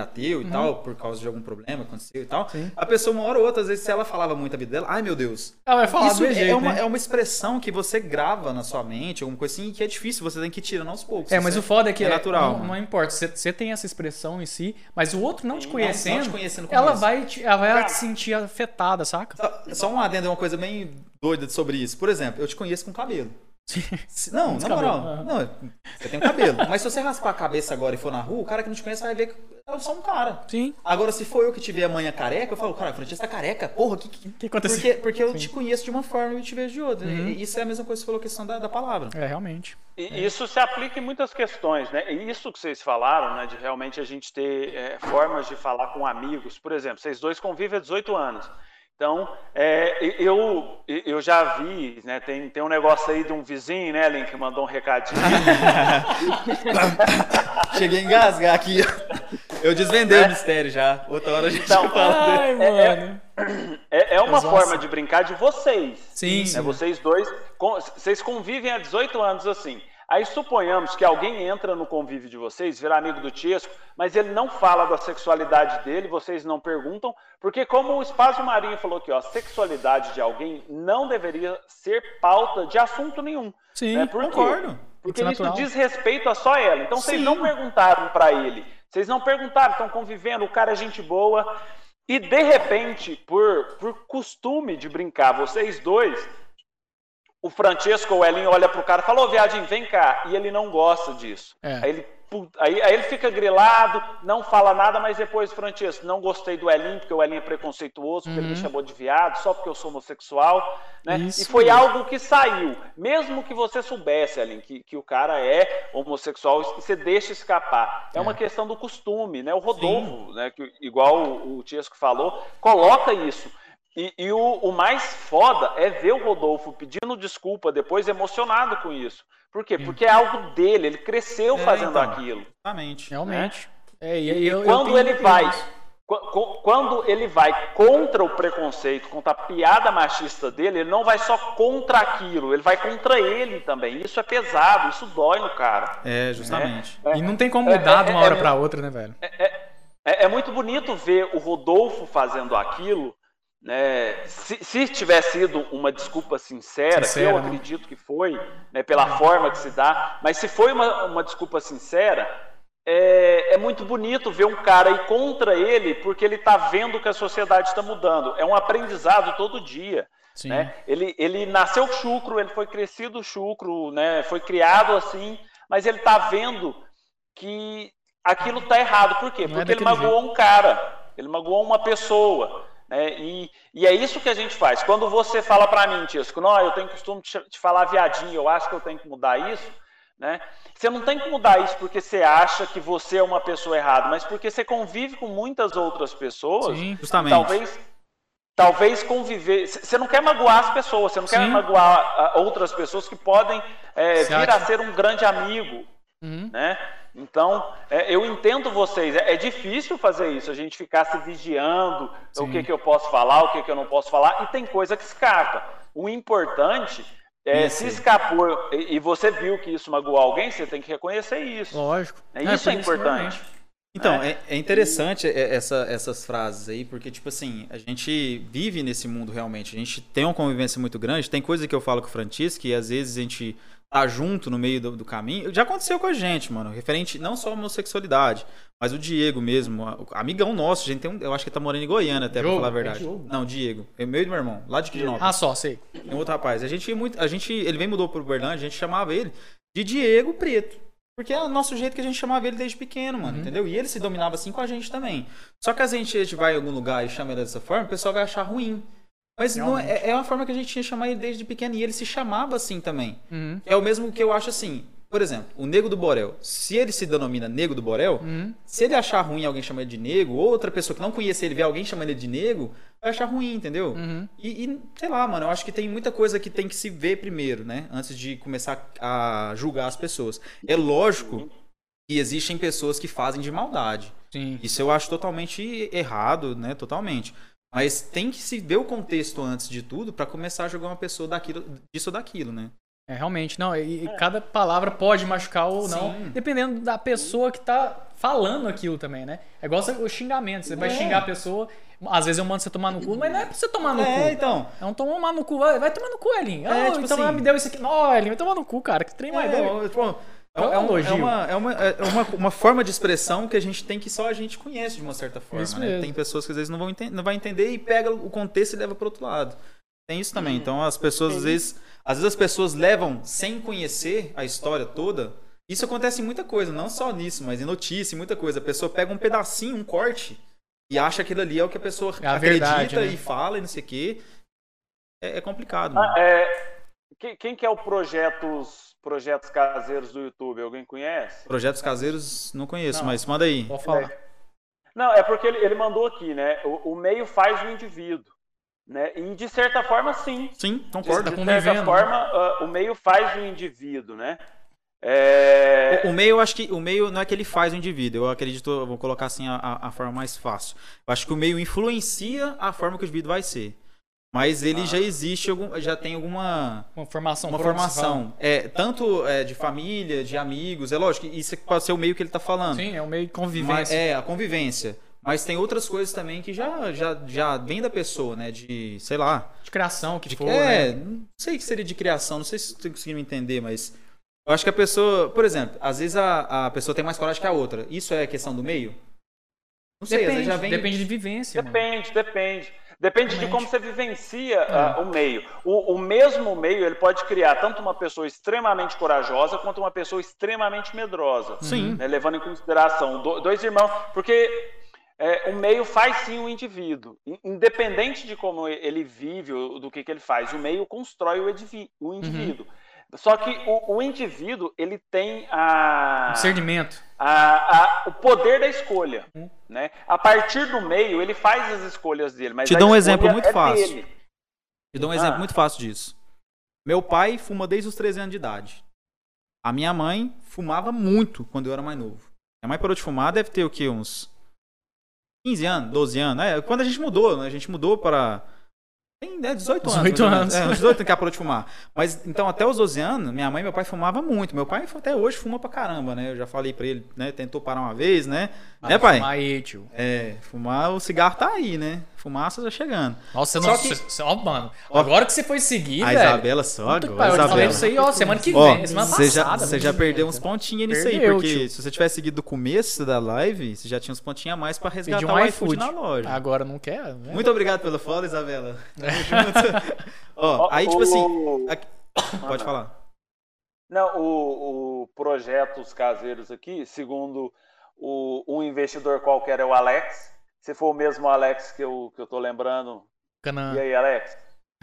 S4: ateu e tal, por causa de algum problema que aconteceu e tal.
S3: Uhum. Sim.
S4: A pessoa, uma hora ou outra, às vezes, se ela falava muito a vida dela, ai meu Deus.
S3: Ela vai falar
S4: Isso é,
S3: jeito,
S4: uma,
S3: né?
S4: é uma expressão que você grava na sua mente, alguma coisa assim, que é difícil, você tem que ir tirando aos poucos.
S3: É, mas
S4: Isso
S3: o foda é que
S4: é natural.
S3: não, não importa, você, você tem essa expressão em si, mas o outro não te
S4: Não-
S3: conhecendo,
S4: não te conhecendo
S3: ela vai, te, ela vai se sentir afetada, saca?
S4: Só, só um adendo, uma coisa bem doida sobre isso. Por exemplo, eu te conheço com cabelo. Se- não, na moral.
S3: aham.
S4: Não, você tem um cabelo. Mas se você raspar a cabeça agora e for na rua, o cara que não te conhece vai ver que eu sou um cara.
S3: Sim.
S4: Agora, se for eu que tiver amanhã careca, eu falo, cara, o Francesco tá careca. Porra, que, que,
S3: que aconteceu?
S4: Porque, porque eu te conheço de uma forma e eu te vejo de outra.
S3: Uhum.
S4: E Isso é a mesma coisa que você falou, a questão da, da palavra.
S3: É, realmente.
S2: E isso se aplica em muitas questões, né? E isso que vocês falaram, né, de realmente a gente ter é, formas de falar com amigos. Por exemplo, vocês dois convivem há 18 anos. Então, é, eu, eu já vi, né? Tem, tem um negócio aí de um vizinho, né, Link, que mandou um recadinho.
S4: Cheguei a engasgar aqui. Eu desvendei o mistério já. Outra hora a gente
S2: Então,
S4: fala dele.
S3: Ai, mano.
S2: É, é uma
S3: Mas,
S2: forma
S3: nossa.
S2: de brincar de vocês.
S3: Sim,
S2: né?
S3: sim.
S2: Vocês dois, con- vocês convivem há 18 anos assim. Aí suponhamos que alguém entra no convívio de vocês, vira amigo do Tiesco, mas ele não fala da sexualidade dele, vocês não perguntam, porque como o Espaço Marinho falou aqui, ó, a sexualidade de alguém não deveria ser pauta de assunto nenhum.
S3: Sim,
S2: né? Por quê?
S4: concordo.
S2: Porque
S3: Isso
S2: diz respeito a só ela. Então vocês
S4: Sim.
S2: não perguntaram pra ele. Vocês não perguntaram, estão convivendo, o cara é gente boa. E de repente, por, por costume de brincar, vocês dois, o Francesco ou o Elinho olha pro cara e fala, ô viadinho, vem cá. E ele não gosta disso.
S3: É.
S2: Aí, ele, aí, aí ele fica grilado, não fala nada, mas depois, Francesco, não gostei do Elinho, porque o Elinho é preconceituoso, porque ele me chamou de viado, só porque eu sou homossexual. Né?
S3: Isso
S2: E foi algo que saiu. Mesmo que você soubesse, Elinho, que, que o cara é homossexual, você deixa escapar. É, uma questão do costume, né? O Rodolfo, né, que, igual o, o Tiesco falou, coloca isso. E, e o, o mais foda é ver o Rodolfo pedindo desculpa depois, emocionado com isso. Por quê? Porque é algo dele, ele cresceu
S4: É,
S2: fazendo
S4: então.
S2: aquilo.
S4: Exatamente.
S3: Realmente. É, e, e eu, eu
S2: quando
S3: tenho
S2: ele vai,
S3: isso.
S2: quando ele vai contra o preconceito, contra a piada machista dele, ele não vai só contra aquilo, ele vai contra ele também. Isso é pesado, isso dói no cara.
S4: É, justamente.
S3: E não tem como mudar
S2: É,
S3: de uma
S2: é,
S3: hora
S2: é,
S3: pra outra, né, velho?
S2: É, é muito bonito ver o Rodolfo fazendo aquilo, né? Se, se tiver sido uma desculpa sincera,
S3: Sincera,
S2: eu
S3: né?
S2: acredito que foi, né, pela forma que se dá, mas se foi uma, uma desculpa sincera, é, é muito bonito ver um cara ir contra ele porque ele está vendo que a sociedade está mudando. É um aprendizado todo dia. Né? Ele, ele nasceu chucro, ele foi crescido chucro, né? foi criado assim, mas ele está vendo que aquilo está errado. Por quê?
S3: É
S2: Porque ele magoou um cara, ele magoou uma pessoa. Né? E, e é isso que a gente faz. Quando você fala para mim, Tisco, não, eu tenho costume de de falar viadinho, eu acho que eu tenho que mudar isso. Né? Você não tem que mudar isso porque você acha que você é uma pessoa errada, mas porque você convive com muitas outras pessoas.
S3: Sim.
S4: Justamente.
S2: Talvez, talvez conviver. Você não quer magoar as pessoas, você não quer
S3: Sim.
S2: magoar ah, outras pessoas que podem é, vir a ser um grande amigo,
S3: Uhum.
S2: né? Então, é, eu entendo vocês. É, é difícil fazer isso, a gente ficar se vigiando, o
S3: Sim.
S2: que, que eu posso falar, o que, que eu não posso falar, e tem coisa que escapa. O importante é, se escapou e, e você viu que isso magoou alguém, você tem que reconhecer isso.
S3: Lógico.
S2: É,
S3: Não,
S2: isso é
S3: por
S2: importante.
S4: Então, é, é interessante é, essa- essas frases aí, porque, tipo assim, a gente vive nesse mundo realmente. A gente tem uma convivência muito grande. Tem coisa que eu falo com o Francisco que às vezes a gente tá junto no meio do, do caminho. Já aconteceu com a gente, mano. Referente não só à homossexualidade, mas o Diego mesmo, amigão nosso. A gente tem um, eu acho que ele tá morando em Goiânia, até
S3: Diogo?
S4: pra falar a
S3: É
S4: verdade.
S3: Diogo?
S4: não, Diego. É meu e do meu irmão, lá de Quinópolis.
S3: Ah, só, sei.
S4: Tem outro rapaz. A gente muito. A gente, ele vem mudou pro Uberlândia, a gente chamava ele de Diego Preto. Porque é o nosso jeito que a gente chamava ele desde pequeno, mano, entendeu? E ele se dominava assim com a gente também. Só que a gente, a gente vai em algum lugar e chama ele dessa forma, o pessoal vai achar ruim. Mas não é, é uma forma que a gente tinha chamado ele desde pequeno e ele se chamava assim também.
S3: Uhum.
S4: É o mesmo que eu acho assim. por exemplo, o nego do Borel, se ele se denomina nego do Borel,
S3: Uhum.
S4: se ele achar ruim alguém chamar ele de nego, ou outra pessoa que não conhece ele ver alguém chamando ele de nego, vai achar ruim, entendeu?
S3: Uhum.
S4: E, e, sei lá, mano, eu acho que tem muita coisa que tem que se ver primeiro, né? Antes de começar a julgar as pessoas. É lógico que existem pessoas que fazem de maldade.
S3: Sim.
S4: Isso eu acho totalmente errado, né? Totalmente. Mas tem que se ver o contexto antes de tudo pra começar a julgar uma pessoa daquilo, disso ou daquilo, né?
S3: É, realmente, não. E, cada palavra pode machucar ou não,
S4: Sim.
S3: dependendo da pessoa que tá falando aquilo também, né? É igual o xingamento. Você vai
S4: É.
S3: xingar a pessoa, às vezes eu mando você tomar no cu, mas não é pra você tomar no
S4: É,
S3: cu.
S4: então.
S3: É um tomar no cu, vai, vai tomar no cu, Elinho.
S4: É,
S3: Ah,
S4: tipo
S3: então
S4: assim-
S3: me deu isso aqui. Não, Elinho, vai tomar no cu, cara. Que trem mais
S4: É,
S3: doido.
S4: é, tipo, é,
S3: É um
S4: é um-
S3: elogio.
S4: é uma, é, uma, é uma, uma forma de expressão que a gente tem que só a gente conhece de uma certa forma.
S3: Isso
S4: né?
S3: mesmo.
S4: Tem pessoas que às vezes não vão enten- não vai entender e pega o contexto e leva pro outro lado. Tem isso também. Então as pessoas às vezes, às vezes as pessoas levam sem conhecer a história toda. Isso acontece em muita coisa, não só nisso, mas em notícia, em muita coisa. A pessoa pega um pedacinho, um corte e acha que aquilo ali é o que a pessoa
S3: É a
S4: acredita
S3: verdade, né?
S4: e fala e não sei o quê. É, é complicado.
S2: Ah, é, quem, quem que é o projetos, projetos caseiros do YouTube? Alguém conhece?
S4: Projetos caseiros não conheço,
S3: Não.
S4: mas manda aí.
S3: Pode falar.
S2: Não, é porque ele, ele mandou aqui, né? O, o meio faz o indivíduo. Né? E de certa forma, sim.
S4: Sim,
S2: De,
S4: concordo.
S3: Tá
S2: de
S3: convivendo,
S2: certa
S3: né?
S2: forma, ah, o meio faz o indivíduo, né? É,
S4: O, o meio, eu acho que o meio não é que ele faz o indivíduo. Eu acredito, eu vou colocar assim a, a- a forma mais fácil. Eu acho que o meio influencia a forma que o indivíduo vai ser. Mas ele já existe, algum, já tem alguma
S3: Uma formação.
S4: uma formação. É, tanto é, de família, de amigos. É lógico, que isso pode ser o meio que ele tá
S3: fala.
S4: falando.
S3: Sim, é um meio de
S4: Mas,
S3: convivência.
S4: é, a convivência. Mas tem outras coisas também que já, já, já vem da pessoa, né? De, sei lá,
S3: De criação, que
S4: de-
S3: for,
S4: é,
S3: né?
S4: não sei que seria de criação, não sei se você conseguiu me entender, mas eu acho que a pessoa, por exemplo, às vezes a, a pessoa tem mais coragem que a outra. Isso é questão do meio? Não sei, às
S3: Depende,
S4: vezes já vem.
S3: depende de vivência, mano.
S2: Depende, depende. De como você vivencia ah, o meio. O, o mesmo meio ele pode criar tanto uma pessoa extremamente corajosa quanto uma pessoa extremamente medrosa.
S4: Sim.
S2: né, levando em consideração do- dois irmãos, porque é, o meio faz sim o indivíduo, In- independente de como ele vive ou do que, que ele faz, o meio constrói o, o indivíduo. Só que o, o indivíduo ele tem a,
S3: Discernimento.
S2: A- a- o poder da escolha, né? A partir do meio ele faz as escolhas dele, mas
S4: Te dou um exemplo muito
S2: é
S4: fácil.
S2: dele.
S4: Te dou um exemplo
S2: Ah.
S4: muito fácil disso. Meu pai fuma desde os 13 anos de idade. A minha mãe fumava muito quando eu era mais novo. Minha mãe parou de fumar, deve ter o quê? Uns 15 anos, 12 anos. É, quando a gente mudou, né? A gente mudou para. Tem né, 18 anos.
S3: 18
S4: mais ou menos.
S3: anos.
S4: É, uns 18 anos que parou de fumar. Mas então, até os 12 anos, minha mãe e meu pai fumavam muito. Meu pai até hoje fuma pra caramba, né? Eu já falei pra ele, né? Tentou parar uma vez, né? né, pai?
S3: Aí, tio.
S4: É, fumar, o cigarro tá aí, né? Fumaça já chegando.
S3: Nossa,
S4: Só
S3: não.
S4: que-
S3: cê- Ó, mano.
S4: Ó,
S3: Agora que você foi seguir,
S4: A
S3: velho.
S4: Isabela só agora.
S3: pariu, Eu te falei
S4: Isabela.
S3: isso aí, ó, semana que
S4: Ó,
S3: vem, semana
S4: você já,
S3: passada.
S4: você já perdeu uns pontinhos nisso aí, porque
S3: tio.
S4: se você tivesse seguido do começo da live, você já tinha uns pontinhos a mais pra resgatar
S3: um
S4: o iFood na loja.
S3: Agora não quer, né?
S4: Muito obrigado pelo follow, Isabela. Tamo junto. Ó, aí, tipo assim.
S2: o-
S4: aqui- Pode falar.
S2: Não, o, o projetos caseiros aqui, segundo o, um investidor qualquer é o Alex. Se for o mesmo Alex que eu, que eu tô lembrando.
S3: Canaã.
S2: E aí, Alex?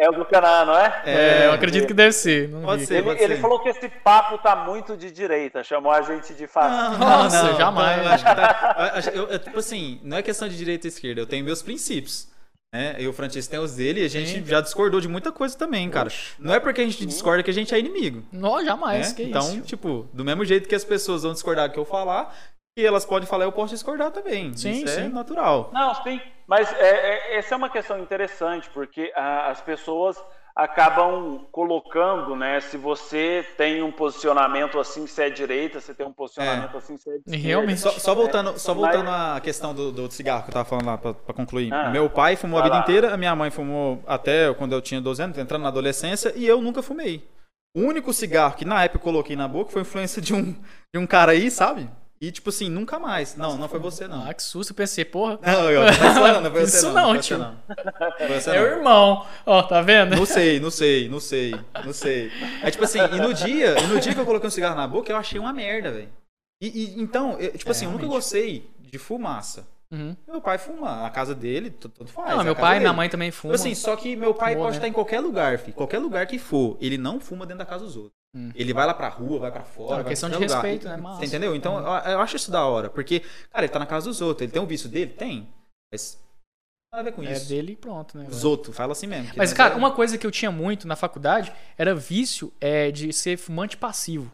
S2: É o do Canaã, não é?
S3: É, eu acredito que deve ser. Não
S4: Pode ser.
S2: Ele, ele falou que esse papo tá muito de direita, chamou a gente de fascista.
S3: Nossa, jamais.
S4: Eu acho que tá- eu eu- eu, tipo assim, não é questão de direita e esquerda, eu tenho meus princípios. Né? Eu e o Francisco tem os dele e a gente
S3: Sim.
S4: já discordou de muita coisa também, cara. Não é porque a gente discorda que a gente é inimigo.
S3: Não, jamais.
S4: né?
S3: Que
S4: então,
S3: isso.
S4: tipo, do mesmo jeito que as pessoas vão discordar do que eu falar, que elas podem falar, eu posso discordar também.
S3: Sim,
S4: Isso é
S3: sim.
S4: natural.
S2: Não, sim, mas é, é- essa é uma questão interessante, porque ah, as pessoas acabam colocando, né? Se você tem um posicionamento assim, se é direita, se tem um posicionamento assim, se é de esquerda.
S3: Realmente.
S4: Só, só voltando, só
S2: Mas-
S4: voltando à questão do, do cigarro que eu tava falando lá pra, pra concluir.
S2: Ah,
S4: Meu pai fumou a vida
S2: lá.
S4: inteira, a minha mãe fumou até quando eu tinha 12 anos, entrando na adolescência, e eu nunca fumei. O único cigarro que na época eu coloquei na boca foi influência de um, de um cara aí, sabe? E tipo assim, nunca mais. Não, não foi você não.
S3: Ah, que susto, eu pensei, porra.
S4: Não, eu, não não foi você
S3: Isso
S4: não.
S3: não,
S4: foi você
S3: tio.
S4: não. Foi você
S3: É o
S4: não.
S3: irmão. Ó, tá vendo?
S4: Não sei, não sei, não sei, não sei. É tipo assim, e no dia, e no dia que eu coloquei um cigarro na boca, eu achei uma merda, velho. E, e- então, eu- tipo
S3: É,
S4: assim, eu nunca
S3: realmente.
S4: gostei de fumaça.
S3: Uhum.
S4: Meu pai fuma. Na casa dele, tu- tudo faz.
S3: Não,
S4: é
S3: meu
S4: a
S3: pai e minha mãe também fumam.
S4: Assim, só que meu pai
S3: Fumou,
S4: pode
S3: né?
S4: estar em qualquer lugar, filho. Qualquer lugar que for. Ele não fuma dentro da casa dos outros.
S3: Hum.
S4: Ele vai lá pra rua, vai pra fora.
S3: Não, é
S4: pra
S3: questão de
S4: lugar.
S3: respeito, né? Massa.
S4: Você entendeu? Então, eu, eu acho isso da hora. Porque, cara, ele tá na casa dos outros. Ele tem um vício dele? Tem. Mas. Não tem nada a ver com
S3: É
S4: isso.
S3: dele e pronto, né?
S4: Os outros, fala assim mesmo.
S3: Mas, cara,
S4: é-
S3: uma coisa que eu tinha muito na faculdade era vício é, de ser fumante passivo.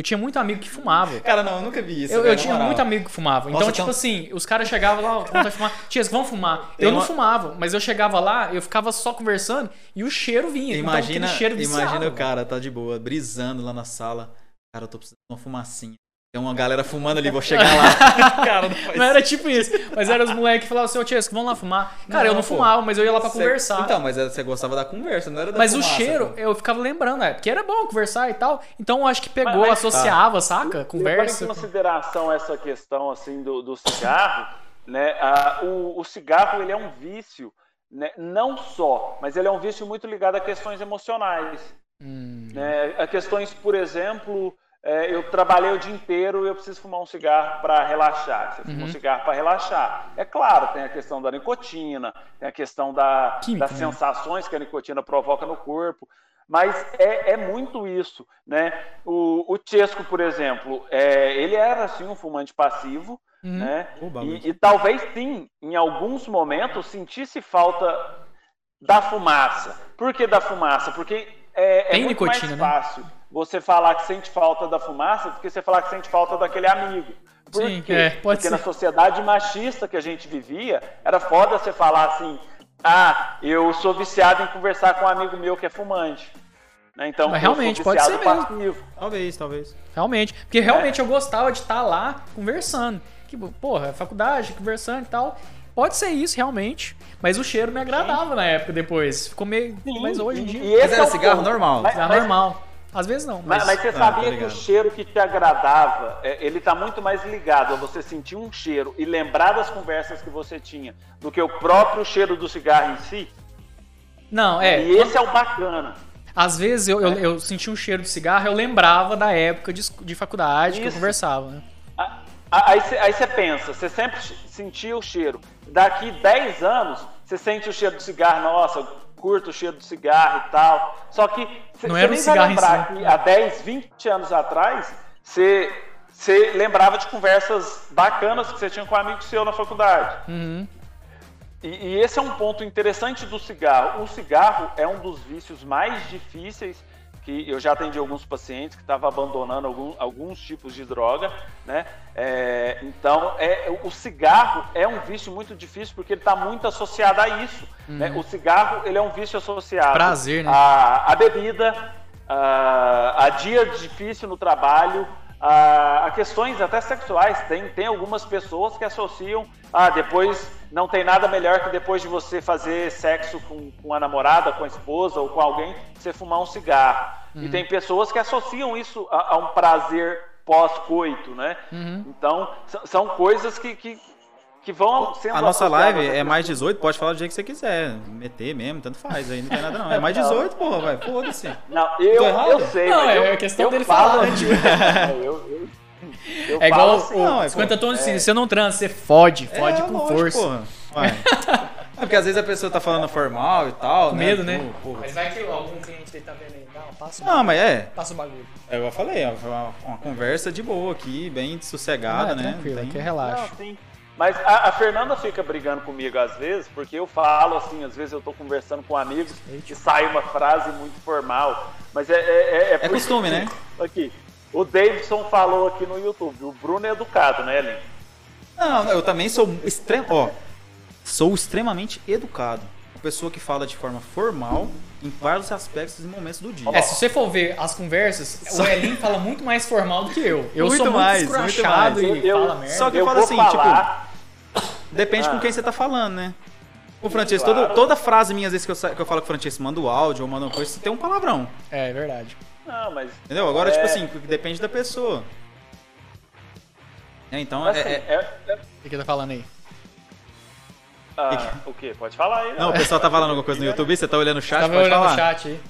S3: Eu tinha muito amigo que fumava.
S4: Cara, não, eu nunca vi isso.
S3: Eu,
S4: velho,
S3: eu tinha
S4: moral.
S3: muito amigo que fumava. Então,
S4: Nossa,
S3: tipo
S4: então-
S3: assim, os caras chegavam lá, vai fumar. Tias, vamos fumar.
S4: Tem
S3: eu não
S4: uma-
S3: fumava, mas eu chegava lá, eu ficava só conversando e o cheiro vinha.
S4: Imagina,
S3: então, cheiro
S4: imagina o cara, tá de boa, brisando lá na sala. Cara, eu tô precisando de uma fumacinha. Tem uma galera fumando ali, vou chegar lá. cara, não faz
S3: Não era tipo isso. Mas eram os moleques que falavam assim, ô Tiesco, vamos lá fumar. Cara, eu
S4: Não,
S3: não
S4: pô.
S3: fumava, mas eu ia lá pra
S4: Cê-
S3: conversar.
S4: Então, mas você gostava da conversa, não era da
S3: mas o
S4: fumaça,
S3: cheiro,
S4: pô.
S3: eu ficava lembrando, é, porque era bom conversar e tal. Então eu acho que pegou,
S2: Mas- mas-
S3: associava, saca?
S2: Levando em
S3: Conversa.
S2: consideração essa questão assim do, do cigarro, né? a- o, o cigarro ele é um vício, né, não só, mas ele é um vício muito ligado a questões emocionais,
S3: Hum,
S2: né? A questões, por exemplo, é, eu trabalhei o dia inteiro e eu preciso fumar um cigarro para relaxar. Você fuma
S3: Uhum.
S2: um cigarro para relaxar. É claro, tem a questão da nicotina, tem a questão da,
S3: Química,
S2: das
S3: né?
S2: sensações que a nicotina provoca no corpo. Mas é, é muito isso, né? O, o Chesco, por exemplo, é, ele era assim um fumante passivo,
S3: Uhum.
S2: né?
S4: Bagulho.
S2: E, e talvez sim, em alguns momentos, sentisse falta da fumaça. Por que da fumaça? Porque é, é muito
S3: nicotina, né?
S2: mais fácil você falar que sente falta da fumaça do que você falar que sente falta daquele amigo. Por
S3: Sim,
S2: quê?
S3: é, pode
S2: Porque
S3: ser.
S2: na sociedade machista que a gente vivia, era foda você falar assim: ah, eu sou viciado em conversar com um amigo meu que é fumante. Né? Então,
S3: Mas realmente, pode ser mesmo.
S2: passivo.
S4: Talvez, talvez.
S3: Realmente. Porque realmente eu gostava de estar lá conversando. Que, porra, faculdade, conversando e tal. Pode ser isso, realmente. Mas o cheiro me agradava na época depois. Ficou meio.
S2: Sim,
S3: mas hoje em dia.
S2: e esse
S4: Mas era
S2: é
S4: cigarro
S2: ponto.
S4: normal.
S2: Mas-
S3: Tá
S2: mas-
S3: normal. Às vezes não.
S2: Mas,
S3: Mas,
S2: mas você
S4: Ah,
S2: sabia
S4: tá
S2: que o cheiro que te agradava, é, ele tá muito mais ligado a você sentir um cheiro e lembrar das conversas que você tinha do que o próprio cheiro do cigarro em si?
S3: Não, é.
S2: E esse é o bacana.
S3: Às vezes eu, eu, eu sentia um cheiro de cigarro, eu lembrava da época de, de faculdade que eu
S2: Isso.
S3: conversava, né?
S2: Aí você aí você pensa, você sempre sentia o cheiro. Daqui 10 anos, você sente o cheiro do cigarro, nossa, curto o cheiro do cigarro e tal. Só que você
S3: Não era
S2: nem
S3: cigarro
S2: lembrar
S3: si.
S2: que há 10, 20 anos atrás, você, você lembrava de conversas bacanas que você tinha com um amigo seu na faculdade.
S3: Uhum.
S2: E, e esse é um ponto interessante do cigarro. O cigarro é um dos vícios mais difíceis que eu já atendi alguns pacientes que estavam abandonando algum- alguns tipos de droga, né? É, então, é, o cigarro é um vício muito difícil porque ele está muito associado a isso. né? O cigarro ele é um vício associado
S3: Prazer, né?
S2: a, a bebida, a, a dia difícil no trabalho, a, a questões até sexuais. Tem, tem algumas pessoas que associam, ah, depois não tem nada melhor que depois de você fazer sexo com, com a namorada, com a esposa ou com alguém, você fumar um cigarro. E
S3: Uhum.
S2: tem pessoas que associam isso a, a um prazer pós-coito, né?
S3: Uhum.
S2: Então, são, coisas que, que, que vão sendo
S4: A nossa live é mais 18, pode falar do jeito que você quiser. Meter mesmo, tanto faz, aí não tem nada não. É mais 18, porra, vai, foda-se.
S2: Não, eu, eu sei,
S3: Não,
S2: mas
S3: é
S2: eu,
S3: questão
S2: eu
S3: dele
S2: falo
S3: falar,
S2: assim,
S3: tipo.
S2: é, eu, eu, eu
S3: É igual
S2: assim,
S3: o
S4: não, é,
S3: 50
S4: pô,
S3: tons de cinza. Você não transa, você fode, fode
S4: É,
S3: com
S4: lógico,
S3: força.
S4: É porque às vezes a pessoa tá falando formal e tal,
S3: Com
S4: né?
S3: medo, né?
S4: Pô, porra.
S3: Mas vai que algum cliente dele tá vendo aí. Não, passa o
S4: Não, mas é.
S3: Passa o bagulho.
S4: É eu falei, ó, uma, uma conversa de boa aqui, bem sossegada,
S3: Ah,
S4: né?
S3: Tranquilo,
S4: Tem-
S3: aqui é relaxa.
S2: Não. Mas a, a Fernanda fica brigando comigo às vezes, porque eu falo assim, às vezes eu tô conversando com amigos e sai uma frase muito formal. Mas é. É, é, porque-
S4: costume, né?
S2: Aqui. O Davidson falou aqui no YouTube, o Bruno é educado, né, Lin?
S4: Não, eu também sou extremo, ó, sou extremamente educado. Uma pessoa que fala de forma formal em vários aspectos e momentos do dia.
S3: É, se você for ver as conversas, o Elin fala muito mais formal do que eu. Eu
S4: Muito
S3: sou muito
S4: mais, muito
S3: escrachado
S4: mais.
S3: e
S2: Eu-
S3: fala merda.
S4: Só que eu
S2: eu
S4: falo
S2: vou
S4: assim,
S2: falar,
S4: Depende
S2: Ah.
S4: com quem você tá falando, né? O Francesco,
S2: Claro.
S4: toda, toda frase minha, às vezes que eu, que eu falo com o Francesco, manda o áudio ou manda uma coisa, tem um palavrão.
S3: É, verdade.
S2: Não, mas.
S4: Entendeu? Agora,
S2: É.
S4: tipo assim, depende da pessoa. É, então,
S2: assim,
S4: é, é-
S2: é- é-
S3: O que que tá falando aí?
S2: Ah, o quê? Pode falar aí.
S4: Não, o pessoal tá falando alguma coisa no YouTube, você tá olhando o chat,
S3: Tava
S4: pode
S3: olhando
S4: falar.
S3: o chat aí.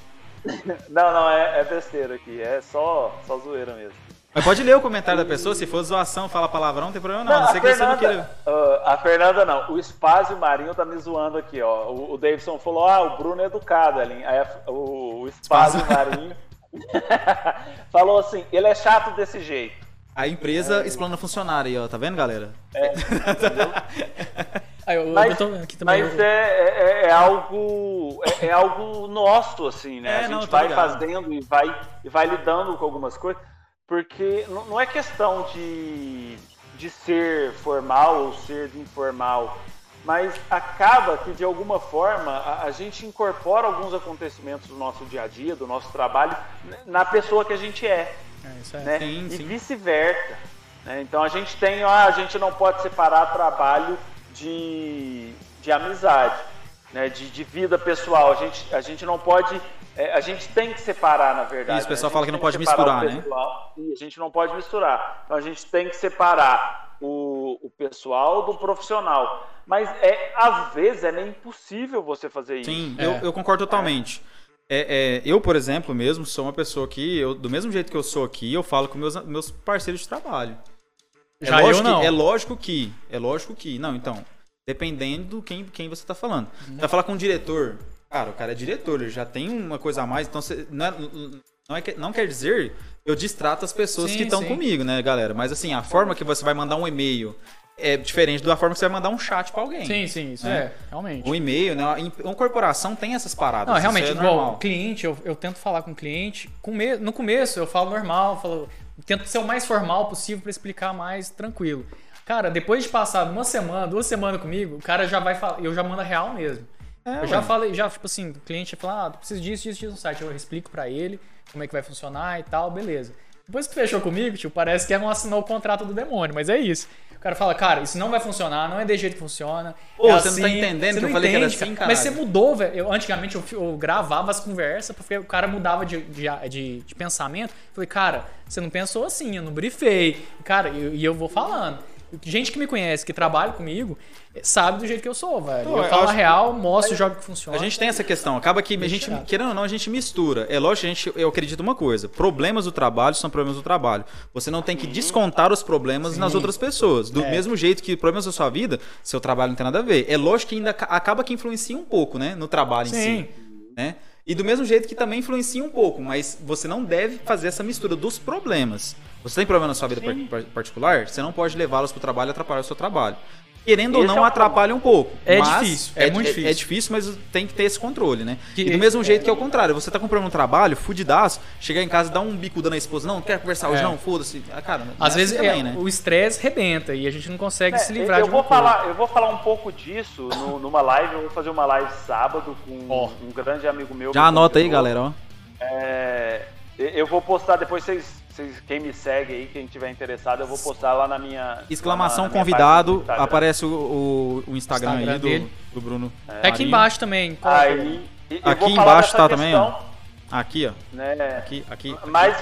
S2: Não, não, é, é besteira aqui. É só, só zoeira mesmo.
S4: Mas pode ler o comentário da pessoa, se for zoação, fala palavrão, não tem problema não. a não
S2: a
S4: ser que você não
S2: Fernanda,
S4: queira.
S2: ah, a Fernanda não. O Spazio Marinho tá me zoando aqui, ó. O, o Davidson falou, ah, o Bruno é educado ali. Aí a- o, o Spazio Marinho falou assim, ele é chato desse jeito.
S4: A empresa explana funcionário aí, ó. Tá vendo, galera?
S3: Aí, eu,
S2: Mas,
S3: eu aqui também.
S2: mas
S3: eu-
S2: é, é- é algo é, é algo nosso, assim, né?
S4: É,
S2: a gente
S4: não,
S2: vai
S4: ligado.
S2: fazendo e vai, e vai lidando com algumas coisas, porque não, não é questão de, de ser formal ou ser informal, mas acaba que de alguma forma a, a gente incorpora alguns acontecimentos do nosso dia a dia, do nosso trabalho, n- na pessoa que a gente é
S3: É, isso é.
S2: né?
S4: Sim,
S2: e vice-versa. né? Então a gente tem, ah, a gente não pode separar trabalho de, de amizade, né? de, de vida pessoal. A gente, a gente não pode, é, a gente tem que separar, na verdade.
S4: Isso, o pessoal
S2: né? A
S4: fala que não pode misturar, né?
S2: pessoal, a gente não pode misturar. Então a gente tem que separar o, o pessoal do profissional. Mas é, às vezes é impossível você fazer isso.
S4: Sim,
S3: É.
S4: eu, eu concordo totalmente. É, é, eu, por exemplo, mesmo, sou uma pessoa que, eu, do mesmo jeito que eu sou aqui, eu falo com meus, meus parceiros de trabalho. É
S3: Já eu
S4: lógico
S3: não.
S4: Que, é lógico que. É lógico que. Não, então. Dependendo do quem, quem você tá falando.
S3: Uhum.
S4: Você vai falar com um diretor. Cara, o cara é diretor, ele já tem uma coisa a mais, então você, não, é- não, é não quer dizer eu distrato as pessoas
S3: Sim,
S4: que estão comigo, né, galera? Mas assim, a forma que você vai mandar um e-mail é diferente da forma que você vai mandar um chat pra alguém.
S3: Sim, sim, isso
S4: É.
S3: é, realmente.
S4: O e-mail, né? Uma corporação tem essas paradas.
S3: Não,
S4: isso
S3: realmente,
S4: é
S3: igual
S4: normal.
S3: cliente, eu, eu tento falar com o cliente. no começo eu falo normal, falo, tento ser o mais formal possível pra explicar mais tranquilo. Cara, depois de passar uma semana, duas semanas comigo, o cara já vai falar, eu já mando real mesmo.
S4: É,
S3: eu já
S4: ué.
S3: falei, já, tipo assim, o cliente fala, ah, tu precisa disso, disso, disso no site. Eu explico pra ele como é que vai funcionar e tal, beleza. Depois que fechou comigo, tio, parece que não assinou o contrato do demônio, mas é isso. O cara fala, cara, isso não vai funcionar, não é desse jeito que funciona.
S4: Pô,
S3: é
S4: você não tá entendendo
S3: você
S4: que eu falei que era
S3: entende,
S4: assim,
S3: cara. Mas você mudou, velho. Eu, antigamente eu, eu gravava as conversas porque o cara mudava de, de, de, de pensamento. Falei, cara, você não pensou assim, eu não brifei. Cara, e e eu vou falando. Gente que me conhece, que trabalha comigo, sabe do jeito que eu sou, velho.
S4: Pô,
S3: eu
S4: eu
S3: falo a real, mostro o jogo que funciona.
S4: A gente tem essa questão, acaba que a gente, querendo ou não, a gente mistura. É lógico, a gente, eu acredito uma coisa: problemas do trabalho são problemas do trabalho. Você não tem que descontar os problemas nas outras pessoas. Do
S3: É.
S4: mesmo jeito que problemas da sua vida, seu trabalho não tem nada a ver. É lógico que ainda ca- acaba que influencia um pouco, né? No trabalho em
S3: Sim.
S4: si. Né? E do mesmo jeito que também influencia um pouco, mas você não deve fazer essa mistura dos problemas. Você tem problema na sua vida par- par- particular, você não pode levá-los para o trabalho e atrapalhar o seu trabalho. Querendo ou
S2: Esse
S4: não,
S2: é
S4: atrapalha um pouco.
S3: É difícil, é muito difícil.
S4: É difícil, mas tem que ter esse controle, né?
S3: Que-
S4: e do mesmo jeito que é o contrário, você tá comprando um trabalho, fudidaço, chegar em casa e dar um bicuda na esposa, não, não quero conversar hoje,
S3: É.
S4: não, foda-se. Ah, cara, não é
S3: Às
S4: assim
S3: vezes
S4: também,
S3: é,
S4: né?
S3: o estresse rebenta e a gente não consegue
S2: É,
S3: se livrar
S2: eu
S3: de
S2: vou
S3: uma coisa.
S2: falar, eu vou falar um pouco disso no- numa live. Eu vou fazer uma live sábado com
S3: Ó.
S2: um grande amigo meu.
S4: Já anota aí, galera, ó.
S2: É, eu vou postar depois vocês, vocês- quem me segue aí, quem tiver interessado, eu vou postar lá na minha
S4: Exclamação
S2: lá na minha
S4: convidado,
S2: do
S4: aparece o, o- o Instagram,
S3: Instagram
S4: aí do,
S3: dele.
S4: do Bruno.
S3: Tá aqui embaixo também. aí.
S2: E-
S4: Aqui embaixo tá também, ó.
S2: questão,
S4: Aqui, ó.
S2: Né,
S4: Aqui, aqui.
S2: Mas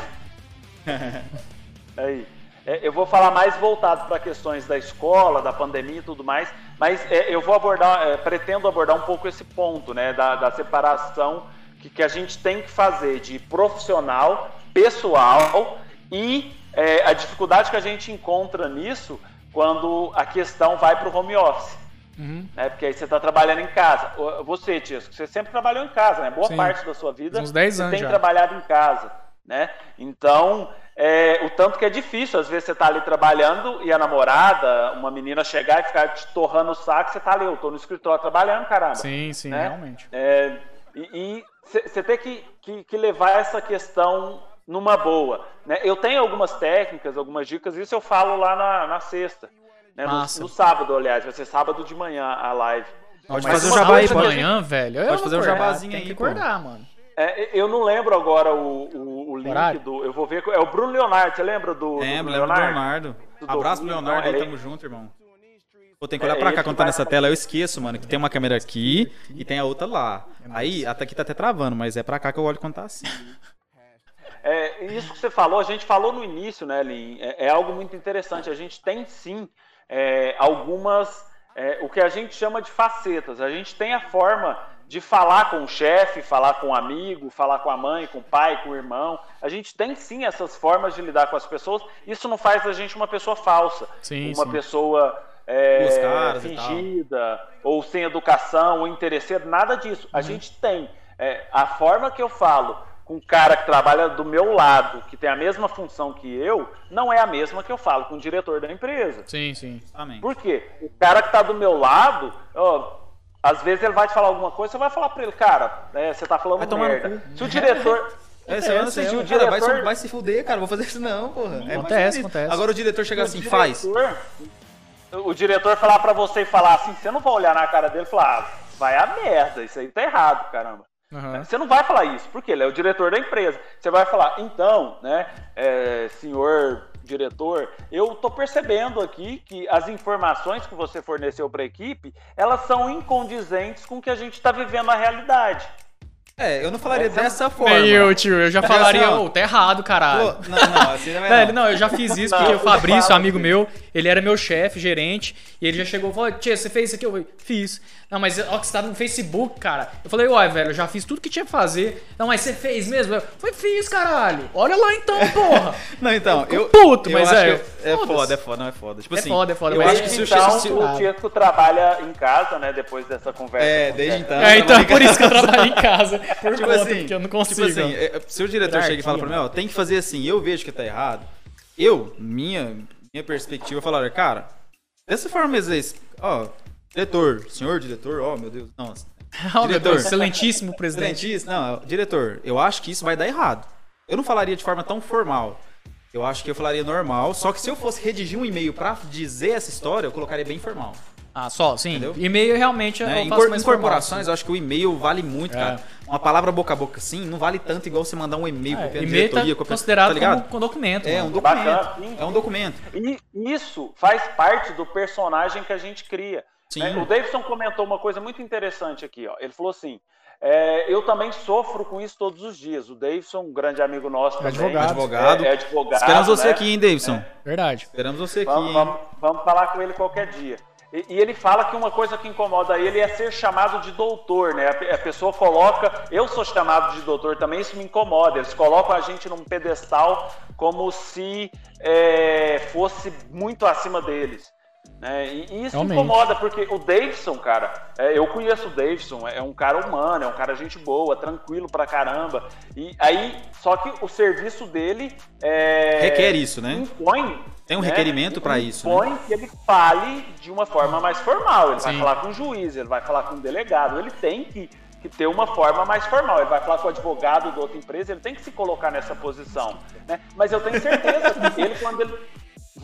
S2: aí, é, eu vou falar mais voltado para questões da escola, da pandemia e tudo mais, mas é, eu vou abordar, é, pretendo abordar um pouco esse ponto, né, da, da separação que, que a gente tem que fazer de profissional, pessoal e é, a dificuldade que a gente encontra nisso quando a questão vai para o home office.
S3: Uhum.
S2: Né, porque aí você está trabalhando em casa. Você, Tiesco, você sempre trabalhou em casa, né? Boa
S3: Sim.
S2: parte da sua vida
S3: Uns 10
S2: você
S3: anos
S2: tem
S3: já.
S2: trabalhado em casa, né? Então, é, o tanto que é difícil, às vezes você tá ali trabalhando e a namorada, uma menina chegar e ficar te torrando o saco, você tá ali, eu tô no escritório trabalhando, caramba.
S3: Sim, sim,
S2: né?
S3: realmente.
S2: É, e você tem que, que, que levar essa questão numa boa. Né? Eu tenho algumas técnicas, algumas dicas, isso eu falo lá na, na sexta. Né? No, no sábado, aliás, vai ser sábado de manhã a live.
S4: Pode
S3: Mas
S4: fazer um jabá aí, pode.
S3: de manhã, velho. eu
S4: pode fazer um
S3: acordar,
S4: jabazinho
S3: tem
S4: aí,
S3: que
S4: pô.
S3: acordar, mano.
S2: É, eu não lembro agora o, o, o link
S3: Horário?
S2: do. Eu vou ver. É o Bruno Leonardo, você lembra do,
S4: Lembro, do
S2: Leonardo?
S4: Leonardo.
S2: Do
S4: Abraço pro
S2: Domingo,
S4: Leonardo aí,
S2: é
S4: tamo junto, irmão. Pô, tem que olhar
S2: É,
S4: pra cá quando tá nessa tela, eu esqueço, mano, que tem uma câmera aqui e tem a outra lá. Aí, até aqui tá até travando, mas é pra cá que eu olho quando tá assim.
S2: É, isso que você falou, a gente falou no início, né, Lin? É, é algo muito interessante. A gente tem sim é, algumas. é, o que a gente chama de facetas. A gente tem a forma de falar com o chefe, falar com o amigo, falar com a mãe, com o pai, com o irmão. A gente tem sim essas formas de lidar com as pessoas. Isso não faz da gente uma pessoa falsa,
S3: Sim,
S2: uma
S3: sim.
S2: pessoa é, fingida, ou sem educação, ou interesseiro, nada disso.
S3: Uhum.
S2: A gente tem. É, a forma que eu falo com um cara que trabalha do meu lado, que tem a mesma função que eu, não é a mesma que eu falo com o diretor da empresa.
S3: Sim, sim.
S4: Amém.
S2: Por quê? O cara que tá do meu lado, ó, às vezes ele vai te falar alguma coisa, você vai falar pra ele, cara, é, você tá falando merda. Se o diretor.
S4: É, você
S2: É, se
S4: seu,
S2: o
S4: cara, vai,
S2: diretor-
S4: vai se fuder, cara, vou fazer isso não, porra. É mais
S3: Acontece, acontece.
S4: Agora o diretor chega
S2: o
S4: assim, faz.
S2: diretor- O diretor falar pra você e falar assim, você não vai olhar na cara dele e falar, ah, vai a merda, isso aí tá errado, caramba.
S3: Aham.
S2: Você não vai falar isso, porque ele é o diretor da empresa. Você vai falar, então, né, é, senhor diretor, eu tô percebendo aqui que as informações que você forneceu para a equipe, elas são incondizentes com o que a gente está vivendo na realidade.
S4: É, eu não falaria
S2: Essa-
S4: dessa forma.
S3: Nem eu, tio. Eu já falaria,
S4: assim, ó.
S3: ô, tá errado, caralho.
S4: Pô, não, não, assim não é
S3: Velho,
S4: não.
S3: eu já fiz isso
S2: Não,
S3: porque o
S2: eu
S3: Fabrício,
S2: falo,
S3: amigo
S2: filho.
S3: meu, ele era meu chefe, gerente, e ele já chegou e falou: Tia, você fez isso aqui? Eu falei, fiz. Não, mas ó, que você tá no Facebook, cara. Eu falei, uai, velho, eu já fiz tudo que tinha que fazer. Não, mas você fez mesmo? Eu falei, fiz, caralho. Olha lá então, porra.
S4: Não, então,
S3: fico
S4: eu.
S3: puto,
S4: eu
S3: mas
S4: acho
S3: é,
S4: que É foda, é foda, não é foda. Tipo
S3: É
S4: assim.
S3: foda, é foda,
S4: Eu
S3: mas
S4: acho
S3: é-
S4: que se o
S2: então,
S4: se-
S2: o Tiesco trabalha em casa, né, depois dessa conversa.
S4: É, desde então.
S3: É, então por isso que eu trabalho em casa. Por
S4: Tipo
S3: conta,
S4: assim,
S3: porque eu não consigo.
S4: Tipo assim, é, se o diretor chega e fala pra mim, ó, tem que fazer assim, eu vejo que tá errado. Eu, minha, minha perspectiva, olha, cara, dessa forma mesmo, é ó, diretor, senhor diretor, ó, meu Deus, não,
S3: oh, meu
S4: diretor.
S3: Deus, excelentíssimo presidente.
S4: Excelentíssimo, não, diretor, eu acho que isso vai dar errado. Eu não falaria de forma tão formal. Eu acho que eu falaria normal, só que se eu fosse redigir um e-mail pra dizer essa história, eu colocaria bem formal.
S3: Ah, só, sim.
S4: Entendeu?
S3: E-mail realmente
S4: né?
S3: eu faço
S4: em corporações, eu acho que o e-mail vale muito,
S3: É.
S4: cara. Uma palavra boca a boca assim não vale tanto igual você mandar um e-mail
S3: sim. É,
S4: a
S3: e-mail
S4: diretoria.
S3: tá considerado
S4: tá ligado?
S3: como, como documento.
S4: É um
S3: mano.
S4: documento.
S2: Bacana, sim.
S4: É um documento.
S2: E isso faz parte do personagem que a gente cria.
S4: Sim.
S2: né? O Davidson comentou uma coisa muito interessante aqui. Ó. Ele falou assim: é, eu também sofro com isso todos os dias. O Davidson, um grande amigo nosso também.
S3: Advogado.
S4: Advogado.
S2: É, é advogado.
S4: Esperamos você
S2: né?
S4: aqui, hein, Davidson?
S3: Verdade.
S4: Esperamos você aqui,
S2: Vamos, vamos, vamos falar com ele qualquer dia. E, e ele fala que uma coisa que incomoda ele é ser chamado de doutor, né? A, pe- a pessoa coloca, eu sou chamado de doutor também, isso me incomoda. Eles colocam a gente num pedestal como se é, fosse muito acima deles. né? E, e isso
S3: Realmente.
S2: incomoda, porque o Davidson, cara, é, eu conheço o Davidson, é um cara humano, é um cara gente boa, tranquilo pra caramba. E aí, só que o serviço dele é,
S4: Requer isso, né?
S2: impõe.
S4: Tem um
S2: né,
S4: requerimento pra isso, né?
S2: Impõe que ele fale de uma forma mais formal. Ele vai
S3: Sim.
S2: falar com o juiz, ele vai falar com o delegado, ele tem que, que ter uma forma mais formal. Ele vai falar com o advogado da outra empresa, ele tem que se colocar nessa posição. Né? Mas eu tenho certeza que ele, quando ele.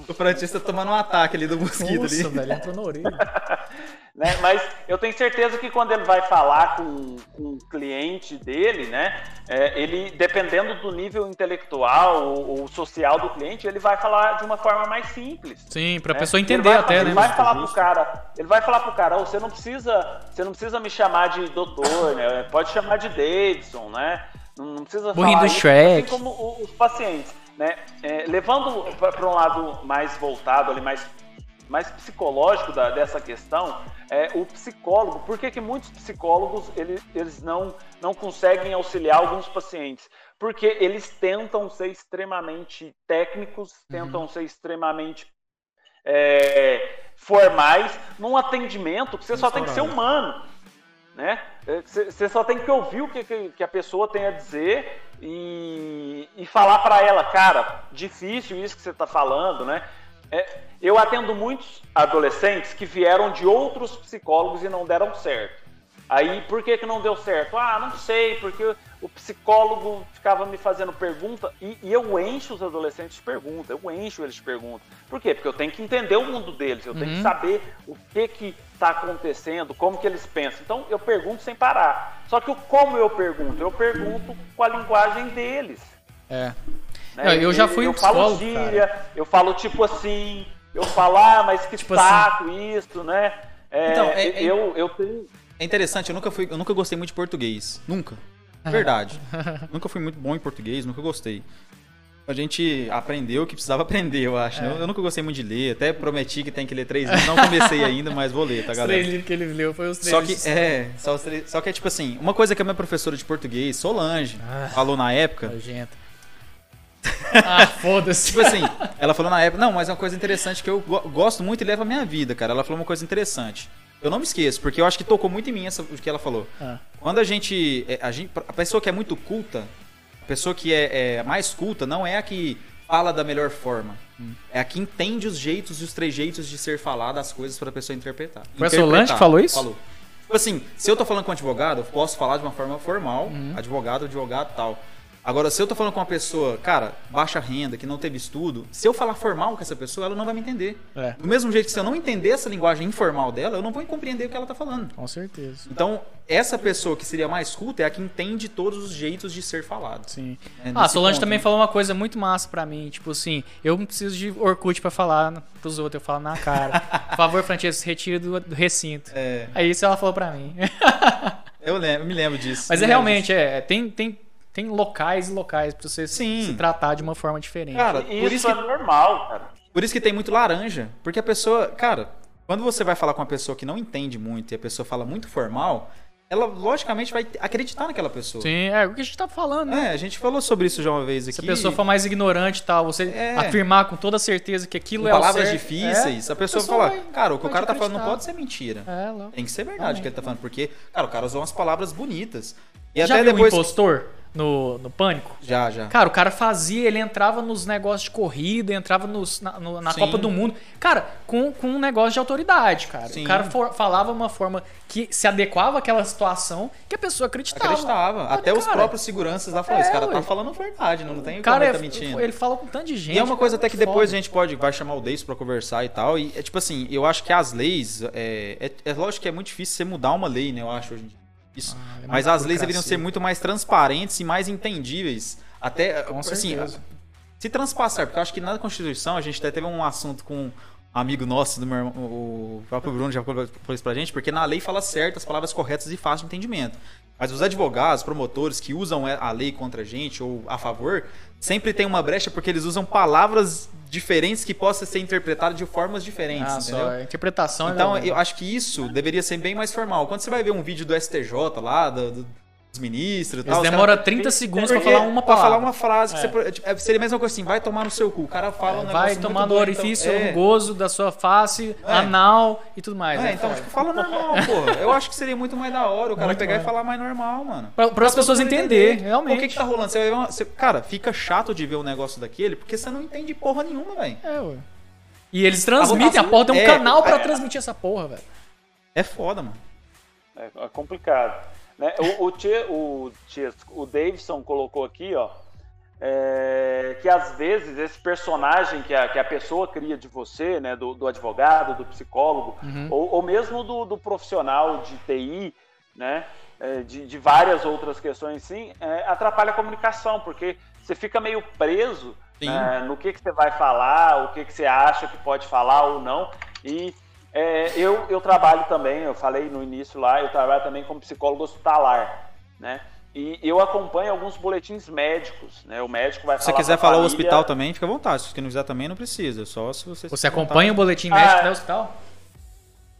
S4: O Frantista tá tomando um ataque ali do mosquito
S3: Nossa,
S4: ali.
S3: velho, entrou na orelha.
S2: né? Mas eu tenho certeza que quando ele vai falar com, com o cliente dele, né? é, ele, dependendo do nível intelectual ou, ou social do cliente, ele vai falar de uma forma mais simples.
S3: Sim, pra
S2: né?
S3: pessoa
S2: Ele
S3: entender
S2: vai-
S3: até,
S2: ele
S3: né?
S2: Vai falar pro cara, ele vai falar pro cara, "Ô, você não precisa, você não precisa me chamar de doutor, né? Pode chamar de Davidson, né? Não, não precisa
S3: Burrinho
S2: falar
S3: do
S2: isso,
S3: Shrek.
S2: assim como o- os pacientes, né? É, levando para um lado mais voltado ali, mais mais psicológico da- dessa questão é o psicólogo. Por que, que muitos psicólogos ele- eles não, não conseguem auxiliar alguns pacientes? Porque eles tentam ser extremamente técnicos, tentam ser extremamente é, formais num atendimento que você só tem que ser humano. Né? É, Você você só tem que ouvir o que, que, que a pessoa tem a dizer e, e falar para ela, cara, difícil isso que você está falando, né? É, eu atendo muitos adolescentes que vieram de outros psicólogos e não deram certo. Aí, por que, que não deu certo? Ah, não sei, porque o psicólogo ficava me fazendo pergunta e, e eu encho os adolescentes de pergunta, eu encho eles de pergunta. Por quê? Porque eu tenho que entender o mundo deles, eu tenho que saber o que que está acontecendo, como que eles pensam. Então, eu pergunto sem parar. Só que o como eu pergunto? Eu pergunto com a linguagem deles.
S3: É.
S2: né?
S3: Não, eu já fui
S2: eu
S3: um
S2: falo
S3: psicólogo,
S2: gíria, eu falo tipo assim, eu falo, ah, mas que
S3: Tipo assim.
S2: saco isso, né? É,
S4: Então, é- é-
S2: eu, eu tenho.
S4: É interessante, eu nunca fui, eu nunca gostei muito de português. Nunca. Verdade. nunca fui muito bom em português, nunca gostei. A gente aprendeu o que precisava aprender, eu acho. né? Eu, eu nunca gostei muito de ler, até prometi que tem que ler três livros. Não comecei ainda, mas vou ler, tá,
S3: Os
S4: galera?
S3: três livros que ele leu foi os três.
S4: Só que, é, só, os três- só que é tipo assim, uma coisa que a minha professora de português, Solange,
S3: Ah.
S4: falou na época,
S3: Nojento. Ah, foda-se.
S4: Tipo assim, ela falou na época, não, mas é uma coisa interessante que eu go- gosto muito e leva a minha vida, cara. Ela falou uma coisa interessante. Eu não me esqueço, porque eu acho que tocou muito em mim essa, o que ela falou.
S3: Ah.
S4: Quando a gente, é, a gente. A pessoa que é muito culta, a pessoa que é, é mais culta, não é a que fala da melhor forma. É a que entende os jeitos e os trejeitos de ser falado as coisas para a pessoa interpretar.
S3: Foi a. Solange que falou isso?
S4: Falou. Tipo assim, se eu tô falando com um advogado, eu posso falar de uma forma formal,
S3: Uhum.
S4: advogado, advogado tal. Agora, se eu tô falando com uma pessoa, cara, baixa renda, que não teve estudo, se eu falar formal com essa pessoa, ela não vai me entender.
S3: É.
S4: Do mesmo jeito que se eu não entender essa linguagem informal dela, eu não vou compreender o que ela tá falando.
S3: Com certeza.
S4: Então, essa pessoa que seria mais culta é a que entende todos os jeitos de ser falado.
S3: Sim.
S4: É
S3: ah, Solange
S4: ponto,
S3: também
S4: né?
S3: falou uma coisa muito massa pra mim. Tipo assim, eu não preciso de Orkut pra falar pros outros, eu falo na cara. Por favor, Francesco, retire do, do recinto.
S4: É,
S3: Aí isso ela falou pra mim.
S4: eu, lembro, eu me lembro disso.
S3: Mas é realmente, é, tem, tem, tem locais e locais pra você
S4: Sim.
S3: se tratar de uma forma diferente.
S4: Cara,
S2: Isso,
S4: por isso
S2: é
S4: que
S2: normal, cara.
S4: Por isso que tem muito laranja. Porque a pessoa, cara, quando você vai falar com uma pessoa que não entende muito e a pessoa fala muito formal, ela logicamente vai acreditar naquela pessoa.
S3: Sim, é o que a gente tá falando, né?
S4: É, a gente falou sobre isso já uma vez aqui.
S3: Se a pessoa for mais ignorante e tal, você
S4: É.
S3: afirmar com toda certeza que aquilo
S4: com
S3: é o
S4: palavras difíceis,
S3: é,
S4: a pessoa,
S3: pessoa
S4: fala,
S3: vai-
S4: cara, o que o cara tá falando não pode ser mentira.
S3: É, louco.
S4: Tem que ser verdade o que ele tá falando, porque, cara, o cara usou umas palavras bonitas. E
S3: Já
S4: até
S3: viu
S4: depois.
S3: o impostor no, no Pânico?
S4: Já, já.
S3: Cara, o cara fazia, ele entrava nos negócios de corrida, entrava nos- na, no- na. Copa do Mundo. Cara, com, com um negócio de autoridade, cara.
S4: Sim.
S3: O cara for- falava uma forma que se adequava àquela situação que a pessoa acreditava.
S4: Acreditava.
S3: Olha,
S4: Até os
S3: cara,
S4: próprios seguranças lá falaram,
S3: É,
S4: esse cara tá
S3: ué.
S4: falando verdade, não tem
S3: O
S4: como
S3: cara,
S4: ele tá
S3: é-
S4: mentindo.
S3: ele fala com tanto de gente.
S4: E é uma coisa até que
S3: cara,
S4: depois a
S3: foda.
S4: gente pode vai chamar o Deis pra conversar e tal. E é tipo assim, eu acho que as leis. É, é, é lógico que é muito difícil você mudar uma lei, né? Eu acho hoje em dia. Isso.
S3: Ah, é
S4: Mas as leis deveriam ser muito mais transparentes e mais entendíveis. Até
S3: Com
S4: assim,
S3: certeza.
S4: se transpassar, porque eu acho que na Constituição a gente até teve um assunto com um amigo nosso, do meu irmão, o próprio Bruno já falou isso pra gente, porque na lei fala certo as palavras corretas e fácil de entendimento. Mas os advogados, promotores que usam a lei contra a gente ou a favor, sempre tem uma brecha porque eles usam palavras diferentes que possam ser interpretadas de formas diferentes,
S3: Ah,
S4: entendeu?
S3: só, a interpretação
S4: Então,
S3: é
S4: eu acho que isso deveria ser bem mais formal. Quando você vai ver um vídeo do STJ lá, do- do- dos ministros e
S3: Eles
S4: tal. os
S3: demoram
S4: caras-
S3: 30 segundos pra falar uma
S4: pra
S3: palavra.
S4: falar uma frase que
S3: É.
S4: você pode- tipo, é, seria a mesma coisa assim, vai tomar no seu cu. O cara fala um
S3: Vai tomar
S4: muito
S3: no
S4: doido,
S3: orifício
S4: então, é.
S3: rugoso da sua face,
S4: É.
S3: anal e tudo mais.
S4: É,
S3: né?
S4: então, tipo, fala normal, porra. Eu acho que seria muito mais da hora o cara
S3: Muito
S4: pegar
S3: mais.
S4: e falar mais normal, mano.
S3: Pra, para as
S4: Pra
S3: pessoas entenderem,
S4: entender.
S3: realmente.
S4: O que que tá rolando? Você uma- você- cara, fica chato de ver um negócio daquele porque você não entende porra nenhuma, velho.
S3: É, ué. E eles transmitem, a
S4: votação-
S3: porra tem um
S4: é,
S3: canal pra
S4: é.
S3: transmitir essa porra, velho.
S4: É foda, mano.
S2: É, é complicado. Né? O, o, Tia- o, Tia- o Davidson colocou aqui, ó, é, que às vezes esse personagem que a, que a pessoa cria de você, né, do, do advogado, do psicólogo,
S3: Uhum.
S2: ou, ou mesmo do, do profissional de TI, né, é, de, de várias outras questões, sim, é, atrapalha a comunicação, porque você fica meio preso né, no que, que você vai falar, o que, que você acha que pode falar ou não, e é, eu, eu trabalho também, eu falei no início lá, eu trabalho também como psicólogo hospitalar, né? E eu acompanho alguns boletins médicos, né? O médico vai
S4: Se você
S2: falar
S4: quiser
S2: pra
S4: falar o
S2: família-
S4: hospital também, fica à vontade. Se você não quiser também, não precisa. Só se você.
S3: Você acompanha o boletim
S2: Ah,
S3: médico
S2: é.
S3: do hospital?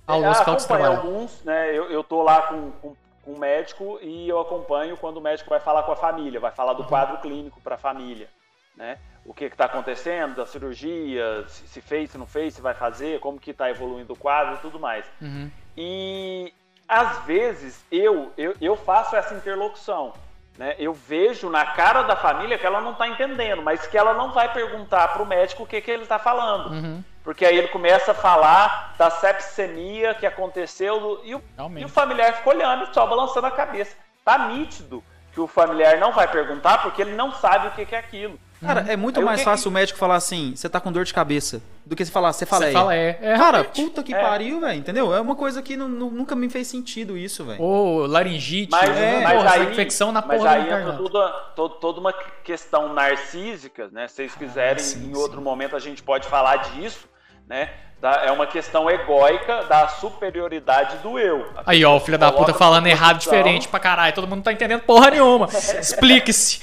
S3: Ah, o
S2: Ah,
S3: hospital que você trabalha.
S2: alguns, né? Eu, eu tô lá com, com, com o médico e eu acompanho quando o médico vai falar com a família, vai falar do
S3: Uhum.
S2: quadro clínico para a família, né? O que está acontecendo, da cirurgia, se, fez, se não fez, se vai fazer, como que está evoluindo o quadro e tudo mais.
S3: Uhum.
S2: E às vezes eu, eu, eu faço essa interlocução. Né? Eu vejo na cara da família que ela não está entendendo, mas que ela não vai perguntar para o médico o que, que ele está falando.
S3: Uhum.
S2: Porque aí ele começa a falar da sepsemia que aconteceu do- e, o, e o familiar fica olhando e só balançando a cabeça. Tá nítido que o familiar não vai perguntar porque ele não sabe o que, que é aquilo.
S4: Cara, é muito
S2: Aí
S4: mais
S2: que-
S4: fácil o médico falar assim, você tá com dor de cabeça, do que você falar, você fala é.
S3: fala é. é
S4: Cara,
S3: realmente.
S4: puta que
S2: É.
S4: pariu, velho, entendeu? É uma coisa que nu- nu- nunca me fez sentido isso, velho.
S3: Ou laringite,
S2: Mas,
S3: né?
S2: mas
S3: Porra,
S2: aí,
S3: infecção na
S2: mas
S3: porra
S2: aí
S3: do
S2: entra toda, to- toda uma questão narcísica, né? Se vocês quiserem,
S3: sim,
S2: em
S3: sim.
S2: outro momento a gente pode falar disso, né? Da- é uma questão egóica da superioridade do eu. A
S3: Aí, ó, o filho da puta falando errado diferente pra caralho. Todo mundo não tá entendendo porra nenhuma. Explique-se.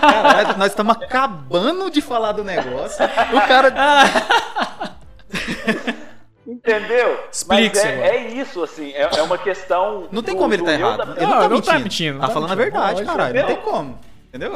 S4: Caralho, nós estamos acabando de falar do negócio. O cara.
S2: Entendeu?
S3: Explique-se
S2: Mas é, é isso, assim, é, é uma questão.
S4: Não tem
S2: do-
S4: como ele tá
S2: eu
S4: errado.
S2: da
S4: Ele
S2: pessoa.
S4: não tá
S3: Não, não
S4: mentindo.
S3: tá mentindo, não
S4: Tá
S3: tá
S4: falando a
S3: mentindo.
S4: verdade,
S3: Lógico,
S4: caralho. Não tem como. Entendeu?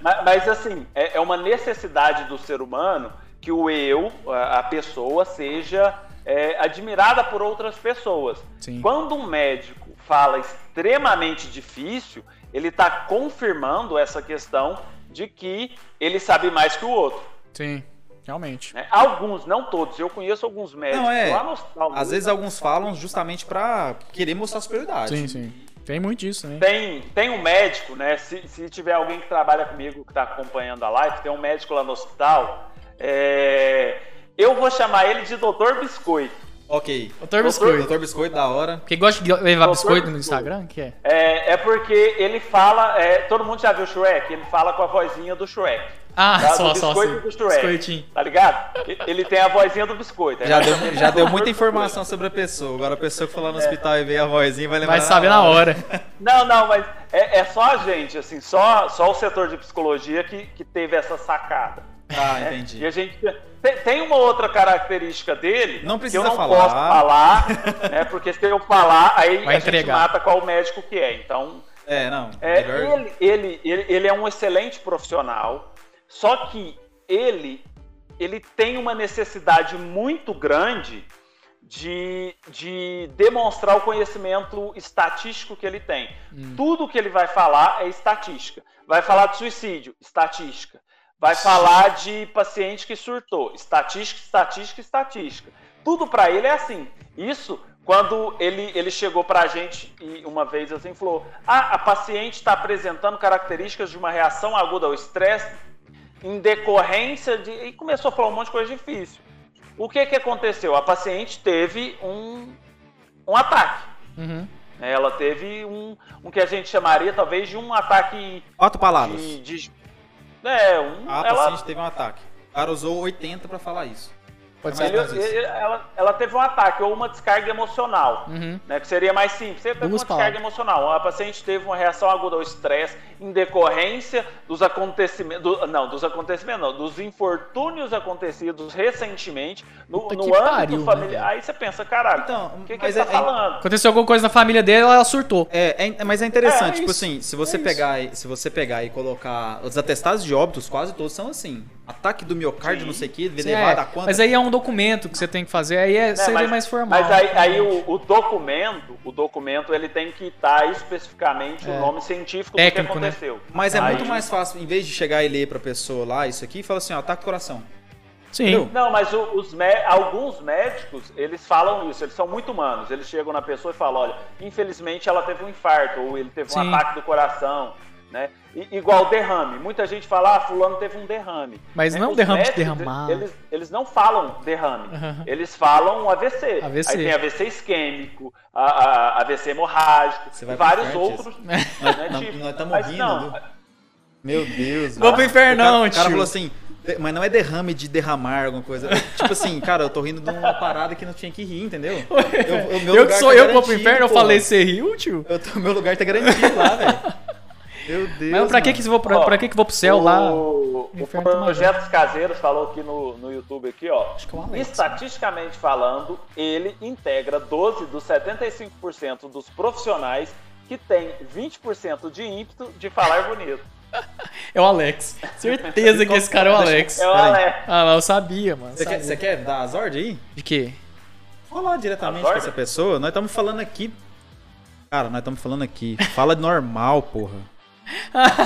S2: Mas, mas, assim, é, é uma necessidade do ser humano que o eu, a, pessoa, seja é, admirada por outras pessoas.
S3: Sim.
S2: Quando um médico fala extremamente difícil, ele está confirmando essa questão de que ele sabe mais que o outro.
S3: Sim, realmente.
S2: né? Alguns, não todos. Eu conheço alguns médicos
S4: Não, é.
S2: lá no hospital.
S4: Às vezes alguns falam justamente pra querer mostrar superioridade.
S3: Sim, sim. Tem muito disso, né?
S2: Tem, tem um médico, né? Se, se tiver alguém que trabalha comigo que está acompanhando a live, tem um médico lá no hospital. É, eu vou chamar ele de Doutor Biscoito.
S4: Ok.
S3: Doutor Biscoito.
S4: Doutor Biscoito, da hora.
S3: Quem gosta de levar
S2: Doutor
S3: biscoito no. Instagram? Que é?
S2: É, é porque ele fala. é, todo mundo já viu o Shrek? Ele fala com a vozinha do Shrek.
S3: Ah,
S2: tá?
S3: só,
S2: do
S3: só,
S2: biscoito
S3: sim.
S2: e do Shrek.
S3: Biscoitinho.
S2: Tá ligado? Ele tem a vozinha do biscoito.
S4: Já deu, já
S2: de
S4: deu muita informação sobre a pessoa. Agora a pessoa que foi lá no hospital e veio a vozinha vai lembrar.
S3: Vai saber na hora.
S2: Não, não, mas é, é só a gente, assim, só, só o setor de psicologia que, que teve essa sacada.
S4: Ah,
S2: né?
S4: entendi.
S2: E a gente tem, uma outra característica dele
S4: Não
S2: que
S4: precisa
S2: eu não
S4: falar.
S2: posso falar, né? Porque se eu falar, aí
S3: Vai
S2: a gente
S3: entregar.
S2: mata qual médico que é. Então,
S4: É, não.
S2: é, ele, ele, ele, ele é um excelente profissional, só que ele, ele tem uma necessidade muito grande de, de demonstrar o conhecimento estatístico que ele tem. Tudo que ele vai falar é estatística. Vai falar de suicídio, estatística. Vai falar de paciente que surtou, estatística, estatística, estatística. Tudo para ele é assim. Isso quando ele, ele chegou para a gente e uma vez assim falou: ah, a paciente está apresentando características de uma reação aguda ao estresse em decorrência de. E começou a falar um monte de coisa difícil. O que, que aconteceu? A paciente teve um, um ataque.
S3: Uhum.
S2: Ela teve um, um que a gente chamaria talvez de um ataque
S4: Quatro palavras.
S2: de. de é, um,
S4: A
S2: ela,
S4: paciente teve um ataque. O cara usou 80 pra falar isso.
S3: Pode ser.
S2: ele- ele- ela, ela teve um ataque ou uma descarga emocional.
S3: Uhum.
S2: né, que seria mais simples. Você teve
S3: Duas
S2: uma descarga
S3: palavras.
S2: emocional. A paciente teve uma reação aguda ao estresse em decorrência dos acontecimentos, do- não, dos acontecimentos, não, dos infortúnios acontecidos recentemente no,
S3: Puta
S2: no âmbito
S3: pariu, né,
S2: familiar. Aí você pensa, caralho,
S4: Então,
S2: o que, que ele tá
S4: é- é-
S2: falando?
S3: Aconteceu alguma coisa na família dele, ela surtou.
S4: É, é- mas é interessante,
S3: É,
S4: tipo
S3: isso,
S4: assim, se você
S3: é isso.
S4: pegar, e- se você pegar e colocar os atestados de óbitos, quase todos são assim. Ataque do miocárdio,
S2: Sim.
S4: não sei o que, elevado
S3: é.
S4: a quanto.
S3: Mas aí é um documento que você tem que fazer, aí é,
S2: né,
S3: seria
S2: mas-
S3: mais formal.
S2: Mas aí, aí o, o documento, o documento ele tem que estar especificamente
S3: É.
S2: o nome científico
S3: Técnico,
S2: do que
S3: né?
S2: aconteceu.
S4: Mas é
S2: Aí-
S4: muito mais fácil, em vez de chegar e ler pra pessoa lá isso aqui, fala assim, ó, ataque do coração.
S3: Sim.
S4: Entendeu?
S2: Não, mas o- os alguns médicos, eles falam isso, eles são muito humanos. Eles chegam na pessoa e falam, olha, infelizmente ela teve um infarto, ou ele teve um
S3: Sim.
S2: ataque do coração, né? Igual derrame. Muita gente fala, ah, fulano teve um derrame.
S3: Mas
S2: né?
S3: não
S2: Os
S3: derrame de
S2: médicos,
S3: derramar.
S2: Eles, eles não falam derrame,
S3: Aham.
S2: eles falam AVC.
S3: AVC.
S2: Aí tem AVC isquêmico, a, a- AVC hemorrágico, e vários
S4: inferno,
S2: outros.
S4: Nós-
S2: né,
S4: nós-
S2: tipo.
S4: nós tamo
S2: Mas
S4: rindo,
S2: não?
S4: Meu Deus.
S3: Vou pro infernão,
S4: o cara, o cara
S3: tio.
S4: falou assim, "De- mas não é derrame de derramar alguma coisa. tipo assim, cara, eu tô rindo de uma parada que não tinha que rir, entendeu? Eu,
S3: eu
S4: lugar
S3: que sou
S4: tá
S3: eu que vou pro inferno, eu
S4: porra.
S3: falei você riu, tio?
S4: Eu tô- meu lugar tá garantido lá, velho. Meu Deus.
S3: Mas pra que
S4: mano.
S3: que, eu vou, pra,
S2: Ó,
S3: pra que que vou pro céu
S2: o,
S3: lá?
S2: O
S3: tá
S2: Projetos Caseiros falou aqui no, no YouTube aqui, ó.
S3: Acho que é o Alex,
S2: Estatisticamente falando, ele integra 12 dos 75% dos profissionais que tem 20% de ímpeto de falar bonito.
S3: É o Alex. Certeza que esse cara é o Alex.
S2: É o. Alex.
S3: Ah, mas eu sabia, mano.
S4: Você quer, você quer dar as ordens aí?
S3: De quê?
S4: Falar diretamente com essa pessoa. Nós estamos falando aqui. Cara, nós estamos falando aqui. Fala normal, porra.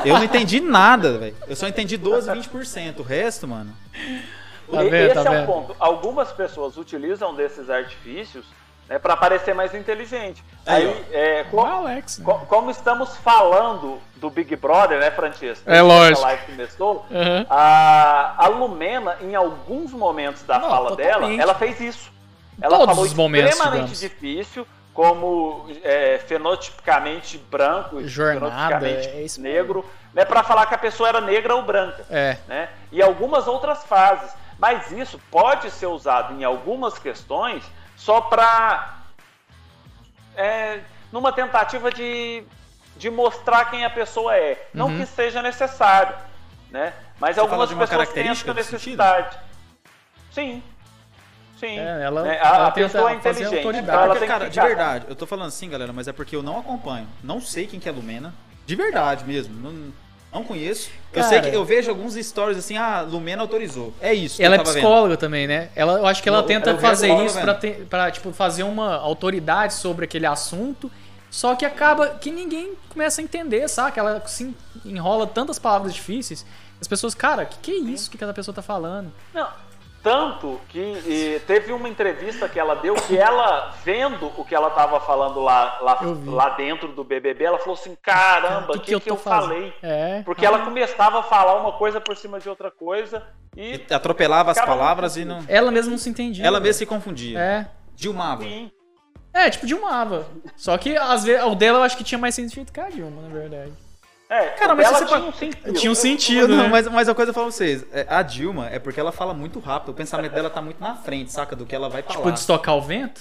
S4: Eu não entendi nada, velho. Eu só entendi 12, 20%. O resto, mano.
S3: Tá
S2: E-
S3: vendo,
S2: Esse
S3: tá
S2: é
S3: vendo?
S2: um ponto. Algumas pessoas utilizam desses artifícios né, para parecer mais inteligente.
S4: Aí,
S2: Aí, é, co-
S3: O Alex. né?
S2: co- como estamos falando do Big Brother, né, Francesco?
S3: É lógico.
S2: A live começou.
S3: Aham.
S2: A, a Lumena, em alguns momentos da
S3: Não,
S2: fala dela,
S3: totalmente.
S2: ela fez isso. Ela
S3: Todos
S2: falou
S3: os momentos,
S2: extremamente
S3: digamos.
S2: difícil, como é, fenotipicamente branco,
S3: Jornada,
S2: fenotipicamente
S3: é
S2: negro, né, para falar que a pessoa era negra ou branca
S3: É.
S2: né? E algumas outras fases. Mas isso pode ser usado em algumas questões só para. É, numa tentativa de, de mostrar quem a pessoa é. Não
S3: Uhum.
S2: que seja necessário. Né? Mas
S4: fala
S2: algumas pessoas têm essa necessidade. Sim. Sim.
S3: É, ela- ela
S2: a, a
S3: tenta
S2: pessoa é
S3: fazer
S2: inteligente.
S3: autoridade.
S2: Então ela
S4: Porque, cara, de verdade, eu tô falando assim, galera, mas é porque eu não acompanho. Não sei quem que é Lumena. De verdade mesmo. Não, não conheço. Eu
S3: Cara.
S4: sei que eu vejo alguns stories assim, ah, Lumena autorizou. É isso.
S3: Ela
S4: eu
S3: é
S4: tava vendo.
S3: psicóloga também, né? Ela, eu acho que ela
S4: Eu-
S3: tenta
S4: eu
S3: fazer isso pra, ter- pra, tipo, fazer uma autoridade sobre aquele assunto. Só que acaba que ninguém começa a entender, saca? Ela se enrola tantas palavras difíceis. As pessoas, cara, que que é isso que aquela pessoa tá falando?
S2: Não, tanto que e, teve uma entrevista que ela deu que ela, vendo o que ela tava falando lá, lá,
S3: Eu
S2: lá dentro do BBB, ela falou assim: caramba, o que, que, eu,
S3: fazendo?
S2: falei?
S3: É.
S2: Porque ela começava a falar uma coisa por cima de outra coisa e.
S4: E atropelava as palavras e não.
S3: Ela mesma não se entendia.
S4: Ela mesma se confundia.
S3: É.
S4: Dilmava.
S2: Sim.
S3: É, tipo Dilmava. Só que às vezes o dela eu acho que tinha mais sentido que a Dilma, na verdade.
S2: É,
S4: Cara, mas você
S2: tinha
S4: pode-
S2: um sentido.
S3: Tinha um sentido,
S4: Não,
S3: né?
S4: mas, mas a coisa eu falo pra vocês, é, a Dilma é porque ela fala muito rápido, o pensamento dela tá muito na frente, saca? Do que ela vai falar.
S3: Tipo, de estocar o vento?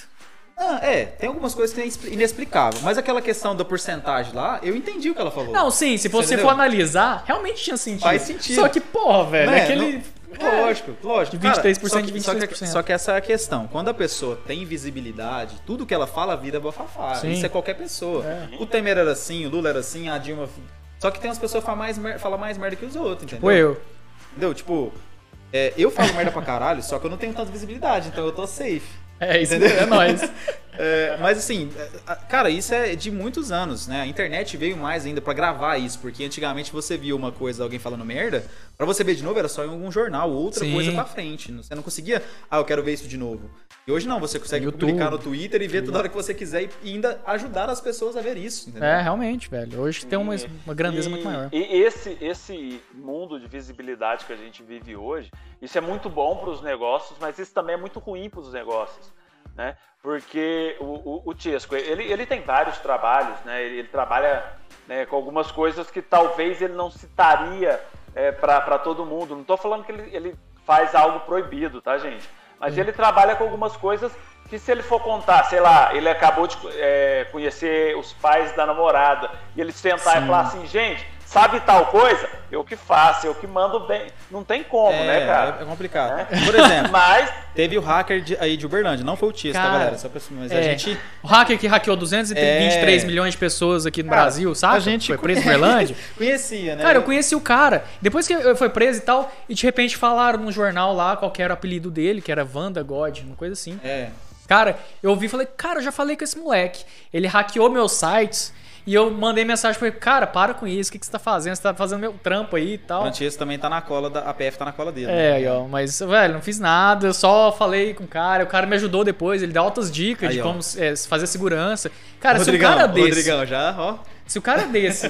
S4: Ah, é, tem algumas coisas que é inexpli- inexplicável, mas aquela questão da porcentagem lá, eu entendi o que ela falou.
S3: Não, sim, se você
S4: entendeu?
S3: for analisar, realmente tinha sentido.
S4: Faz sentido.
S3: Só que, porra, velho,
S4: Né?
S3: aquele.
S4: Não- Lógico, lógico.
S3: De 23%
S4: Cara, só
S3: de
S4: que- Só que,
S3: 23%.
S4: só que essa é a questão. Quando a pessoa tem visibilidade, tudo que ela fala vira bafafá.
S3: Sim.
S4: Isso é qualquer pessoa.
S3: É.
S4: O Temer era assim, o Lula era assim, a Dilma. Só que tem umas pessoas que falam mais, mer- falam mais merda que os outros, entendeu?
S3: Tipo eu.
S4: Entendeu? Tipo, é, eu falo merda pra caralho, só que eu não tenho tanta visibilidade, então eu tô safe.
S3: É isso,
S4: Entendeu?
S3: é nóis.
S4: É, mas assim, é, cara, isso é de muitos anos, né? A internet veio mais ainda pra gravar isso, porque antigamente você via uma coisa, alguém falando merda, pra você ver de novo era só em algum jornal, outra
S3: Sim.
S4: coisa pra frente. Você não conseguia, ah, eu quero ver isso de novo. E hoje não, você consegue
S3: YouTube.
S4: publicar no Twitter e ver toda hora que você quiser e ainda ajudar as pessoas a ver isso, entendeu?
S3: É, realmente, velho. Hoje tem uma, uma grandeza
S2: E-
S3: muito maior.
S2: E esse, esse mundo de visibilidade que a gente vive hoje, isso é muito bom para os negócios, mas isso também é muito ruim para os negócios, né? Porque o, o, o Tiesco, ele, ele tem vários trabalhos, né? Ele, ele trabalha né, com algumas coisas que talvez ele não citaria é, para todo mundo. Não estou falando que ele, ele faz algo proibido, tá, gente? Mas ele trabalha com algumas coisas que se ele for contar, sei lá, ele acabou de é, conhecer os pais da namorada, e ele sentar
S3: Sim.
S2: e falar assim, gente, sabe tal coisa? Eu que faço, eu que mando bem. Não tem como,
S4: É,
S2: né, cara?
S4: é complicado.
S2: Né?
S4: Por exemplo,
S2: Mas,
S4: teve o hacker de- aí de Uberlândia, não foi o Ties, tá,
S3: Cara,
S4: galera? Só pra, mas a
S3: É.
S4: gente.
S3: O hacker que hackeou 223
S4: É.
S3: milhões de pessoas aqui no
S4: Cara,
S3: Brasil, sabe?
S4: a gente
S3: Foi preso em Berlândia.
S4: conhecia, né?
S3: Cara, eu conheci o cara. Depois que foi preso e tal, e de repente falaram no jornal lá qual que era o apelido dele, que era Wanda God, uma coisa assim.
S4: É.
S3: Cara, eu ouvi e falei, cara, eu já falei com esse moleque. Ele hackeou meus sites e eu mandei mensagem pra ele, cara, para com isso, o que, que você tá fazendo? Você tá fazendo meu trampo aí e tal.
S4: O Antias também tá na cola da. A PF tá na cola dele.
S3: É,
S4: né?
S3: ó, mas, velho, não fiz nada, eu só falei com o cara, o cara me ajudou depois, ele dá altas dicas de
S4: Aí, ó.
S3: como é, fazer segurança. Cara,
S4: Rodrigão,
S3: se um cara desse.
S4: Rodrigão, já, ó.
S3: Se o cara desse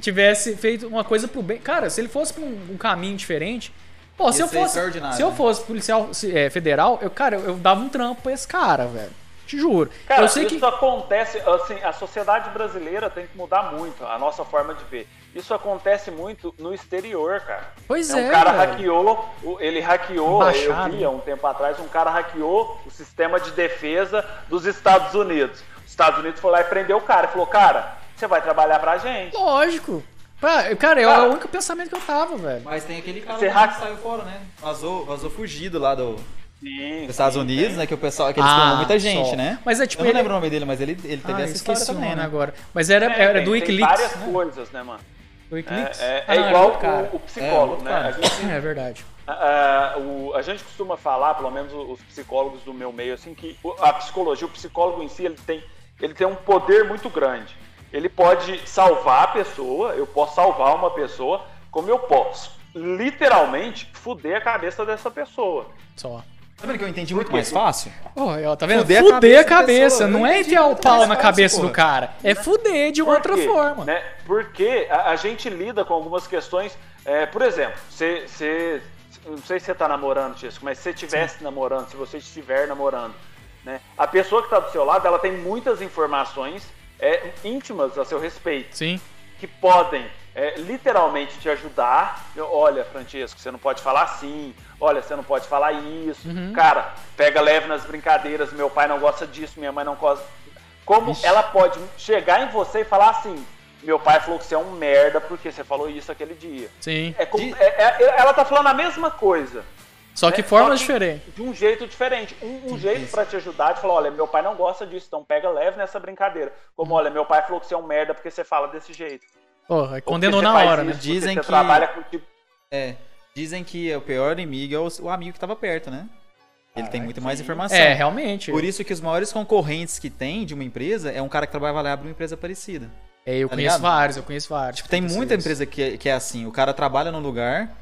S3: tivesse feito uma coisa pro bem. Cara, se ele fosse pra um, um caminho diferente. Pô, se eu fosse. Se eu
S4: né?
S3: fosse policial se- é, federal, eu, cara, eu, eu dava um trampo pra esse cara, velho. Te juro.
S2: cara,
S3: eu sei
S2: isso
S3: que.
S2: acontece, assim, a sociedade brasileira tem que mudar muito a nossa forma de ver. Isso acontece muito no exterior, cara.
S3: Pois
S2: É,
S3: é.
S2: um cara
S3: velho.
S2: hackeou, ele hackeou,
S3: Embaixada.
S2: eu vi há um tempo atrás, um cara hackeou o sistema de defesa dos Estados Unidos. Os Estados Unidos foi lá e prendeu o cara e falou, cara, você vai trabalhar pra gente.
S3: Lógico. Cara, é o único pensamento que eu tava, velho.
S4: Mas tem aquele cara
S2: Você
S4: lá
S2: hack-
S4: que saiu fora, né? Vazou, vazou fugido lá do,
S2: Sim,
S4: dos Estados
S2: sim,
S4: Unidos, né? Que o pessoal, que eles ah, muita gente,
S3: só.
S4: né?
S3: Mas é tipo.
S4: eu não
S3: ele-
S4: lembro o nome dele, mas ele, ele teve
S3: Ah,
S4: essa história
S3: o
S4: também, né?
S3: agora. Mas era,
S2: É,
S3: era do
S2: tem
S3: Wikileaks.
S2: várias
S3: né?
S2: coisas, né, mano?
S3: Do Wikileaks?
S2: É, é-
S3: Ah,
S2: é
S3: não, era
S2: igual o, o psicólogo,
S4: É,
S2: né? A gente,
S3: É verdade.
S2: a, a- o- a gente costuma falar, pelo menos os psicólogos do meu meio, assim, que a psicologia, o psicólogo em si, ele tem, ele tem um poder muito grande. Ele pode salvar a pessoa, eu posso salvar uma pessoa, como eu posso, literalmente, fuder a cabeça dessa pessoa.
S3: Só.
S4: Tá vendo que eu entendi muito mais fácil?
S3: Pô, ó, tá vendo?
S4: Fuder
S3: Fuder,
S4: a
S3: a
S4: cabeça da
S3: cabeça.
S4: pessoa.
S3: Não é enfiar o pau na cabeça
S4: porra.
S3: do cara. É fuder de outra forma.
S2: Né? Porque a, a gente lida com algumas questões. é, por exemplo, você, não sei se você está namorando, Tisco, mas se você estivesse namorando, se você estiver namorando, né? A pessoa que está do seu lado, ela tem muitas informações é, íntimas a seu respeito
S3: Sim.
S2: que podem é, literalmente te ajudar. Olha, Francesco, você não pode falar assim. Olha, você não pode falar isso.
S3: Uhum.
S2: Cara, pega leve nas brincadeiras. Meu pai não gosta disso, minha mãe não gosta. Como ela pode chegar em você e falar assim: Meu pai falou que você é um merda porque você falou isso aquele dia.
S3: Sim.
S2: É como- é- é- ela tá falando a mesma coisa.
S3: Só que
S2: né?
S3: formas
S2: Só que
S3: diferentes.
S2: De um jeito diferente. Um, um jeito pra te ajudar de falar: Olha, meu pai não gosta disso, então pega leve nessa brincadeira. Como, olha, meu pai falou que você é um merda porque você fala desse jeito.
S3: Porra,
S2: Ou
S3: condenou na hora,
S2: isso
S3: né?
S4: Dizem
S2: você
S4: que-
S2: trabalha com tipo.
S4: É. Dizem que o pior inimigo é o, amigo que tava perto, né? Ele tem muito mais informação.
S3: É, realmente.
S4: Por isso que os maiores concorrentes que tem de uma empresa é um cara que trabalha lá e abre uma empresa parecida.
S3: É, eu
S4: tá
S3: conheço
S4: ligado?
S3: vários, eu conheço vários.
S4: Tipo, tem muita empresa que é, que é assim. O cara trabalha num lugar,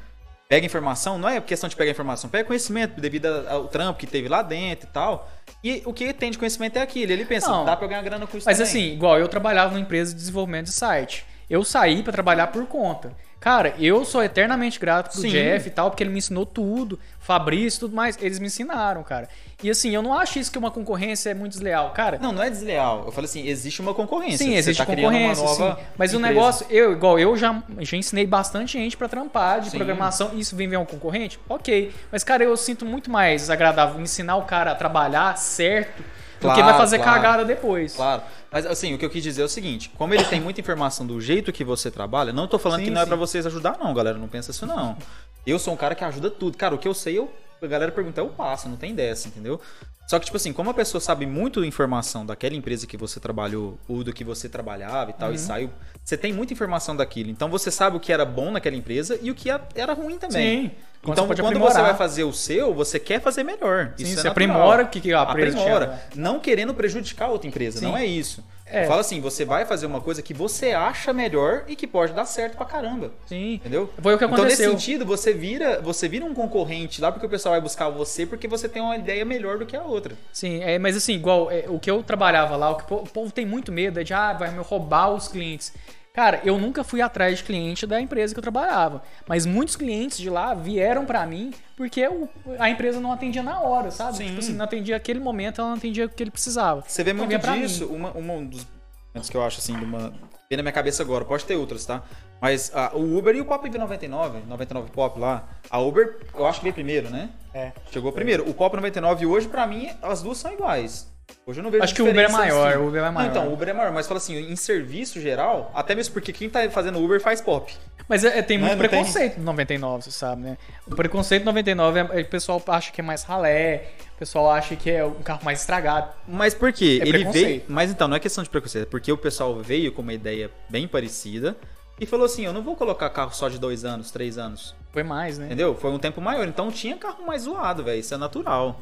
S4: pega informação, não é questão de pegar informação, pega conhecimento devido ao trampo que teve lá dentro e tal. E o que tem de conhecimento é aquilo. Ele pensa,
S3: Não.
S4: dá pra eu ganhar grana com isso
S3: Mas
S4: também.
S3: assim, igual eu trabalhava numa empresa de desenvolvimento de site. Eu saí pra trabalhar por conta. Cara, eu sou eternamente grato pro
S4: Sim.
S3: Jeff e tal, porque ele me ensinou tudo, Fabrício e tudo mais. Eles me ensinaram, cara. E assim, eu não acho isso que uma concorrência é muito desleal. Cara,
S4: Não, não é desleal. Eu falo assim, existe uma concorrência.
S3: Sim, existe
S4: tá
S3: concorrência, sim. Mas o
S4: empresa.
S3: negócio, eu, igual eu já, já ensinei bastante gente pra trampar de
S4: Sim.
S3: programação. Isso vem ver um concorrente? Ok. Mas, cara, eu sinto muito mais agradável ensinar o cara a trabalhar certo
S4: Claro,
S3: vai fazer
S4: claro.
S3: cagada depois.
S4: Claro. Mas assim, o que eu quis dizer é o seguinte: como ele tem muita informação do jeito que você trabalha, não tô falando
S3: Sim,
S4: que não é
S3: sim.
S4: pra vocês ajudar, não, galera. Não pensa isso, não. Eu sou um cara que ajuda tudo. Cara, o que eu sei, eu, a galera pergunta, eu passo, não tem dessa, entendeu? Só que, tipo assim, como a pessoa sabe muito informação daquela empresa que você trabalhou, ou do que você trabalhava e tal,
S3: Uhum.
S4: e saiu. Você tem muita informação daquilo. Então você sabe o que era bom naquela empresa e o que era ruim também.
S3: Sim. Quando
S4: Então,
S3: você
S4: quando
S3: aprimorar.
S4: você vai fazer o seu, você quer fazer melhor.
S3: Sim,
S4: Isso é
S3: você
S4: natural.
S3: aprimora o que, que a empresa
S4: Aprimora.
S3: tinha.
S4: Não querendo prejudicar outra empresa,
S3: Sim.
S4: não é isso.
S3: É.
S4: Fala assim, você vai fazer uma coisa que você acha melhor e que pode dar certo pra caramba.
S3: Sim.
S4: Entendeu?
S3: Foi o que
S4: Então, nesse
S3: aconteceu.
S4: sentido, você vira, você vira um concorrente lá porque o pessoal vai buscar você porque você tem uma ideia melhor do que a outra.
S3: Sim, é, mas assim, igual é, o que eu trabalhava lá, o que o povo tem muito medo é de, ah, vai me roubar os clientes. Cara, eu nunca fui atrás de cliente da empresa que eu trabalhava. Mas muitos clientes de lá vieram pra mim porque o- a empresa não atendia na hora, sabe?
S4: Sim.
S3: Tipo assim, não atendia aquele momento, ela não atendia o que ele precisava.
S4: Você vê
S3: Então,
S4: muito disso, uma, uma- um dos momentos que eu acho assim, de uma. Vem na minha cabeça agora, pode ter outras, tá? Mas ah, o Uber e o Pop V99, 99 Pop lá, a Uber, eu acho que veio primeiro, né?
S3: É.
S4: Chegou primeiro. O Pop 99 hoje, pra mim, as duas são iguais. Hoje eu não vejo
S3: Acho que o Uber é
S4: diferença,
S3: maior,
S4: assim.
S3: o Uber é
S4: Não,
S3: maior.
S4: então, o Uber é maior, mas fala assim, em serviço geral, até mesmo porque quem tá fazendo Uber faz pop.
S3: Mas é, é, tem muito
S4: Não, tem-
S3: preconceito no 99, você sabe, né? O preconceito no 99 é, é que o pessoal acha que é mais ralé, o pessoal acha que é um carro mais estragado.
S4: Mas por quê?
S3: É
S4: Ele veio. Mas então, não é questão de preconceito, é porque o pessoal veio com uma ideia bem parecida e falou assim: eu não vou colocar carro só de dois anos, três anos.
S3: Foi mais, né?
S4: Entendeu? Foi um tempo maior. Então tinha carro mais zoado, velho. Isso é natural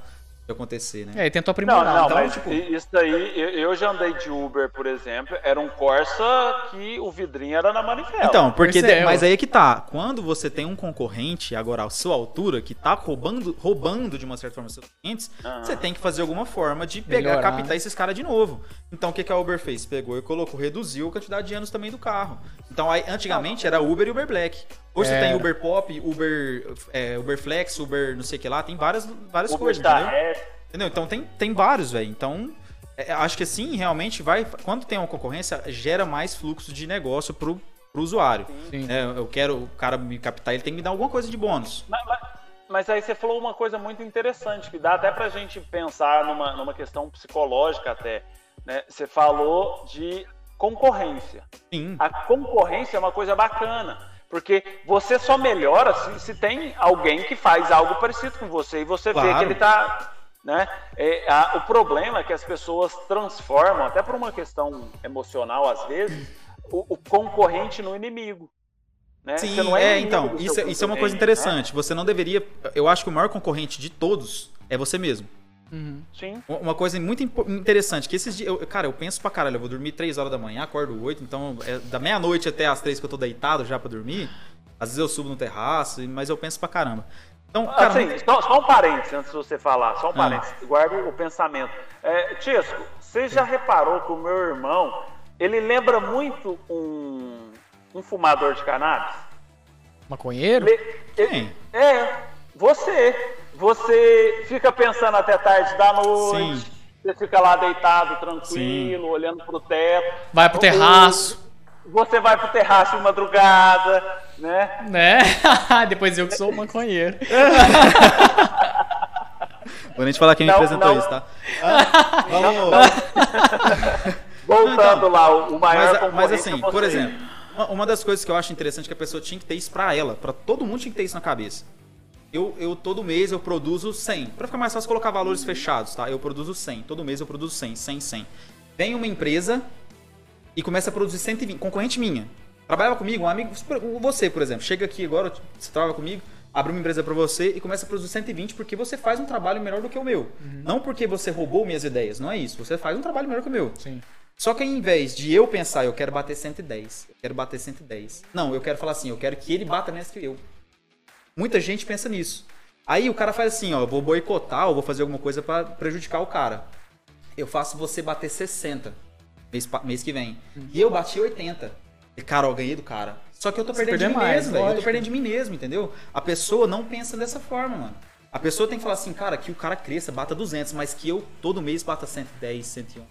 S4: acontecer, né?
S3: É, e tentou
S2: Não,
S3: aprimorar.
S2: não,
S4: então,
S2: mas
S4: tipo-
S2: isso daí, eu, eu já andei de Uber, por exemplo, era um Corsa que o vidrinho era na manivela.
S4: Então, porque.
S3: É,
S4: de- mas aí é que tá. Quando você tem um concorrente, agora à sua altura, que tá roubando, roubando de uma certa forma seus clientes,
S2: Aham.
S4: você tem que fazer alguma forma de pegar,
S3: Melhorar.
S4: captar esses caras de novo. Então o que, que a Uber fez? Pegou e colocou, reduziu a quantidade de anos também do carro. Então aí, antigamente era Uber e Uber Black. Hoje você
S3: Era.
S4: tem Uber Pop, Uber, é, Uber Flex, Uber não sei o que lá, tem várias, várias
S2: Uber
S4: coisas,
S2: tá
S4: entendeu?
S2: é,
S4: Entendeu? Então tem, tem vários, velho. Então, é, acho que assim, realmente vai. Quando tem uma concorrência, gera mais fluxo de negócio pro, pro usuário.
S3: Sim.
S4: É, eu quero o cara me captar, ele tem que me dar alguma coisa de bônus.
S2: Mas, mas- mas aí você falou uma coisa muito interessante, que dá até pra gente pensar numa, numa questão psicológica até. Né? Você falou de concorrência.
S4: Sim.
S2: A concorrência é uma coisa bacana, porque você só melhora se, se tem alguém que faz algo parecido com você e você vê
S4: Claro.
S2: que ele tá. Né? É, a- o problema é que as pessoas transformam, até por uma questão emocional às vezes, o, o concorrente no inimigo. Né?
S4: Sim,
S2: Você não
S4: é,
S2: inimigo
S4: então, isso, é- isso é uma coisa
S2: concorrente,
S4: interessante. Você não deveria. Eu acho que o maior concorrente de todos é você mesmo.
S3: Uhum.
S2: Né? Sim.
S4: Uma coisa muito interessante, que esses dias. eu- cara, eu penso pra caralho, eu vou dormir 3 horas da manhã, acordo 8, então é da meia-noite até as 3 que eu tô deitado já pra dormir. Às vezes eu subo no terraço, mas eu penso pra caramba. Então, cara,
S2: assim,
S4: muito-
S2: só, só um parênteses antes de você falar, só um
S4: Ah.
S2: parênteses, guarda o pensamento. É, Tiesco, você já reparou que o meu irmão, ele lembra muito um, um fumador de cannabis?
S3: Maconheiro?
S2: Ele-
S4: Quem?
S2: É, você. Você fica pensando até tarde da noite,
S4: Sim.
S2: você fica lá deitado, tranquilo, olhando pro teto.
S3: Vai pro
S2: O-
S3: terraço.
S2: Você vai pro terraço de madrugada, né?
S3: Né? Depois eu que sou maconheiro.
S4: Quando a gente falar quem me
S2: Não,
S4: apresentou
S2: não.
S4: isso, tá? Ah, vamos.
S2: Voltando lá, o o maior
S4: Mas, mas assim,
S2: é
S4: por exemplo, uma- uma das coisas que eu acho interessante é que a pessoa tinha que ter isso pra ela, pra todo mundo tinha que ter isso na cabeça. Eu, eu todo mês eu produzo 100. Pra ficar mais fácil colocar valores fechados, tá? Eu produzo 100. Todo mês eu produzo 100, 100, 100. Vem uma empresa e começa a produzir 120. Concorrente minha. Trabalhava comigo, um amigo, você, por exemplo, chega aqui agora, você trabalha comigo, abre uma empresa pra você e começa a produzir 120 porque você faz um trabalho melhor do que o meu. Não porque você roubou minhas ideias, não é isso. Você faz um trabalho melhor que o meu.
S3: Sim.
S4: Só que ao invés de eu pensar, eu quero bater 110, eu quero bater 110. Não, eu quero falar assim, eu quero que ele bata nessa que eu. Muita gente pensa nisso. Aí o cara faz assim, ó, eu vou boicotar ou vou fazer alguma coisa pra prejudicar o cara. Eu faço você bater 60 mês, mês que vem. E eu bati 80. E, cara, eu ganhei do cara. Só que eu tô
S3: Você
S4: perdendo de mim
S3: mais,
S4: mesmo, velho. Eu tô perdendo de mim mesmo, entendeu? A pessoa não pensa dessa forma, mano. A pessoa tem que falar assim, cara, que o cara cresça, bata 200, mas que eu todo mês bata 110, 101.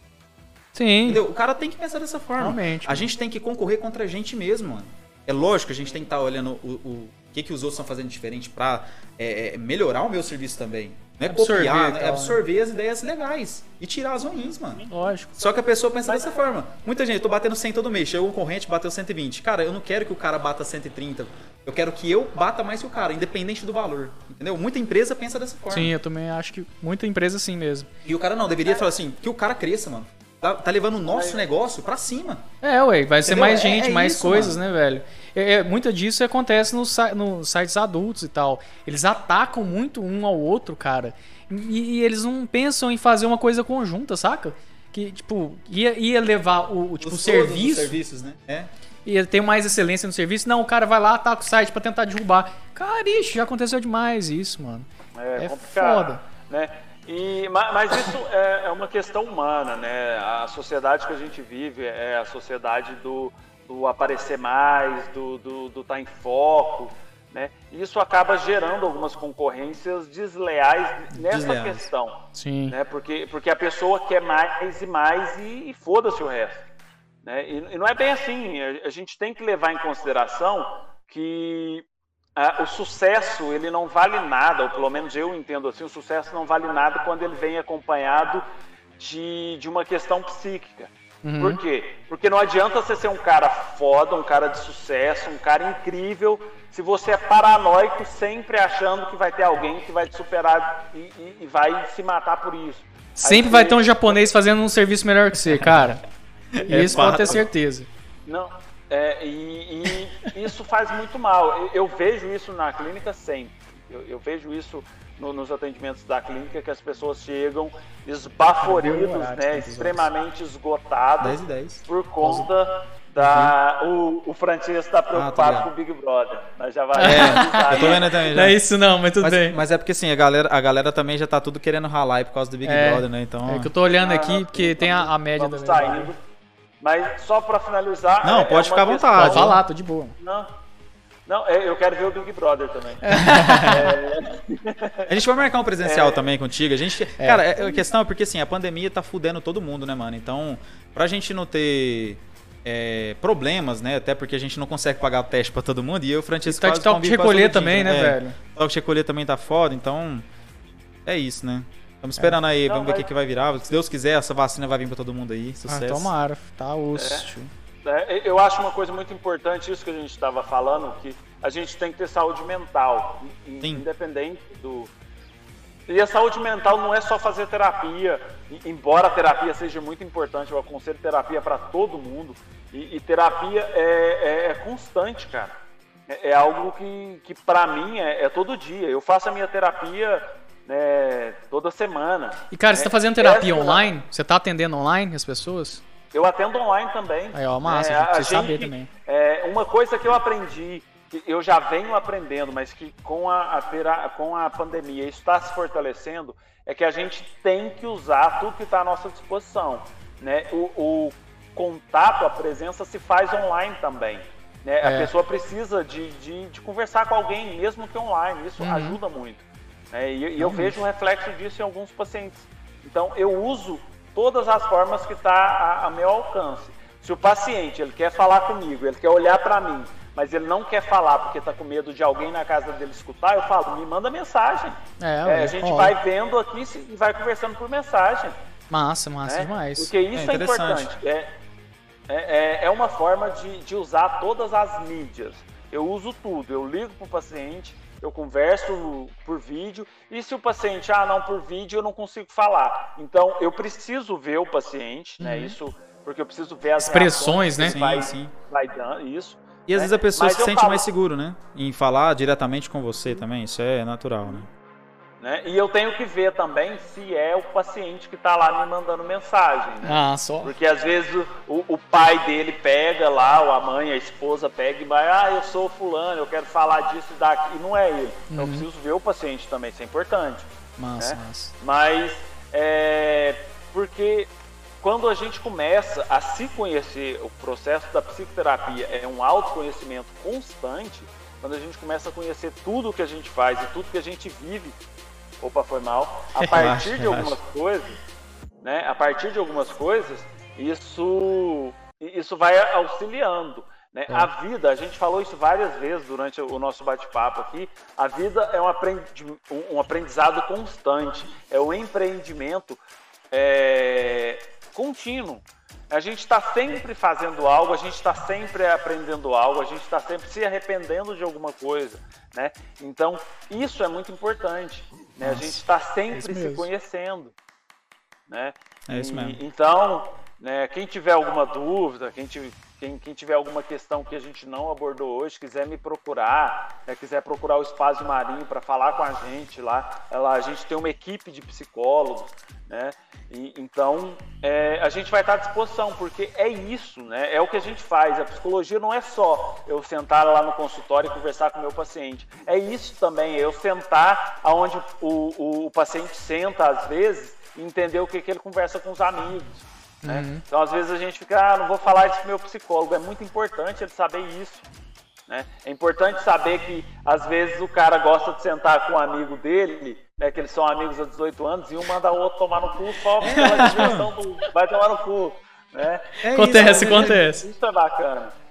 S3: Sim.
S4: Entendeu? O cara tem que pensar dessa forma.
S3: Realmente,
S4: A
S3: mano.
S4: gente tem que concorrer contra a gente mesmo, mano. É lógico que a gente tem que estar olhando o, o, que, que os outros estão fazendo diferente pra é, é, melhorar o meu serviço também. Não é
S3: Absorver
S4: copiar, né? é absorver as ideias legais e tirar as ruins, mano.
S3: Lógico.
S4: Só que a pessoa pensa dessa forma. Muita gente, eu tô batendo 100 todo mês. Chegou um concorrente, bateu 120. Cara, eu não quero que o cara bata 130. Eu quero que eu bata mais que o cara, independente do valor. Entendeu? Muita empresa pensa dessa forma.
S3: Sim, eu também acho que muita empresa assim mesmo.
S4: E o cara não, deveria falar assim, que o cara cresça, mano. Tá, tá levando o nosso negócio pra cima.
S3: É, ué, vai ser
S4: Entendeu?
S3: mais
S4: É-
S3: gente,
S4: é
S3: mais
S4: isso,
S3: coisas,
S4: mano.
S3: né, velho? É, é, muita disso acontece nos nos sites adultos e tal. Eles atacam muito um ao outro, cara. E, e eles não pensam em fazer uma coisa conjunta, saca? Que, tipo, ia, ia levar o, o, tipo,
S4: Os
S3: serviço,
S4: serviços, né? É.
S3: ia ter mais excelência no serviço. Não, o cara vai lá, ataca o site pra tentar derrubar. Cara, ixi, já aconteceu demais isso, mano.
S2: É,
S3: É foda.
S2: Né? E, ma- mas isso é, é uma questão humana, né? A sociedade que a gente vive é a sociedade do, do aparecer mais, do estar do, tá em foco, né? Isso acaba gerando algumas concorrências desleais nessa
S4: Desleais.
S2: questão.
S3: Sim.
S2: Né? Porque, porque a pessoa quer mais e mais e, e foda-se o resto. Né? E, e não é bem assim. A, a gente tem que levar em consideração que ah, o sucesso ele não vale nada, ou pelo menos eu entendo assim, o sucesso não vale nada quando ele vem acompanhado de, de uma questão psíquica. Por quê? Porque não adianta você ser um cara foda, um cara de sucesso, um cara incrível, se você é paranoico sempre achando que vai ter alguém que vai te superar e, e- e vai se matar por isso. Aí
S3: Sempre vai
S2: você-
S3: ter um japonês fazendo um serviço melhor que você, cara. Isso pode ter certeza.
S2: Não, é, e, e isso faz muito mal. Eu, eu vejo isso na clínica sempre. Eu, eu vejo isso no- nos atendimentos da clínica, que as pessoas chegam esbaforidos,
S3: horário,
S2: né,
S3: tantas
S2: extremamente esgotadas
S4: 10 e 10.
S2: por conta da... O, o Francisco está preocupado
S4: ligado.
S2: com o Big Brother. Mas já vai
S4: É, eu tô vendo também já.
S3: Não é isso não, mas tudo
S4: Mas,
S3: bem.
S4: mas é porque assim, a galera, a galera também já tá tudo querendo ralar aí por causa do Big
S3: É,
S4: Brother, né? Então.
S3: É que eu tô olhando
S2: Ah,
S3: aqui, porque tem a, a média também.
S2: saindo. Mas só para finalizar...
S4: Não,
S2: é-
S4: pode
S2: é
S4: ficar à vontade.
S3: Pode falar, tô de boa.
S2: Não, não é- eu quero ver o Big Brother também.
S4: A gente vai marcar um presencial
S2: É.
S4: também contigo. A gente, cara, é- a questão é porque assim, a pandemia tá fudendo todo mundo, né, mano? Então, pra gente não ter é, problemas, né? Até porque a gente não consegue pagar o teste pra todo mundo. E eu, Francisco,
S3: Tá de toque de recolher também,
S4: dia,
S3: né,
S4: É,
S3: velho?
S4: Toque de recolher também tá foda, então. É isso, né? Estamos esperando aí,
S2: Não,
S4: vamos ver o que, que vai virar. Se Deus quiser, essa vacina vai vir pra todo mundo aí.
S3: Ah,
S4: Sucesso.
S3: tomara, tá osso.
S2: É, eu acho uma coisa muito importante isso que a gente estava falando, que a gente tem que ter saúde mental,
S4: Sim.
S2: independente do. E a saúde mental não é só fazer terapia, embora a terapia seja muito importante, eu aconselho terapia para todo mundo, e, e terapia é, é- é constante, cara. É, é algo que, que para mim é, é todo dia. Eu faço a minha terapia né, toda semana.
S3: E cara, você tá
S2: É,
S3: fazendo terapia online? Você tá atendendo online as pessoas?
S2: Eu atendo online também.
S3: Aí, ó, massa,
S2: É,
S3: a gente
S2: a
S3: saber também.
S2: É, uma coisa que eu aprendi, que eu já venho aprendendo, mas que com a, a com a pandemia está se fortalecendo, é que a gente tem que usar tudo que está à nossa disposição. Né? O, o contato, a presença se faz online também. Né? A
S3: É.
S2: pessoa precisa de, de, de conversar com alguém, mesmo que online. Isso
S3: Uhum.
S2: ajuda muito. né? E, e eu vejo um reflexo disso em alguns pacientes. Então, eu uso todas as formas que está a, a meu alcance. Se o paciente ele quer falar comigo, ele quer olhar para mim, mas ele não quer falar porque está com medo de alguém na casa dele escutar, eu falo, me manda mensagem.
S3: É,
S2: É, a gente vai vendo aqui e vai conversando por mensagem.
S3: Massa, massa
S2: né?
S3: demais.
S2: Porque isso é,
S4: interessante.
S2: importante. É, é, é- é uma forma de, de usar todas as mídias. Eu uso tudo. Eu ligo para o paciente, eu converso por vídeo. E se o paciente, ah, não, por vídeo eu não consigo falar. Então eu preciso ver o paciente, né? Isso porque eu preciso ver as
S3: Uhum. Expressões, né?
S2: Vai,
S4: Sim, sim.
S2: vai dando isso.
S4: E às
S2: né?
S4: vezes a pessoa
S2: Mas
S4: se sente
S2: falo-
S4: mais seguro, né? Em falar diretamente com você também, isso é natural, né?
S2: Né? E eu tenho que ver também se é o paciente que está lá me mandando mensagem. Né?
S3: Ah, só.
S2: Porque às vezes o, o- o pai dele pega lá, ou a mãe, a esposa pega e vai, ah, eu sou fulano, eu quero falar disso e daquilo, e não é ele. Então eu preciso ver o paciente também, isso é importante.
S3: Massa,
S2: né?
S3: massa.
S2: Mas é porque quando a gente começa a se conhecer, o processo da psicoterapia é um autoconhecimento constante, quando a gente começa a conhecer tudo que a gente faz e tudo que a gente vive, opa, foi mal, a partir de algumas coisas, né? A partir de algumas coisas, isso isso vai auxiliando. Né? A vida, a gente falou isso várias vezes durante o nosso bate-papo aqui, a vida é um, aprendi- um aprendizado constante, é um empreendimento é, contínuo. A gente está sempre fazendo algo, a gente está sempre aprendendo algo, a gente está sempre se arrependendo de alguma coisa, né? Então isso é muito importante, né? A gente está sempre
S3: isso
S2: se conhecendo, né?
S4: É isso
S2: E-
S4: mesmo.
S2: Então, né, quem tiver alguma dúvida, quem, quem- quem tiver alguma questão que a gente não abordou hoje, quiser me procurar, né, quiser procurar o Espaço Marinho para falar com a gente lá, é lá, a gente tem uma equipe de psicólogos, né? E, então, é, a gente vai estar à disposição, porque é isso, né? É o que a gente faz. A psicologia não é só eu sentar lá no consultório e conversar com o meu paciente. É isso também, é eu sentar aonde o, o, o paciente senta às vezes e entender o que, que ele conversa com os amigos. Né? Então, às vezes a gente fica, ah, não vou falar isso pro meu psicólogo. É muito importante ele saber isso. Né? É importante saber que, às vezes, o cara gosta de sentar com um amigo dele, né, que eles são amigos há 18 anos, e um manda o outro tomar no cu só pela diversão do vai tomar no cu. Né?
S4: É
S3: Acontece,
S4: isso, né?
S3: acontece.
S2: Isso é bacana.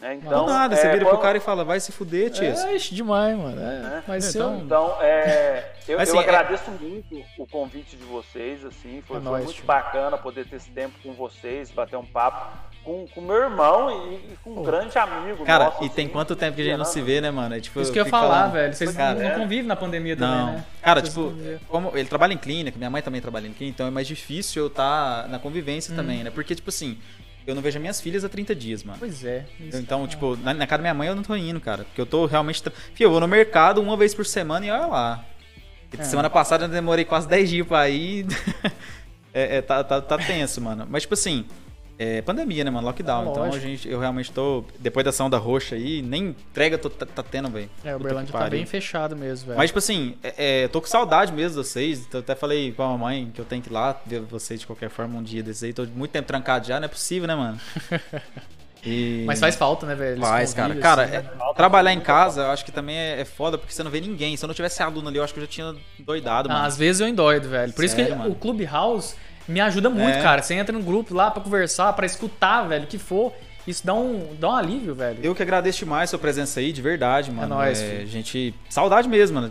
S2: Né? Então,
S4: Do nada, você
S2: é,
S4: vira
S2: quando-
S4: pro cara e fala, vai se fuder, tio.
S3: É, ixi, demais, mano. É,
S2: né?
S3: Mas
S4: Então-
S3: eu-
S2: Então, é, eu,
S4: Assim,
S2: eu
S4: é-
S2: agradeço muito o convite de vocês, assim, foi,
S3: É
S2: foi
S3: nóis,
S2: muito
S3: tio.
S2: bacana poder ter esse tempo com vocês, bater um papo com, com meu irmão e, e com um grande amigo
S4: Cara,
S2: nosso,
S4: e tem
S2: assim,
S4: quanto tempo que a gente não se vê, né, mano? É, tipo,
S3: Isso que eu ia falar,
S4: falando-
S3: velho. Vocês
S4: Cara,
S3: não,
S2: é.
S3: não convivem na pandemia também,
S4: Não.
S3: né?
S4: Cara,
S3: Vocês
S4: tipo, como ele trabalha em clínica, minha mãe também trabalha em clínica, então é mais difícil eu estar na convivência também, né? Porque, tipo assim, eu não vejo as minhas filhas há 30 dias, mano.
S3: Pois é.
S4: Então,
S3: tá-
S4: tipo, na, na casa da minha mãe eu não tô indo, cara. Porque eu tô realmente. Fio, eu vou no mercado uma vez por semana e olha lá.
S3: É.
S4: Semana passada eu demorei quase 10 dias pra ir. é, é, tá, tá, tá tenso, mano. Mas, tipo assim, é pandemia, né, mano? Lockdown.
S3: É,
S4: então a gente, eu realmente tô. Depois da ação da roxa aí, nem entrega tô, tá, tá tendo, velho.
S3: É, o Berlândia tá bem fechado mesmo, velho.
S4: Mas, tipo assim, é, é, tô com saudade mesmo de vocês. Então, até falei com a mamãe que eu tenho que ir lá ver vocês de qualquer forma um dia desse aí. Tô muito tempo trancado já, não é possível, né, mano? E...
S3: Mas faz falta, né, velho?
S4: Faz, cara.
S3: convívio,
S4: Cara,
S3: assim,
S4: é-
S3: né?
S4: trabalhar em casa, eu acho que também é, é foda, porque você não vê ninguém. Se eu não tivesse aluno ali, eu acho que eu já tinha doidado,
S3: Ah,
S4: mano.
S3: às vezes eu endoido, velho. Por isso
S4: Sério,
S3: que
S4: mano?
S3: o Clubhouse me ajuda muito,
S4: É.
S3: cara. Você entra num grupo lá pra conversar, pra escutar, velho, o que for. Isso dá um, dá um alívio, velho.
S4: Eu que agradeço demais a sua presença aí, de verdade, mano.
S3: nóis,
S4: É, gente, saudade mesmo, mano.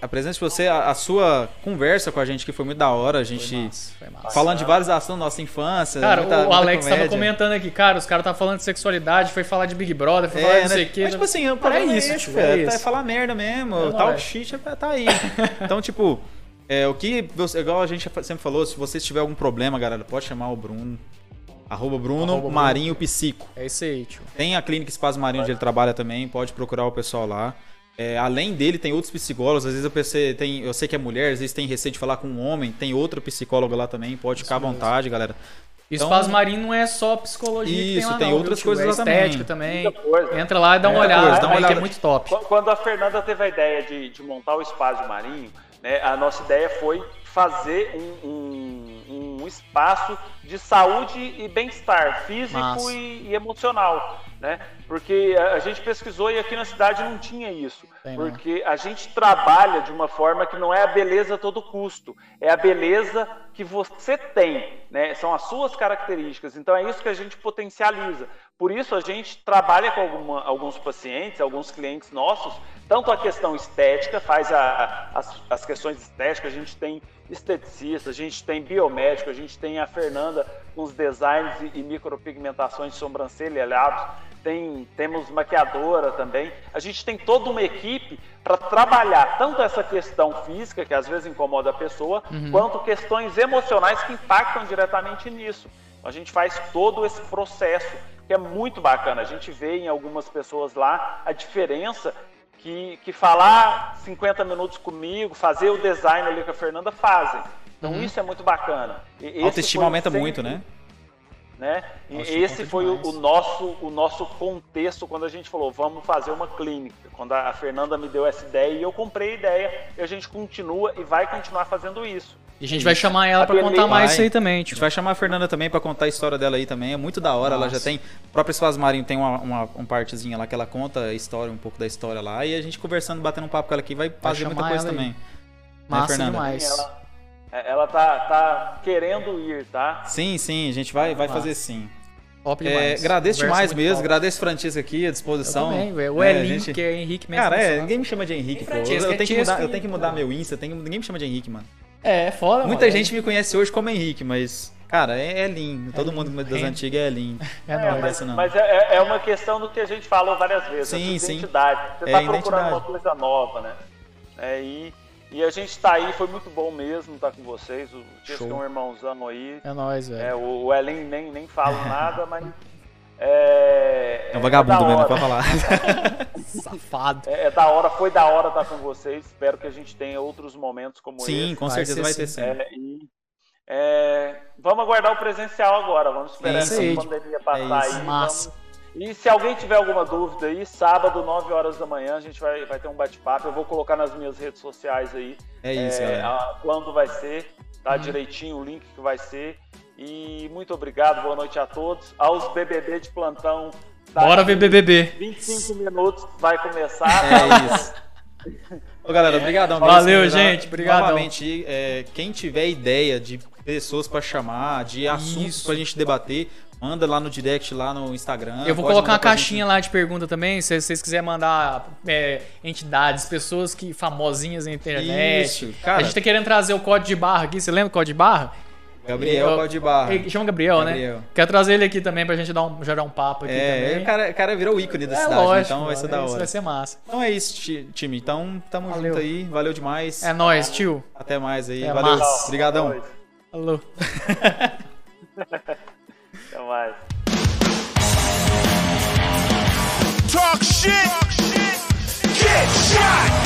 S4: A, presença de você, a, a sua conversa com a gente que foi muito da hora, a gente
S3: Foi massa, foi massa.
S4: falando de vários assuntos da nossa infância.
S3: Cara,
S4: muita-
S3: o
S4: muita
S3: Alex tava
S4: comédia.
S3: comentando aqui, cara, os caras estavam falando de sexualidade, foi falar de Big Brother, foi falar
S4: É,
S3: de não sei
S4: né?
S3: o quê.
S4: Mas, tipo assim, o problema
S3: é
S4: é
S3: isso, tio,
S4: velho.
S3: é
S4: É,
S3: isso.
S4: falar merda mesmo.
S3: É
S4: o tal shit é- tá aí. então, tipo, é, o que. você- Igual a gente sempre falou, se vocês tiver algum problema, galera, pode chamar o Bruno. Arroba Bruno
S3: Arroba Bruno.
S4: Marinho Psico.
S3: É isso aí, tio.
S4: Tem a clínica Espaço Marinho onde ele trabalha também, pode procurar o pessoal lá. É, além dele, tem outros psicólogos. Às vezes eu pensei, tem, eu sei que é mulher, às vezes tem receio de falar com um homem, tem outro psicólogo lá também, pode ficar à vontade, galera. Então-
S3: Espaço Marinho não é só psicologia que tem
S4: Isso,
S3: lá,
S4: tem
S3: não,
S4: outras coisas
S3: é
S4: lá também.
S3: estética também.
S2: Muita coisa.
S3: Entra lá e dá uma
S4: Muita
S3: olhada,
S4: coisa, dá uma
S3: é
S4: olhada.
S3: muito top.
S2: Qu- Quando a Fernanda teve a ideia de, de montar o espaço marinho, né, a nossa ideia foi fazer um, um- um espaço de saúde e bem-estar físico e, e emocional. Né? Porque a, gente pesquisou e aqui na cidade não tinha isso.
S3: Tem não.
S2: porque a gente trabalha de uma forma que não é a beleza a todo custo, é a beleza que você tem, né? São as suas características. Então é isso que a gente potencializa. Por isso a gente trabalha com alguma- alguns pacientes, alguns clientes nossos, tanto a questão estética, faz a- as, as questões estéticas, a gente tem esteticista, a gente tem biomédico, a gente tem a Fernanda com os designs e, e micropigmentações de sobrancelha e lábios, tem, temos maquiadora também. A gente tem toda uma equipe para trabalhar tanto essa questão física, que às vezes incomoda a pessoa, quanto questões emocionais que impactam diretamente nisso. A gente faz todo esse processo, que é muito bacana. A gente vê em algumas pessoas lá a diferença que, que falar 50 minutos comigo, fazer o design ali com a Fernanda fazem. Então isso é muito bacana. E
S4: A autoestima aumenta
S2: sempre-
S4: muito, né?
S2: Né? E
S3: Nossa,
S2: esse
S3: conta
S2: foi o, nosso, o nosso contexto quando a gente falou, vamos fazer uma clínica. Quando a Fernanda me deu essa ideia e eu comprei a ideia, e a gente continua e vai continuar fazendo isso.
S3: E a gente vai chamar ela
S2: A
S3: pra
S2: beleza-
S3: contar mais
S4: Vai.
S3: isso aí também,
S4: A gente
S3: tipo.
S4: vai chamar a Fernanda também pra contar a história dela aí também. É muito da hora. Ela já
S3: Nossa.
S4: tem. O próprio Espaço Marinho tem uma, uma, um partezinha lá que ela conta a história, um pouco da história lá. E a gente conversando, batendo um papo com ela aqui, vai fazer muita coisa
S3: ela aí.
S4: também.
S3: Massa
S4: Fernanda?
S3: demais.
S2: Ela, é, ela tá, tá querendo ir, tá?
S4: Sim, sim, a gente vai, vai fazer sim.
S3: Top
S4: É, agradeço demais mesmo, agradeço Francisco aqui, à
S3: Eu
S4: disposição.
S3: também, velho. O
S4: É,
S3: Elin,
S4: gente-
S3: que é Henrique mesmo.
S4: Cara, é, ninguém me chama de Henrique, pô. Eu, eu tenho que
S3: é
S4: mudar,
S3: Tiesco
S4: eu tenho que mudar meu Insta, eu tenho- ninguém me chama de Henrique, mano.
S3: É, foda,
S4: Muita
S3: mano.
S4: gente me conhece hoje como Henrique, mas, cara, é Elin. Todo mundo das antigas é Elin.
S3: É,
S2: É,
S3: nóis.
S2: mas,
S4: não.
S2: mas é- é, é uma questão do que a gente falou várias vezes,
S4: Sim, sim.
S2: identidade. Você
S4: É
S2: está
S4: a
S2: procurando
S4: identidade.
S2: uma coisa nova, né? É, e, e a gente está aí, foi muito bom mesmo estar com vocês. O Tiesco é um irmãozão aí.
S3: É nóis,
S2: É,
S3: velho.
S2: o, o Elen nem, nem fala nada, mas. É,
S4: É um vagabundo
S2: da
S4: mesmo,
S2: hora.
S4: pode falar.
S3: Safado.
S2: É, é da hora, foi da hora estar com vocês. Espero que a gente tenha outros momentos como
S4: Sim,
S2: esse.
S4: com
S3: Vai
S4: certeza vai
S3: sim.
S4: ter sim.
S2: É, e, é, vamos aguardar o presencial agora. Vamos esperar
S3: É
S2: essa
S3: aí.
S2: pandemia passar
S4: É isso.
S2: aí.
S3: Massa.
S2: vamos- E se alguém tiver alguma dúvida aí, sábado, 9 horas da manhã, a gente vai, vai ter um bate-papo. Eu vou colocar nas minhas redes sociais aí.
S4: É isso,
S2: é,
S4: galera.
S2: a- quando vai ser, tá direitinho o link que vai ser. E muito obrigado, boa noite a todos. Aos BBB de plantão.
S3: Bora
S2: daqui
S3: ver BBB.
S2: 25 minutos vai começar.
S4: É isso. Ô, galera, obrigadão.
S3: Valeu,
S4: mesmo,
S3: gente, brigadão.
S4: Novamente, é, quem tiver ideia de pessoas pra chamar, de assuntos
S3: Isso.
S4: pra gente debater, manda lá no direct, lá no Instagram.
S3: Eu vou colocar uma caixinha lá de pergunta também, se vocês quiserem mandar é, entidades, pessoas que famosinhas na internet.
S4: Isso, cara.
S3: A gente tá querendo trazer o código de barra aqui, você lembra o código de barra?
S4: gente. Gabriel
S3: Eu-
S4: pode de barra.
S3: Ele chama Gabriel,
S4: Gabriel.
S3: né? Quero trazer ele aqui também pra gente dar um, gerar um papo aqui
S4: É,
S3: também.
S4: o cara, o cara virou o ícone da
S3: é
S4: cidade,
S3: lógico,
S4: então vai ser da
S3: Isso
S4: hora.
S3: vai ser massa.
S4: Então é isso, ti- time. Então, tamo
S3: Valeu.
S4: junto aí. Valeu demais.
S3: É nóis, tio.
S4: Até mais aí.
S3: É
S4: Valeu.
S3: massa.
S4: Obrigadão.
S3: Falou.
S2: Até mais.
S1: Talk shit. Get shot.